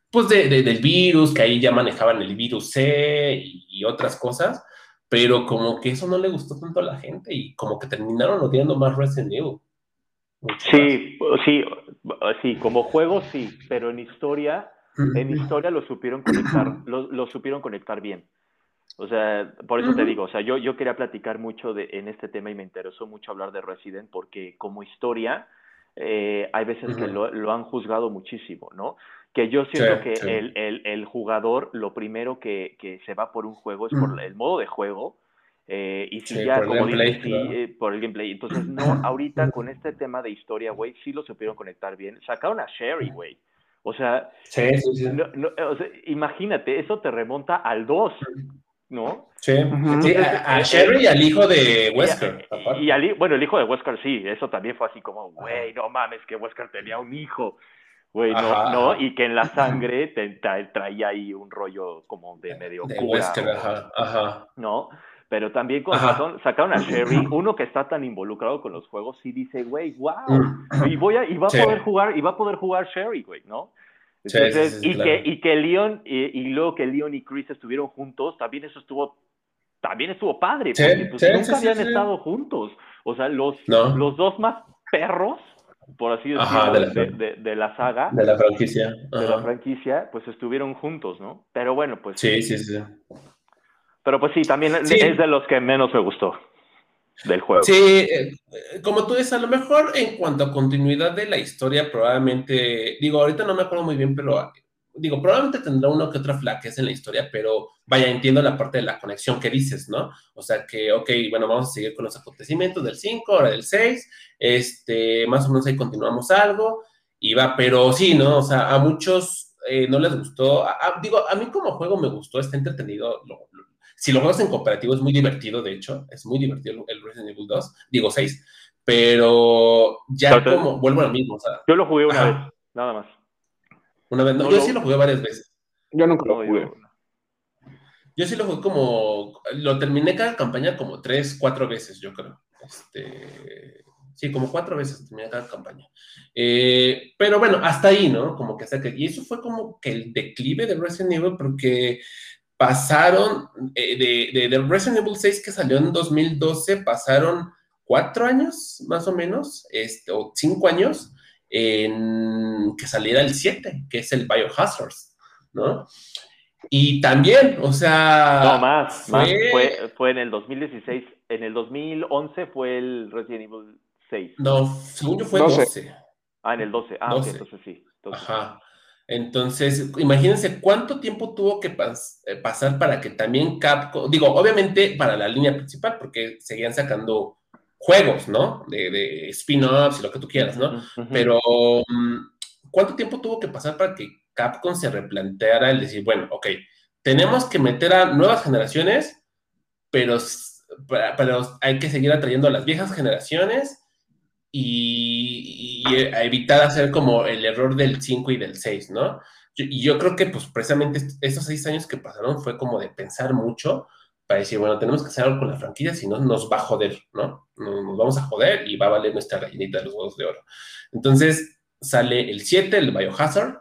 pues de, del virus, que ahí ya manejaban el virus C y, otras cosas, pero como que eso no le gustó tanto a la gente y como que terminaron odiando más Resident Evil. Sí, sí, sí, como juego sí, pero en historia en historia lo supieron conectar, lo, supieron conectar bien. O sea, por eso te digo, o sea, yo, yo quería platicar mucho de, en este tema y me interesó mucho hablar de Resident porque como historia eh, hay veces que lo, lo, han juzgado muchísimo, ¿no? Que yo siento que El, el, el, jugador lo primero que, que, se va por un juego es por el modo de juego Eh, y si ya, como dices, sí, eh, por el gameplay. Entonces, no, ahorita con este tema de historia, güey, sí lo supieron conectar bien. Sacaron a Sherry, güey. O sea, sí, sí, sí. o sea, imagínate, eso te remonta al 2, ¿no? Sí, a, Sherry y al hijo de Wesker. Y, al, bueno, el hijo de Wesker sí, eso también fue así como, güey, no mames, que Wesker tenía un hijo. Güey, no, no, y que en la sangre te, traía ahí un rollo como de medio de Wesker, ajá, ajá. ¿No? Pero también con sacaron a Sherry, uno que está tan involucrado con los juegos, y dice, güey, wow, mm. y voy a, y va a poder jugar, y va a poder jugar Sherry, güey, ¿no? Entonces, y, que, y que Leon, y, luego que Leon y Chris estuvieron juntos, también eso estuvo, también estuvo padre, porque pues, nunca habían estado juntos. O sea, los, los dos más perros, por así decirlo, de, la, de, la, saga. De la franquicia. De la franquicia, pues estuvieron juntos, ¿no? Pero bueno, pues. Sí, sí, sí. Pero pues sí, también es de los que menos me gustó del juego. Sí, eh, como tú dices, a lo mejor en cuanto a continuidad de la historia, probablemente, digo, ahorita no me acuerdo muy bien, pero digo, probablemente tendrá uno que otra flaqueza en la historia, pero vaya, entiendo la parte de la conexión que dices, ¿no? O sea que, ok, bueno, vamos a seguir con los acontecimientos del 5, ahora del 6, este, más o menos ahí continuamos algo, y va, pero sí, ¿no? O sea, a muchos eh, no les gustó, digo, a mí como juego me gustó, está entretenido, lo, si lo juegas en cooperativo es muy divertido, de hecho, es muy divertido el Resident Evil 2, digo 6, pero ya como, vuelvo a lo mismo. O sea, yo lo jugué una vez, nada más. Una vez, no, yo sí lo jugué varias veces. Yo nunca lo jugué. Yo sí lo jugué como, lo terminé cada campaña como tres, cuatro veces, yo creo. Este, sí, como cuatro veces terminé cada campaña. Eh, pero bueno, hasta ahí, ¿no? Como que hasta que, y eso fue como que el declive de Resident Evil, porque pasaron eh, de, de, Resident Evil 6 que salió en 2012, pasaron cuatro años más o menos, este, o cinco años, en que saliera el 7, que es el Biohazard, ¿no? Y también, o sea... No, más, fue, Fue, en el 2016, en el 2011 fue el Resident Evil 6. No, según yo fue 12. Ah, en el 12, ah, entonces sí. Ajá. Entonces, imagínense cuánto tiempo tuvo que eh, pasar para que también Capcom, digo, obviamente para la línea principal, porque seguían sacando juegos, ¿no? De, spin-offs y lo que tú quieras, ¿no? Pero, mm, ¿cuánto tiempo tuvo que pasar para que Capcom se replanteara el decir, bueno, ok, tenemos que meter a nuevas generaciones, pero, pero hay que seguir atrayendo a las viejas generaciones y, a evitar hacer como el error del 5 y del 6, ¿no? y yo creo que pues precisamente estos seis años que pasaron fue como de pensar mucho para decir, bueno, tenemos que hacer algo con la franquicia, si no nos va a joder, ¿no? Nos vamos a joder y va a valer nuestra gallinita de los huevos de oro. Entonces sale el 7, el Biohazard,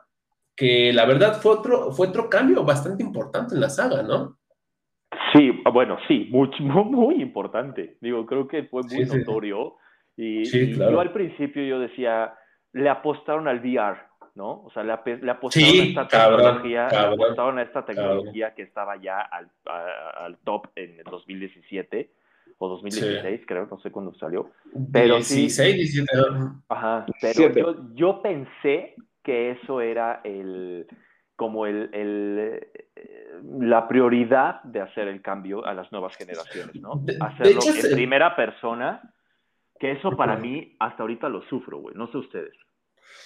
que la verdad fue otro, fue otro cambio bastante importante en la saga, ¿no? Sí, bueno, sí, muy, muy importante. Digo, creo que fue muy notorio. Y, yo al principio yo decía, le apostaron al VR, ¿no? O sea, le, apostaron a esta tecnología, le apostaron a esta tecnología que estaba ya al, al, top en el 2017 o 2016, creo, no sé cuándo salió. Pero 16, 17. Ajá, pero yo, yo pensé que eso era el como el, el, la prioridad de hacer el cambio a las nuevas generaciones, ¿no? Hacerlo en primera persona que eso para mí, hasta ahorita lo sufro, güey. No sé ustedes.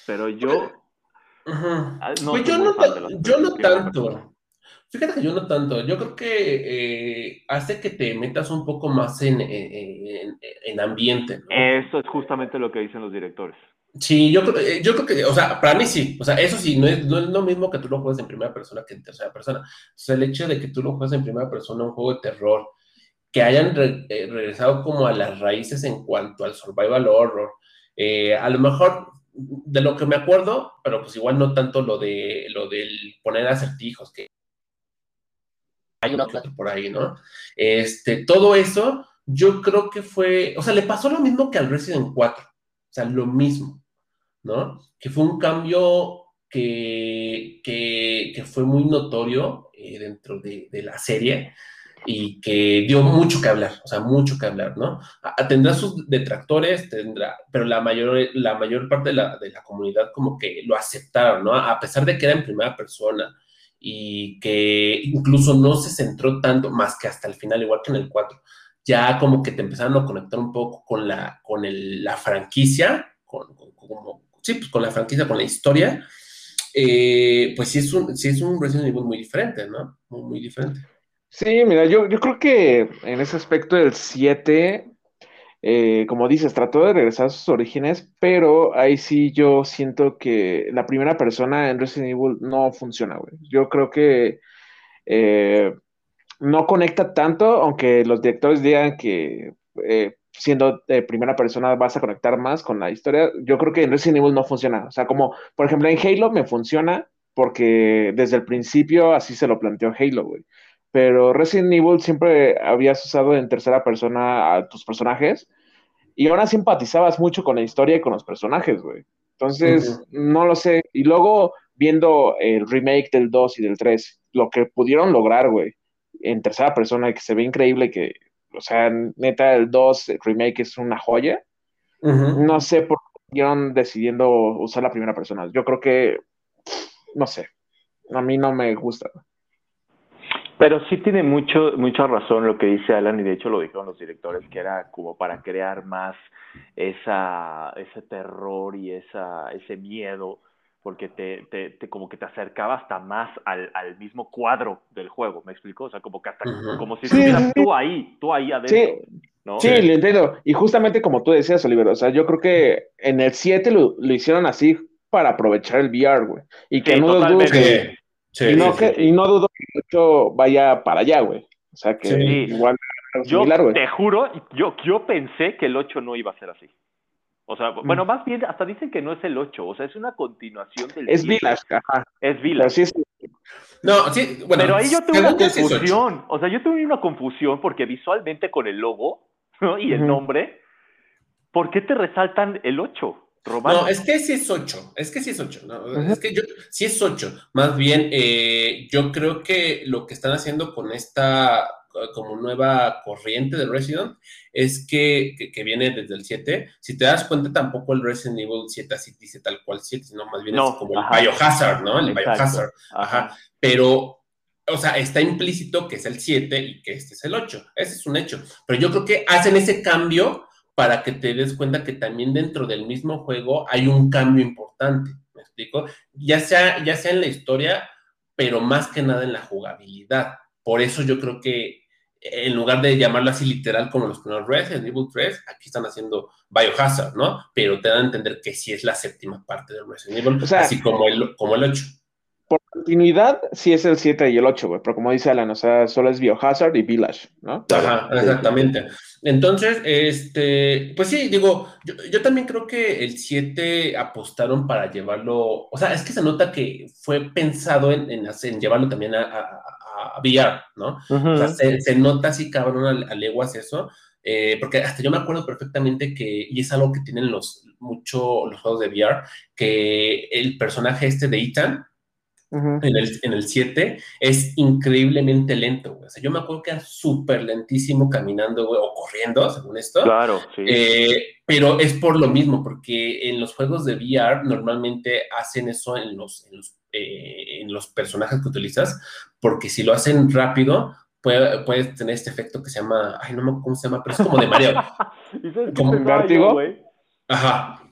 Pero yo. Ah, no pues yo, no yo no tanto. Fíjate que yo no tanto. Yo creo que eh, hace que te metas un poco más en, en, en ambiente. Eso es justamente lo que dicen los directores. Sí, yo creo, eh, yo creo que, o sea, para mí sí, o sea, eso sí, no es, no es lo mismo que tú lo juegues en primera persona que en tercera persona. O sea, el hecho de que tú lo juegues en primera persona, un juego de terror, que hayan eh, regresado como a las raíces en cuanto al survival horror. Eh, a lo mejor de lo que me acuerdo, pero pues igual no tanto lo de lo del poner acertijos, que hay una clase por ahí, ¿no? Este, todo eso, yo creo que fue, o sea, le pasó lo mismo que al Resident 4, o sea, lo mismo, ¿no? Que fue un cambio que, que, fue muy notorio eh, dentro de, de la serie y que dio mucho que hablar, o sea, mucho que hablar, ¿no? Tendrá sus detractores, tendrá, pero la mayor, la mayor parte de la, de la comunidad como que lo aceptaron, ¿no? A pesar de que era en primera persona y que incluso no se centró tanto, más que hasta el final, igual que en el 4, ya como que te empezaron a conectar un poco con la, con el, la franquicia, con, sí, pues con la franquicia, con la historia, eh, pues sí es un, sí es un Resident muy diferente, ¿no? Muy, muy diferente. Sí, mira, yo, yo creo que en ese aspecto del 7, eh, como dices, trató de regresar a sus orígenes, pero ahí sí yo siento que la primera persona en Resident Evil no funciona, güey. Yo creo que eh, no conecta tanto, aunque los directores digan que eh, siendo de primera persona vas a conectar más con la historia, yo creo que en Resident Evil no funciona. O sea, como por ejemplo en Halo me funciona porque desde el principio así se lo planteó Halo, güey. Pero Resident Evil siempre habías usado en tercera persona a tus personajes y ahora simpatizabas mucho con la historia y con los personajes, güey. Entonces, no lo sé. Y luego viendo el remake del 2 y del 3, lo que pudieron lograr, güey, en tercera persona, que se ve increíble, que, o sea, neta, el 2 remake es una joya. No sé por qué estuvieron decidiendo usar la primera persona. Yo creo que, no sé, a mí no me gusta. Pero sí tiene mucho, mucha razón lo que dice Alan, y de hecho lo dijeron los directores, que era como para crear más esa, ese terror y esa, ese miedo porque te, te, te, como que te acercaba hasta más al, al, mismo cuadro del juego, ¿me explico? O sea, como que hasta, como si estuvieras tú ahí, tú ahí adentro. Sí. ¿no? Sí, lo entiendo. Y justamente como tú decías, Oliver, o sea, yo creo que en el 7 lo, lo hicieron así para aprovechar el VR, güey. Y que no dudo que, y, no que, y no dudo que el 8 vaya para allá, güey. O sea, que igual... Yo te juro, yo, yo pensé que el 8 no iba a ser así. O sea, mm. bueno, más bien, hasta dicen que no es el 8, o sea, es una continuación del Es Village, ajá. Es Village. Es... No, sí, bueno. Pero ahí yo tuve una confusión, o sea, yo tuve una confusión porque visualmente con el logo ¿no? y el nombre, ¿por qué te resaltan el 8? No, es que sí es 8, es que sí es 8, no, es que yo, sí es 8, más bien eh, yo creo que lo que están haciendo con esta como nueva corriente de Resident es que, que, viene desde el 7. Si te das cuenta, tampoco el Resident Evil 7 así dice tal cual 7, sino más bien es como el Biohazard, ¿no? El Biohazard. Ajá. Pero, o sea, está implícito que es el 7 y que este es el 8. Ese es un hecho. Pero yo creo que hacen ese cambio para que te des cuenta que también dentro del mismo juego hay un cambio importante. ¿Me explico? Ya sea, ya sea en la historia, pero más que nada en la jugabilidad. Por eso yo creo que en lugar de llamarlo así literal como los primeros Resident Evil 3, aquí están haciendo Biohazard, ¿no? Pero te dan a entender que sí es la séptima parte de Resident Evil, así como el, como el 8. Por continuidad, sí es el 7 y el 8, güey, pero como dice Alan, o sea, solo es Biohazard y Village, ¿no? Ajá, exactamente. Entonces, este, pues sí, digo, yo, también creo que el 7 apostaron para llevarlo, o sea, es que se nota que fue pensado en, en, llevarlo también a a VR, ¿no? O sea, se, nota así cabrón a, leguas eso, eh, porque hasta yo me acuerdo perfectamente que, y es algo que tienen los, mucho los juegos de VR, que el personaje este de Ethan, en, el, en el 7 es increíblemente lento, güey. O sea, yo me acuerdo que era súper lentísimo caminando, güey, o corriendo, según esto. Claro, sí. Eh, pero es por lo mismo, porque en los juegos de VR normalmente hacen eso en los, en los, eh, en los personajes que utilizas, porque si lo hacen rápido, puede, puedes tener este efecto que se llama, ay, no me acuerdo cómo se llama, pero es como de mareo. como un vértigo. Ajá.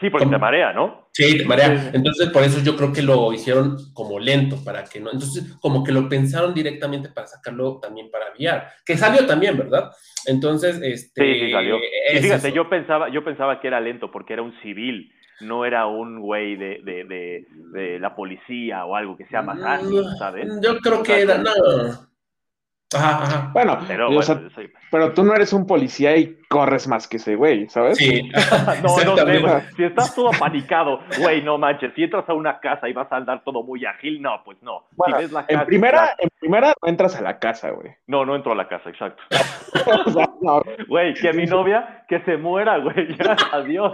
Sí, porque te marea, ¿no? Sí, te marea. Entonces, por eso yo creo que lo hicieron como lento, para que no. Entonces, como que lo pensaron directamente para sacarlo también para VR, que salió también, ¿verdad? Entonces, este. Sí, sí salió. Y fíjate, yo pensaba, yo pensaba que era lento porque era un civil, no era un güey de, de, de, de la policía o algo que sea más rápido, mm, ¿sabes? Yo creo que era, no. Bueno, pero, tú no eres un policía y corres más que ese güey, ¿sabes? Sí. no, no sé, Si estás todo apanicado, güey, no manches. Si entras a una casa y vas a andar todo muy ágil, no, pues no. si ves la casa, en, primera, en primera no entras a la casa, güey. No, no entro a la casa, exacto. Güey, que mi novia, que se muera, güey. Ya, adiós.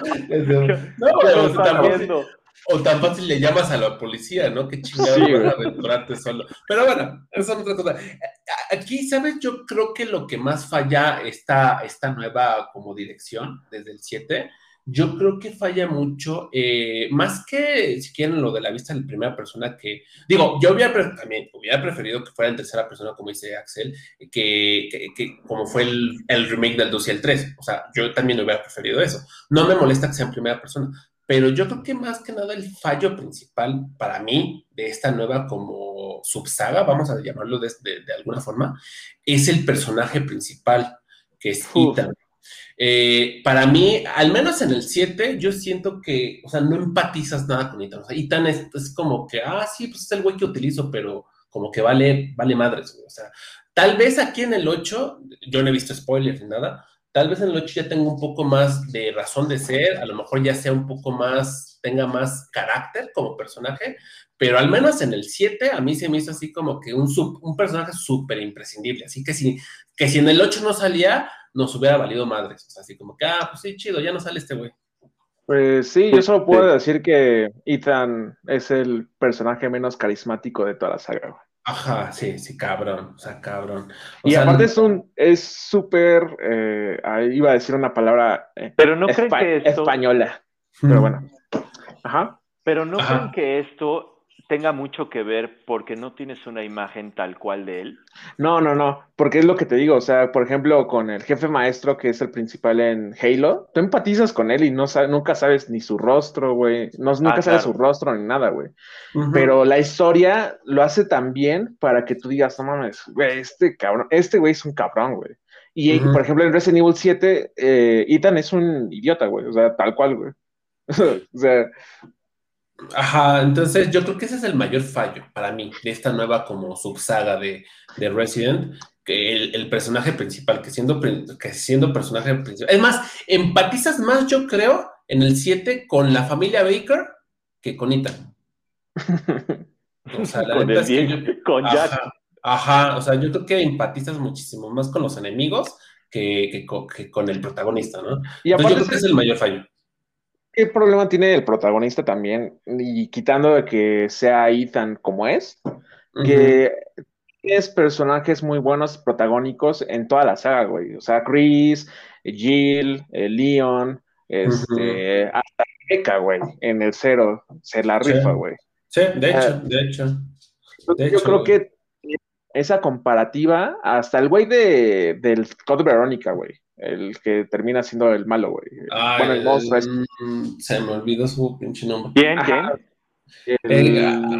No, pero, o tan fácil le llamas a la policía, ¿no? Qué chingado sí, aventurarte solo. Pero bueno, eso es otra cosa. Aquí, ¿sabes? Yo creo que lo que más falla esta, esta nueva como dirección desde el 7 yo creo que falla mucho, eh, más que si quieren lo de la vista en primera persona, que digo, yo hubiera, también hubiera preferido que fuera en tercera persona, como dice Axel, que, que, como fue el, el, remake del 2 y el 3. O sea, yo también hubiera preferido eso. No me molesta que sea en primera persona, pero yo creo que más que nada el fallo principal para mí de esta nueva como subsaga, vamos a llamarlo de, de, alguna forma, es el personaje principal, que es Ethan. Eh, para mí, al menos en el 7, yo siento que, o sea, no empatizas nada con Ethan. O sea, Ethan es, es como que, ah, sí, pues es el güey que utilizo, pero como que vale, vale madres, O sea, tal vez aquí en el 8, yo no he visto spoilers ni nada, tal vez en el 8 ya tengo un poco más de razón de ser, a lo mejor ya sea un poco más, tenga más carácter como personaje, pero al menos en el 7 a mí se me hizo así como que un, un personaje súper imprescindible. Así que si, que si en el 8 no salía, nos hubiera valido madres. O sea, así como que, ah, pues sí, chido, ya no sale este güey. Pues sí, yo solo puedo decir que Ethan es el personaje menos carismático de toda la saga. Ajá, sí, sí, cabrón, o sea, cabrón. y aparte es un, es súper, eh, iba a decir una palabra eh, pero no creen que española, pero bueno. Ajá. Pero no creen que esto tenga mucho que ver porque no tienes una imagen tal cual de él? No, no, no, porque es lo que te digo, o sea, por ejemplo, con el jefe maestro que es el principal en Halo, tú empatizas con él y no nunca sabes ni su rostro, güey, no, nunca ah, sabes su rostro ni nada, güey. Pero la historia lo hace tan bien para que tú digas, no mames, güey, este cabrón, este güey es un cabrón, güey. Y, por ejemplo, en Resident Evil 7, eh, Ethan es un idiota, güey, o sea, tal cual, güey. o sea, Ajá, entonces yo creo que ese es el mayor fallo para mí de esta nueva como subsaga de, de Resident, que el, personaje principal, que siendo, que siendo personaje principal. Es más, empatizas más, yo creo, en el 7 con la familia Baker que con Ethan. O sea, la con, el con Jack. Ajá, o sea, yo creo que empatizas muchísimo más con los enemigos que, que, con el protagonista, ¿no? Y aparte yo creo que es el mayor fallo. ¿Qué problema tiene el protagonista también? Y quitando de que sea Ethan como es, que es personajes muy buenos protagónicos en toda la saga, güey. O sea, Chris, Jill, eh, Leon, este, hasta Eka, güey, en el cero, se la rifa, güey. Sí. de hecho, ah, de hecho. yo creo que esa comparativa, hasta el güey de, del Code Verónica, güey el que termina siendo el malo, güey. bueno, el monstruo es... Mm, se me olvidó su pinche nombre. ¿Quién? ¿Quién?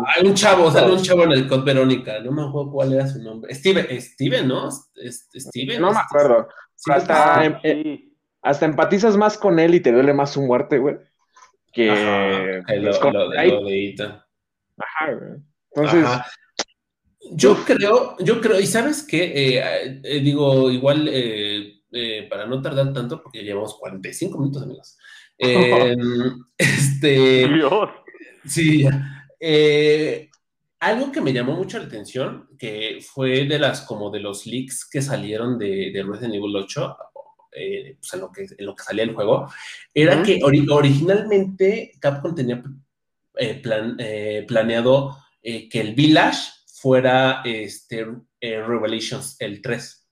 hay un chavo, sale un chavo en el Code Verónica, no me acuerdo cuál era su nombre. Steven, Steven ¿no? Steven. No me acuerdo. hasta, em, eh, hasta empatizas más con él y te duele más su muerte, güey. Que, lo, lo, de Ajá, güey. Entonces. Yo creo, yo creo, y sabes qué, eh, eh, digo, igual eh, para no tardar tanto, porque llevamos 45 minutos, amigos. Eh, este. Dios. Sí, eh, algo que me llamó mucho la atención, que fue de las como de los leaks que salieron de, de Resident Evil 8, pues en, lo que, en lo que salía el juego, era que originalmente Capcom tenía planeado que el Village fuera este, Revelations el 3.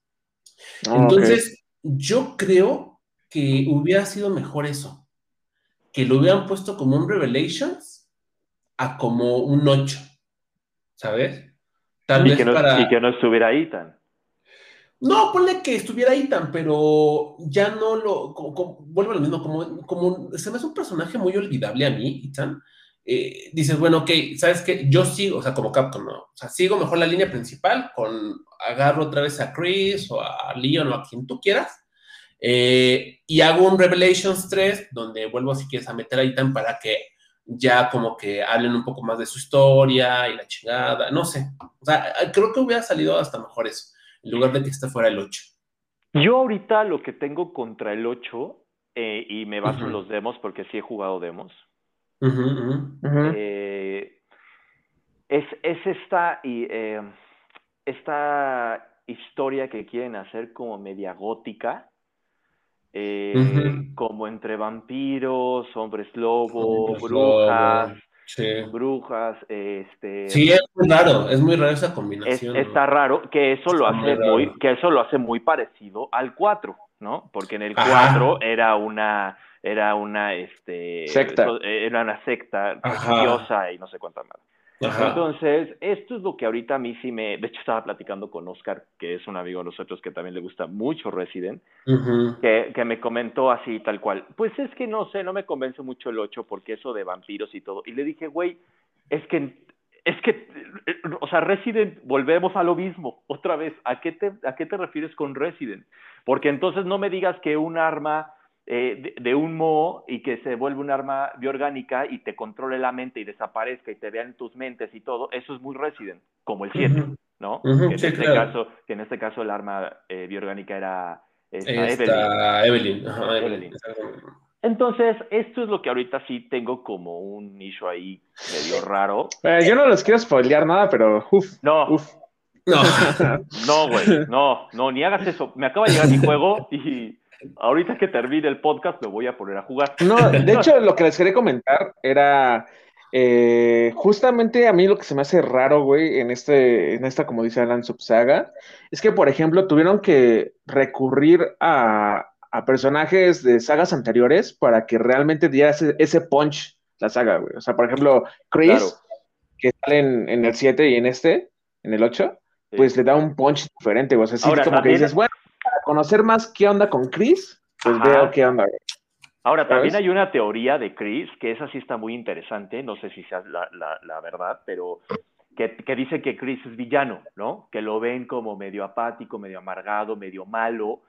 Ah, Entonces, yo creo que hubiera sido mejor eso, que lo hubieran puesto como un Revelations a como un 8, ¿sabes? Tal y vez que no, para... Y que no estuviera Ethan. No, ponle que estuviera Ethan, pero ya no lo. vuelvo a lo mismo, como, como se me hace un personaje muy olvidable a mí, Ethan. Eh, dices, bueno, ok, ¿sabes qué? Yo sigo, o sea, como Capcom, ¿no? O sea, sigo mejor la línea principal con, agarro otra vez a Chris o a Leon o a quien tú quieras, eh, y hago un Revelations 3 donde vuelvo, si quieres, a meter a Ethan para que ya como que hablen un poco más de su historia y la chingada, no sé. O sea, creo que hubiera salido hasta mejor eso, en lugar de que esté fuera el 8. Yo ahorita lo que tengo contra el 8, eh, y me baso en los demos porque sí he jugado demos, eh, es, es, esta, y, eh, esta historia que quieren hacer como media gótica, eh, como entre vampiros, hombres lobo, brujas. brujas, este. Sí, es muy raro, es muy raro esa combinación. Está raro, que eso lo hace muy, que eso lo hace muy parecido al 4, ¿no? Porque en el 4 era una era una, este, secta. era una secta religiosa y no sé cuánta más. Entonces, esto es lo que ahorita a mí sí me... De hecho, estaba platicando con Oscar, que es un amigo de nosotros que también le gusta mucho Resident, que, que, me comentó así, tal cual. Pues es que no sé, no me convence mucho el 8 porque eso de vampiros y todo. Y le dije, güey, es que es que, o sea, Resident, volvemos a lo mismo, otra vez, ¿a qué te, a qué te refieres con Resident? Porque entonces no me digas que un arma eh, de, un mo y que se vuelve un arma biorgánica y te controle la mente y desaparezca y te vean en tus mentes y todo, eso es muy Resident, como el 7, ¿no? que, en este caso, que en este caso el arma eh, biorgánica era esta Evelyn. Evelyn. Entonces, esto es lo que ahorita sí tengo como un nicho ahí medio raro. Eh, yo no les quiero spoilear nada, pero uf, no. Uf. No. no, güey, no, no, ni hagas eso. Me acaba de llegar mi juego y ahorita que termine el podcast me voy a poner a jugar. No, de hecho, lo que les quería comentar era eh, justamente a mí lo que se me hace raro, güey, en, este, en esta, como dice Alan, subsaga, es que, por ejemplo, tuvieron que recurrir a, a personajes de sagas anteriores para que realmente diera ese, punch la saga, güey. O sea, por ejemplo, Chris, que sale en, el 7 y en este, en el 8, pues le da un punch diferente, güey. O sea, sí, como que dices, bueno, conocer más qué onda con Chris, pues veo qué onda. Ahora, también hay una teoría de Chris, que esa sí está muy interesante, no sé si sea la, verdad, pero que, que, dice que Chris es villano, ¿no? Que lo ven como medio apático, medio amargado, medio malo,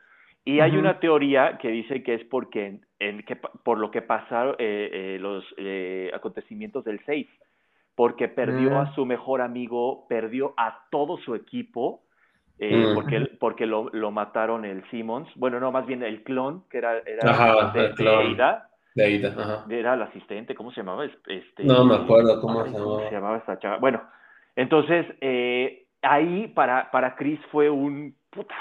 y hay una teoría que dice que es porque en, que, por lo que pasaron eh, eh, los eh, acontecimientos del 6, porque perdió a mm. su mejor amigo, perdió a todo su equipo, porque, porque lo, lo, mataron el Simmons, bueno, no, más bien el clon, que era, era de, Aida. De Aida, ajá. Era el asistente, ¿cómo se llamaba? Este, no me acuerdo cómo se llamaba. se llamaba esta chava? Bueno, entonces, ahí para, para Chris fue un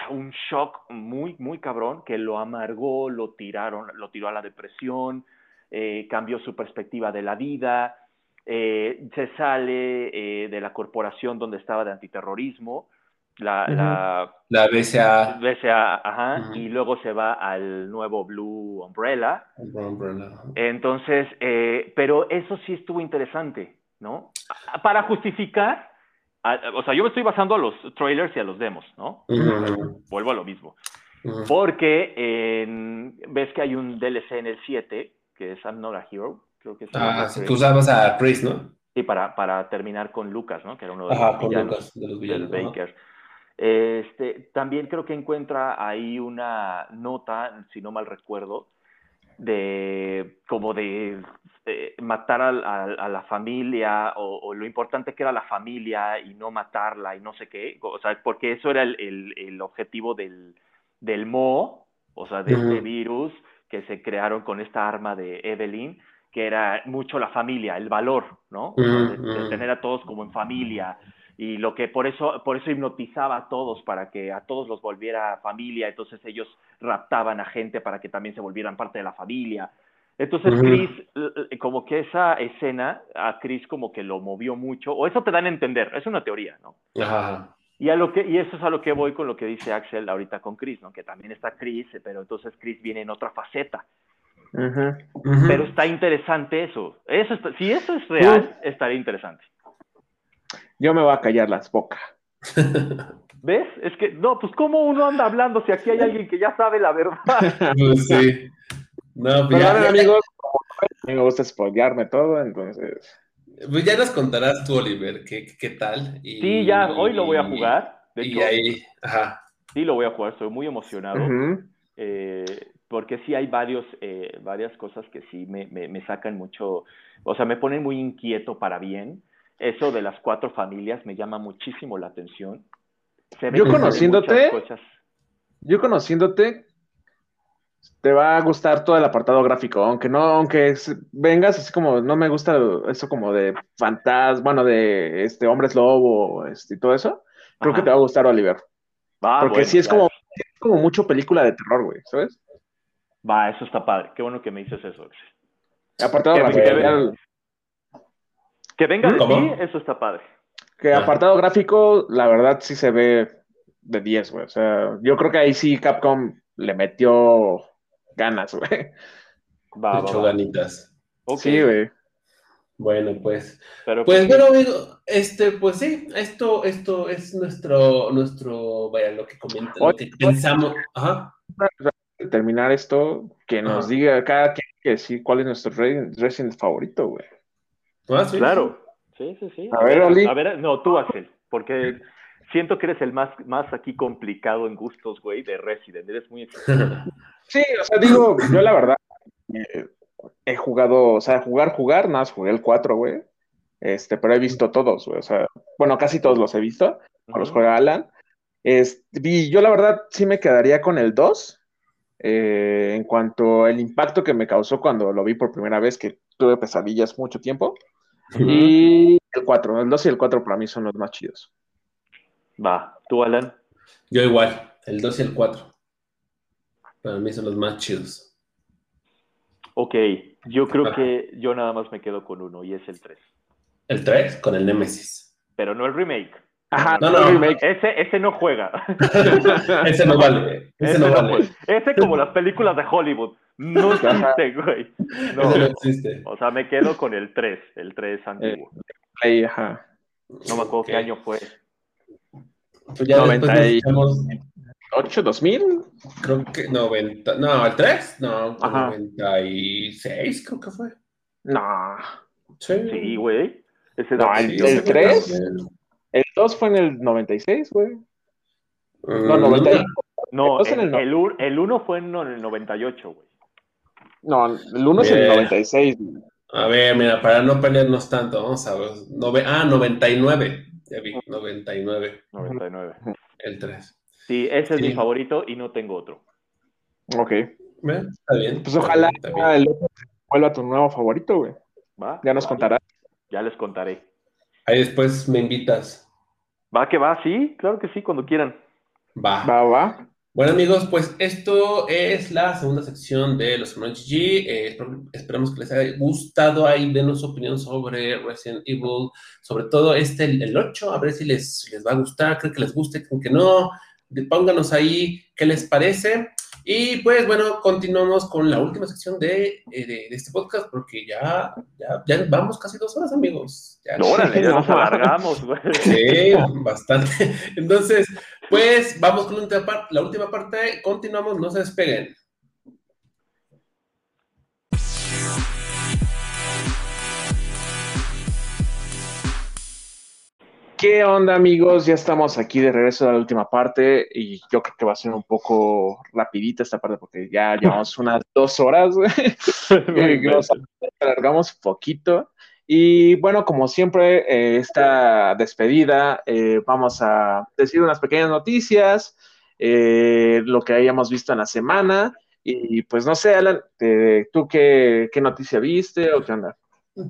un shock muy, muy cabrón que lo amargó, lo tiraron, lo tiró a la depresión, eh, cambió su perspectiva de la vida, eh, se sale eh, de la corporación donde estaba de antiterrorismo, la, la, la BCA, BCA ajá, y luego se va al nuevo Blue Umbrella. Entonces, pero eso sí estuvo interesante, ¿no? Para justificar o sea, yo me estoy basando a los trailers y a los demos, ¿no? Vuelvo a lo mismo. Porque ves que hay un DLC en el 7, que es I'm Not a Hero, creo que es. Ah, tú usabas a Chris, ¿no? Sí, para, para terminar con Lucas, ¿no? Que era uno de los, villanos, de los villanos, del Baker. Este, también creo que encuentra ahí una nota, si no mal recuerdo, de como de eh, matar a, la familia o, lo importante que era la familia y no matarla y no sé qué, o sea, porque eso era el, el, objetivo del, del Mo, o sea, de este virus que se crearon con esta arma de Evelyn, que era mucho la familia, el valor, ¿no? de, tener a todos como en familia, y lo que por eso, por eso hipnotizaba a todos, para que a todos los volviera familia, entonces ellos raptaban a gente para que también se volvieran parte de la familia. Entonces Chris, como que esa escena a Chris como que lo movió mucho, o eso te dan a entender, es una teoría, ¿no? Y, a lo que, y eso es a lo que voy con lo que dice Axel ahorita con Chris, ¿no? Que también está Chris, pero entonces Chris viene en otra faceta. Pero está interesante eso. eso si eso es real, estaría interesante yo me voy a callar las bocas. ¿Ves? Es que, no, pues cómo uno anda hablando si aquí hay alguien que ya sabe la verdad. Pues sí. No, pues ya, amigos, me gusta spoilearme todo, entonces. Pues ya nos contarás tú, Oliver, qué, qué tal. sí, ya, hoy lo voy a jugar. y ahí, ajá. Sí, lo voy a jugar, estoy muy emocionado. Eh, porque sí hay varios, eh, varias cosas que sí me, me, me sacan mucho, o sea, me ponen muy inquieto para bien eso de las cuatro familias me llama muchísimo la atención. yo conociéndote, yo conociéndote, te va a gustar todo el apartado gráfico, aunque no, aunque vengas así como, no me gusta eso como de fantasma, bueno, de este hombres lobo, este, y todo eso, creo que te va a gustar Oliver. Porque sí es como, como mucho película de terror, güey, ¿sabes? Va, eso está padre. Qué bueno que me dices eso. Apartado gráfico. Que venga de ti, eso está padre. Que apartado gráfico, la verdad sí se ve de 10, güey. O sea, yo creo que ahí sí Capcom le metió ganas, güey. Va, va, ganitas. Sí, güey. Bueno, pues. pues, pues bueno, amigo, este, pues sí, esto, esto es nuestro, nuestro, vaya, lo que comenta, lo que pensamos. Ajá. Terminar esto, que nos diga cada quien que decir cuál es nuestro Resident favorito, güey. Ah, sí, claro. Sí, sí, sí. A, ver, Oli. A ver, no, tú, Axel, porque siento que eres el más, más aquí complicado en gustos, güey, de Resident. Eres muy Sí, o sea, digo, yo la verdad eh, he jugado, o sea, jugar, jugar, nada más jugué el 4, güey. Este, pero he visto todos, güey. O sea, bueno, casi todos los he visto. Los juega Alan. y yo la verdad sí me quedaría con el 2. Eh, en cuanto al impacto que me causó cuando lo vi por primera vez, que tuve pesadillas mucho tiempo. Y el 4, el 2 y el 4 para mí son los más chidos. Va, ¿tú, Alan? Yo igual, el 2 y el 4. Para mí son los más chidos. Ok, yo creo que yo nada más me quedo con uno y es el 3. ¿El 3? Con el Nemesis. Pero no el remake. Ajá, no, no, el remake. Ese, ese no juega. ese no vale. Ese, no, vale. Ese como las películas de Hollywood. No existe, güey. No. No existe. O sea, me quedo con el 3, el 3 antiguo. ahí, ajá. No me acuerdo qué año fue. Pues ya 90 y... 8, 2000. Creo que 90. No, el 3. No, 96 creo que fue. No. Sí, güey. no, el, 3. El 2 fue en el 96, güey. No, 91. Mm, no, el, el, el, el 1 fue en el 98, güey. No, el 1 es el 96. A ver, mira, para no pelearnos tanto, vamos a ver. Nove... Ah, 99. Ya vi, 99. 99. El 3. Sí, ese es mi favorito y no tengo otro. Ok. Está bien. Pues ojalá el otro vuelva a tu nuevo favorito, güey. ¿Va? Ya nos contarás. Ya les contaré. Ahí después me invitas. Va que va, sí, claro que sí, cuando quieran. Va. Va, va. Bueno amigos, pues esto es la segunda sección de los GG. Eh, esperamos que les haya gustado ahí, denos su opinión sobre Resident Evil, sobre todo este, el, 8, a ver si les, les va a gustar, creo que les guste, creo que no, pónganos ahí qué les parece. Y pues bueno, continuamos con la última sección de, eh, de, este podcast porque ya, ya, ya, vamos casi dos horas, amigos. Ya, Órale, ya nos alargamos, güey. Sí, bastante. Entonces, pues vamos con la última parte. Continuamos, no se despeguen. ¿Qué onda amigos? Ya estamos aquí de regreso a la última parte y yo creo que va a ser un poco rapidita esta parte porque ya llevamos unas dos horas, nos alargamos poquito. Y bueno, como siempre, eh, esta despedida, eh, vamos a decir unas pequeñas noticias, eh, lo que hayamos visto en la semana. Y pues no sé, Alan, ¿tú qué, qué noticia viste o qué onda?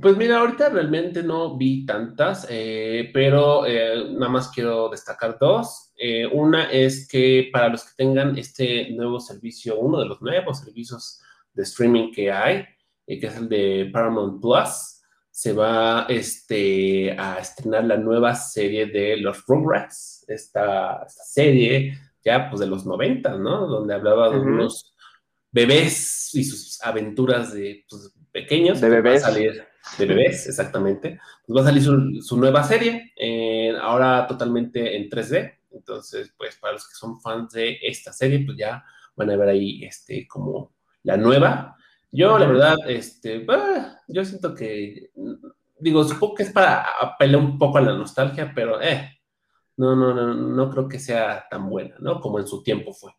Pues mira, ahorita realmente no vi tantas, eh, pero eh, nada más quiero destacar dos. Eh, una es que para los que tengan este nuevo servicio, uno de los nuevos servicios de streaming que hay, que es el de Paramount Plus, se va este, a estrenar la nueva serie de los Rugrats, esta, esta serie ya pues de los 90, ¿no? Donde hablaba de unos bebés y sus aventuras de pues, pequeños. De bebés de bebés, exactamente. Pues va a salir su, nueva serie, eh, ahora totalmente en 3D. Entonces, pues para los que son fans de esta serie, pues ya van a ver ahí este, como la nueva. Yo, la verdad, este, ah, yo siento que, digo, supongo que es para apelar un poco a la nostalgia, pero eh, no, no, no, no creo que sea tan buena, ¿no? Como en su tiempo fue.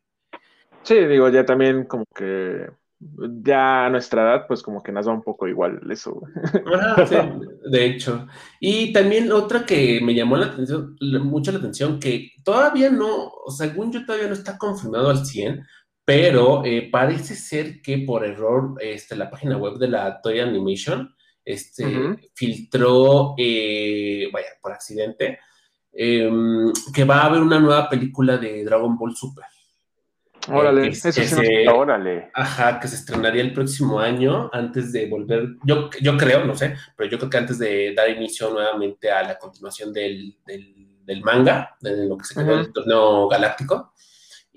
Sí, digo, ya también como que ya a nuestra edad, pues como que nos va un poco igual eso. de hecho. Y también otra que me llamó la atención, mucho la atención, que todavía no, según yo todavía no está confirmado al 100, pero eh, parece ser que por error este, la página web de la Toy Animation este, filtró, eh, vaya, por accidente, em, que va a haber una nueva película de Dragon Ball Super. Órale, eso se, órale. Ajá, que se estrenaría el próximo año antes de volver, yo, yo creo, no sé, pero yo creo que antes de dar inicio nuevamente a la continuación del, del, manga, de lo que se quedó el torneo galáctico.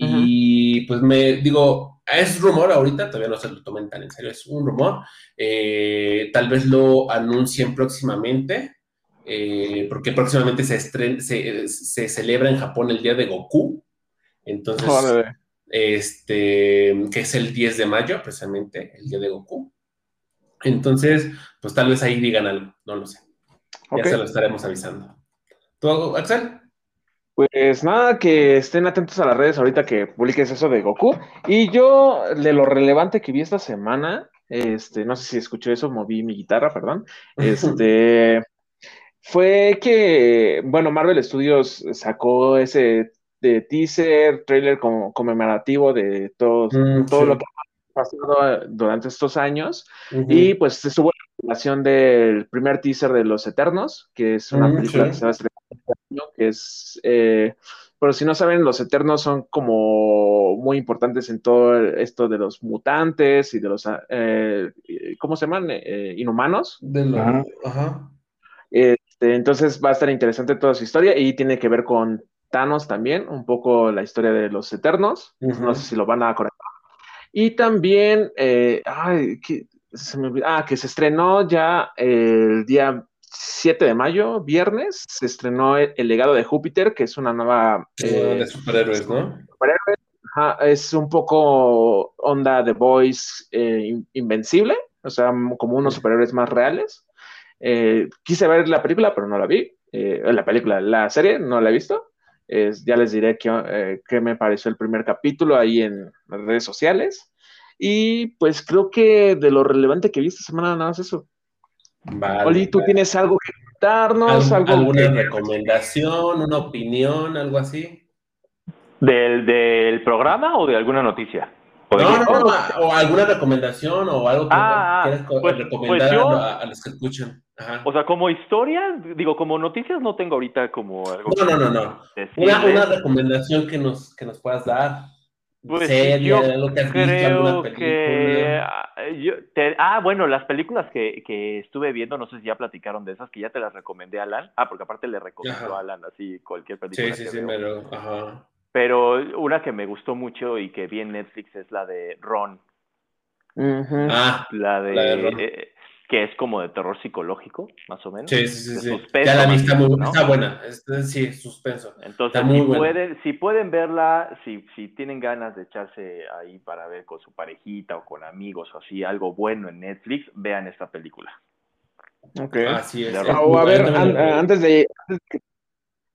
Y pues me digo, es rumor ahorita, todavía no se lo tomen tan en serio, es un rumor. Eh, tal vez lo anuncien próximamente, eh, porque próximamente se, se, celebra en Japón el Día de Goku. Entonces, este, que es el 10 de mayo, precisamente, el Día de Goku. Entonces, pues tal vez ahí digan algo, no lo sé. Ya se lo estaremos avisando. ¿Tú, Axel? Pues nada, que estén atentos a las redes ahorita que publiques eso de Goku. Y yo, de lo relevante que vi esta semana, este, no sé si escuché eso, moví mi guitarra, perdón. Este fue que, bueno, Marvel Studios sacó ese de teaser, trailer como conmemorativo de todo, mm, todo lo que ha pasado durante estos años. Y pues se subo la relación del primer teaser de Los Eternos, que es una mm, película que se va a que es, eh, pero si no saben, los Eternos son como muy importantes en todo esto de los mutantes y de los, eh, ¿cómo se llaman? Eh, inhumanos. Este, entonces va a estar interesante toda su historia y tiene que ver con Thanos también, un poco la historia de los Eternos. No sé si lo van a conectar. Y también, ay, que se me ah, que se estrenó ya el día 7 de mayo, viernes, se estrenó El legado de Júpiter, que es una nueva... de eh, superhéroes, ¿no? es un poco onda de Voice eh, invencible, o sea, como unos superhéroes más reales. Eh, quise ver la película, pero no la vi. la película, la serie, no la he visto. Ya les diré qué, me pareció el primer capítulo ahí en las redes sociales. Y pues creo que de lo relevante que vi esta semana, nada más eso. Oli, ¿tú tienes algo que contarnos? ¿Alguna recomendación, una opinión, algo así? ¿Del, ¿Del programa o de alguna noticia? ¿O no, no, no, o alguna recomendación o algo que ah, quieras pues, pues recomendar a, los que escuchan. O sea, como historia, digo, como noticias no tengo ahorita como algo. No, no, no, no. Una, una, recomendación que nos, que nos puedas dar. Pues yo creo que ah, ah, bueno, las películas que, que, estuve viendo, no sé si ya platicaron de esas, que ya te las recomendé a Alan. Ah, porque aparte le recomendó a Alan así cualquier película. Sí, sí, sí, pero, ajá. pero una que me gustó mucho y que vi en Netflix es la de Ron. Ah, la de, eh, que es como de terror psicológico, más o menos. Sí, sí, sí. ya la vista muy, está buena, sí, suspenso. Entonces, si, pueden, si pueden verla, si, si tienen ganas de echarse ahí para ver con su parejita o con amigos o así, algo bueno en Netflix, vean esta película. Ok. Así es. O a ver, antes, de,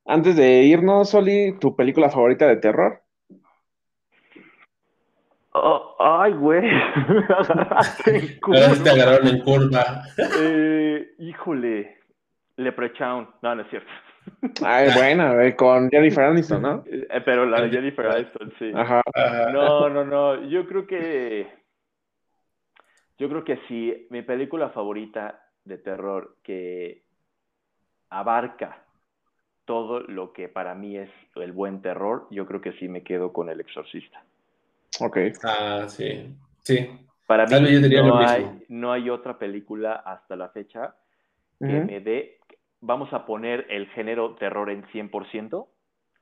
antes de irnos, Soli, ¿tu película favorita de terror? Oh, ay, güey, me agarraste en curva. te agarraron en curva. Eh, híjole, Leprechaun. No, no es cierto. Ay, buena, con Jennifer Aniston, ¿no? Eh, pero la de Jennifer Aniston, sí. Ajá. No, no, no. Yo creo que. Yo creo que sí. Mi película favorita de terror que abarca todo lo que para mí es el buen terror, yo creo que sí me quedo con El Exorcista. Ok. Ah, sí. Sí. Para mí no, hay, no hay otra película hasta la fecha que me dé, vamos a poner el género terror en 100%,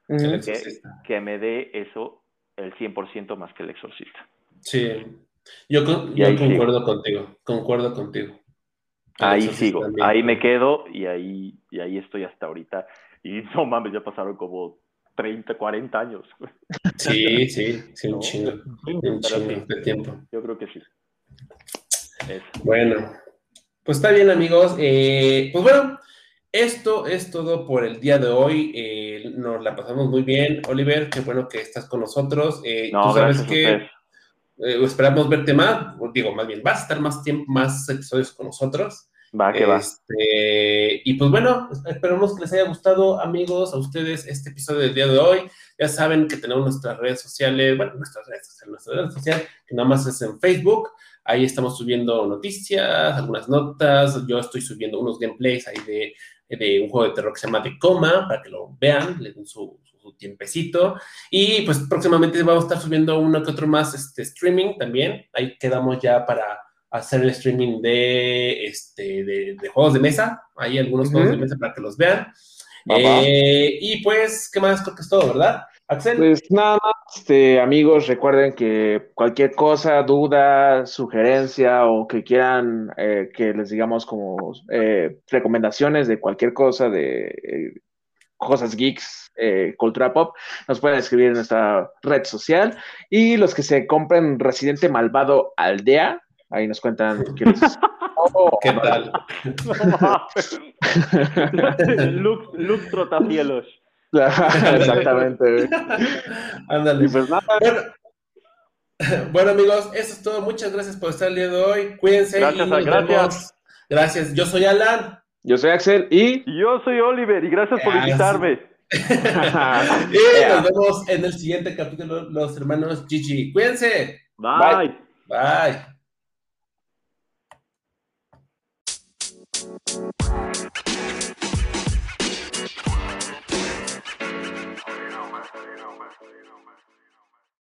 que, que, me dé eso el 100% más que el exorcista. Sí, yo, concuerdo contigo, concuerdo contigo. ahí sigo, ahí me quedo y ahí, y ahí estoy hasta ahorita. Y no mames, ya pasaron como 30, 40 años. Sí, sí, sí, un chingo. Un chingo de tiempo. Yo creo que sí. Bueno, pues está bien, amigos. Eh, pues bueno, esto es todo por el día de hoy. Eh, nos la pasamos muy bien. Oliver, qué bueno que estás con nosotros. Eh, tú sabes que esperamos verte más. Digo, más bien, vas a estar más tiempo, más episodios con nosotros. Va, que va. Este, y pues bueno, esperamos que les haya gustado, amigos, a ustedes este episodio del día de hoy. Ya saben que tenemos nuestras redes sociales, bueno, nuestras redes sociales, nuestra red social, que nada más es en Facebook. Ahí estamos subiendo noticias, algunas notas. Yo estoy subiendo unos gameplays ahí de, de un juego de terror que se llama The Coma, para que lo vean, le den su, su tiempecito. Y pues próximamente vamos a estar subiendo uno que otro más este, streaming también. Ahí quedamos ya para hacer el streaming de, este, de, juegos de mesa. Hay algunos juegos de mesa para que los vean. Eh, y pues, ¿qué más? Creo que es todo, ¿verdad? Axel. Pues nada este, amigos, recuerden que cualquier cosa, duda, sugerencia o que quieran eh, que les digamos como eh, recomendaciones de cualquier cosa, de eh, cosas geeks, cultura pop, nos pueden escribir en nuestra red social. Y los que se compren Residente Malvado Aldea, ahí nos cuentan qué les... ¿Qué tal? Luke, Trotacielos. Exactamente. Ándale. Pues bueno, amigos, eso es todo. Muchas gracias por estar el día de hoy. Cuídense. Gracias, gracias. Gracias. Yo soy Alan. Yo soy Axel y. Yo soy Oliver y gracias por invitarme. y nos vemos en el siguiente capítulo, los hermanos Gigi. Cuídense. Bye. Bye. Bye.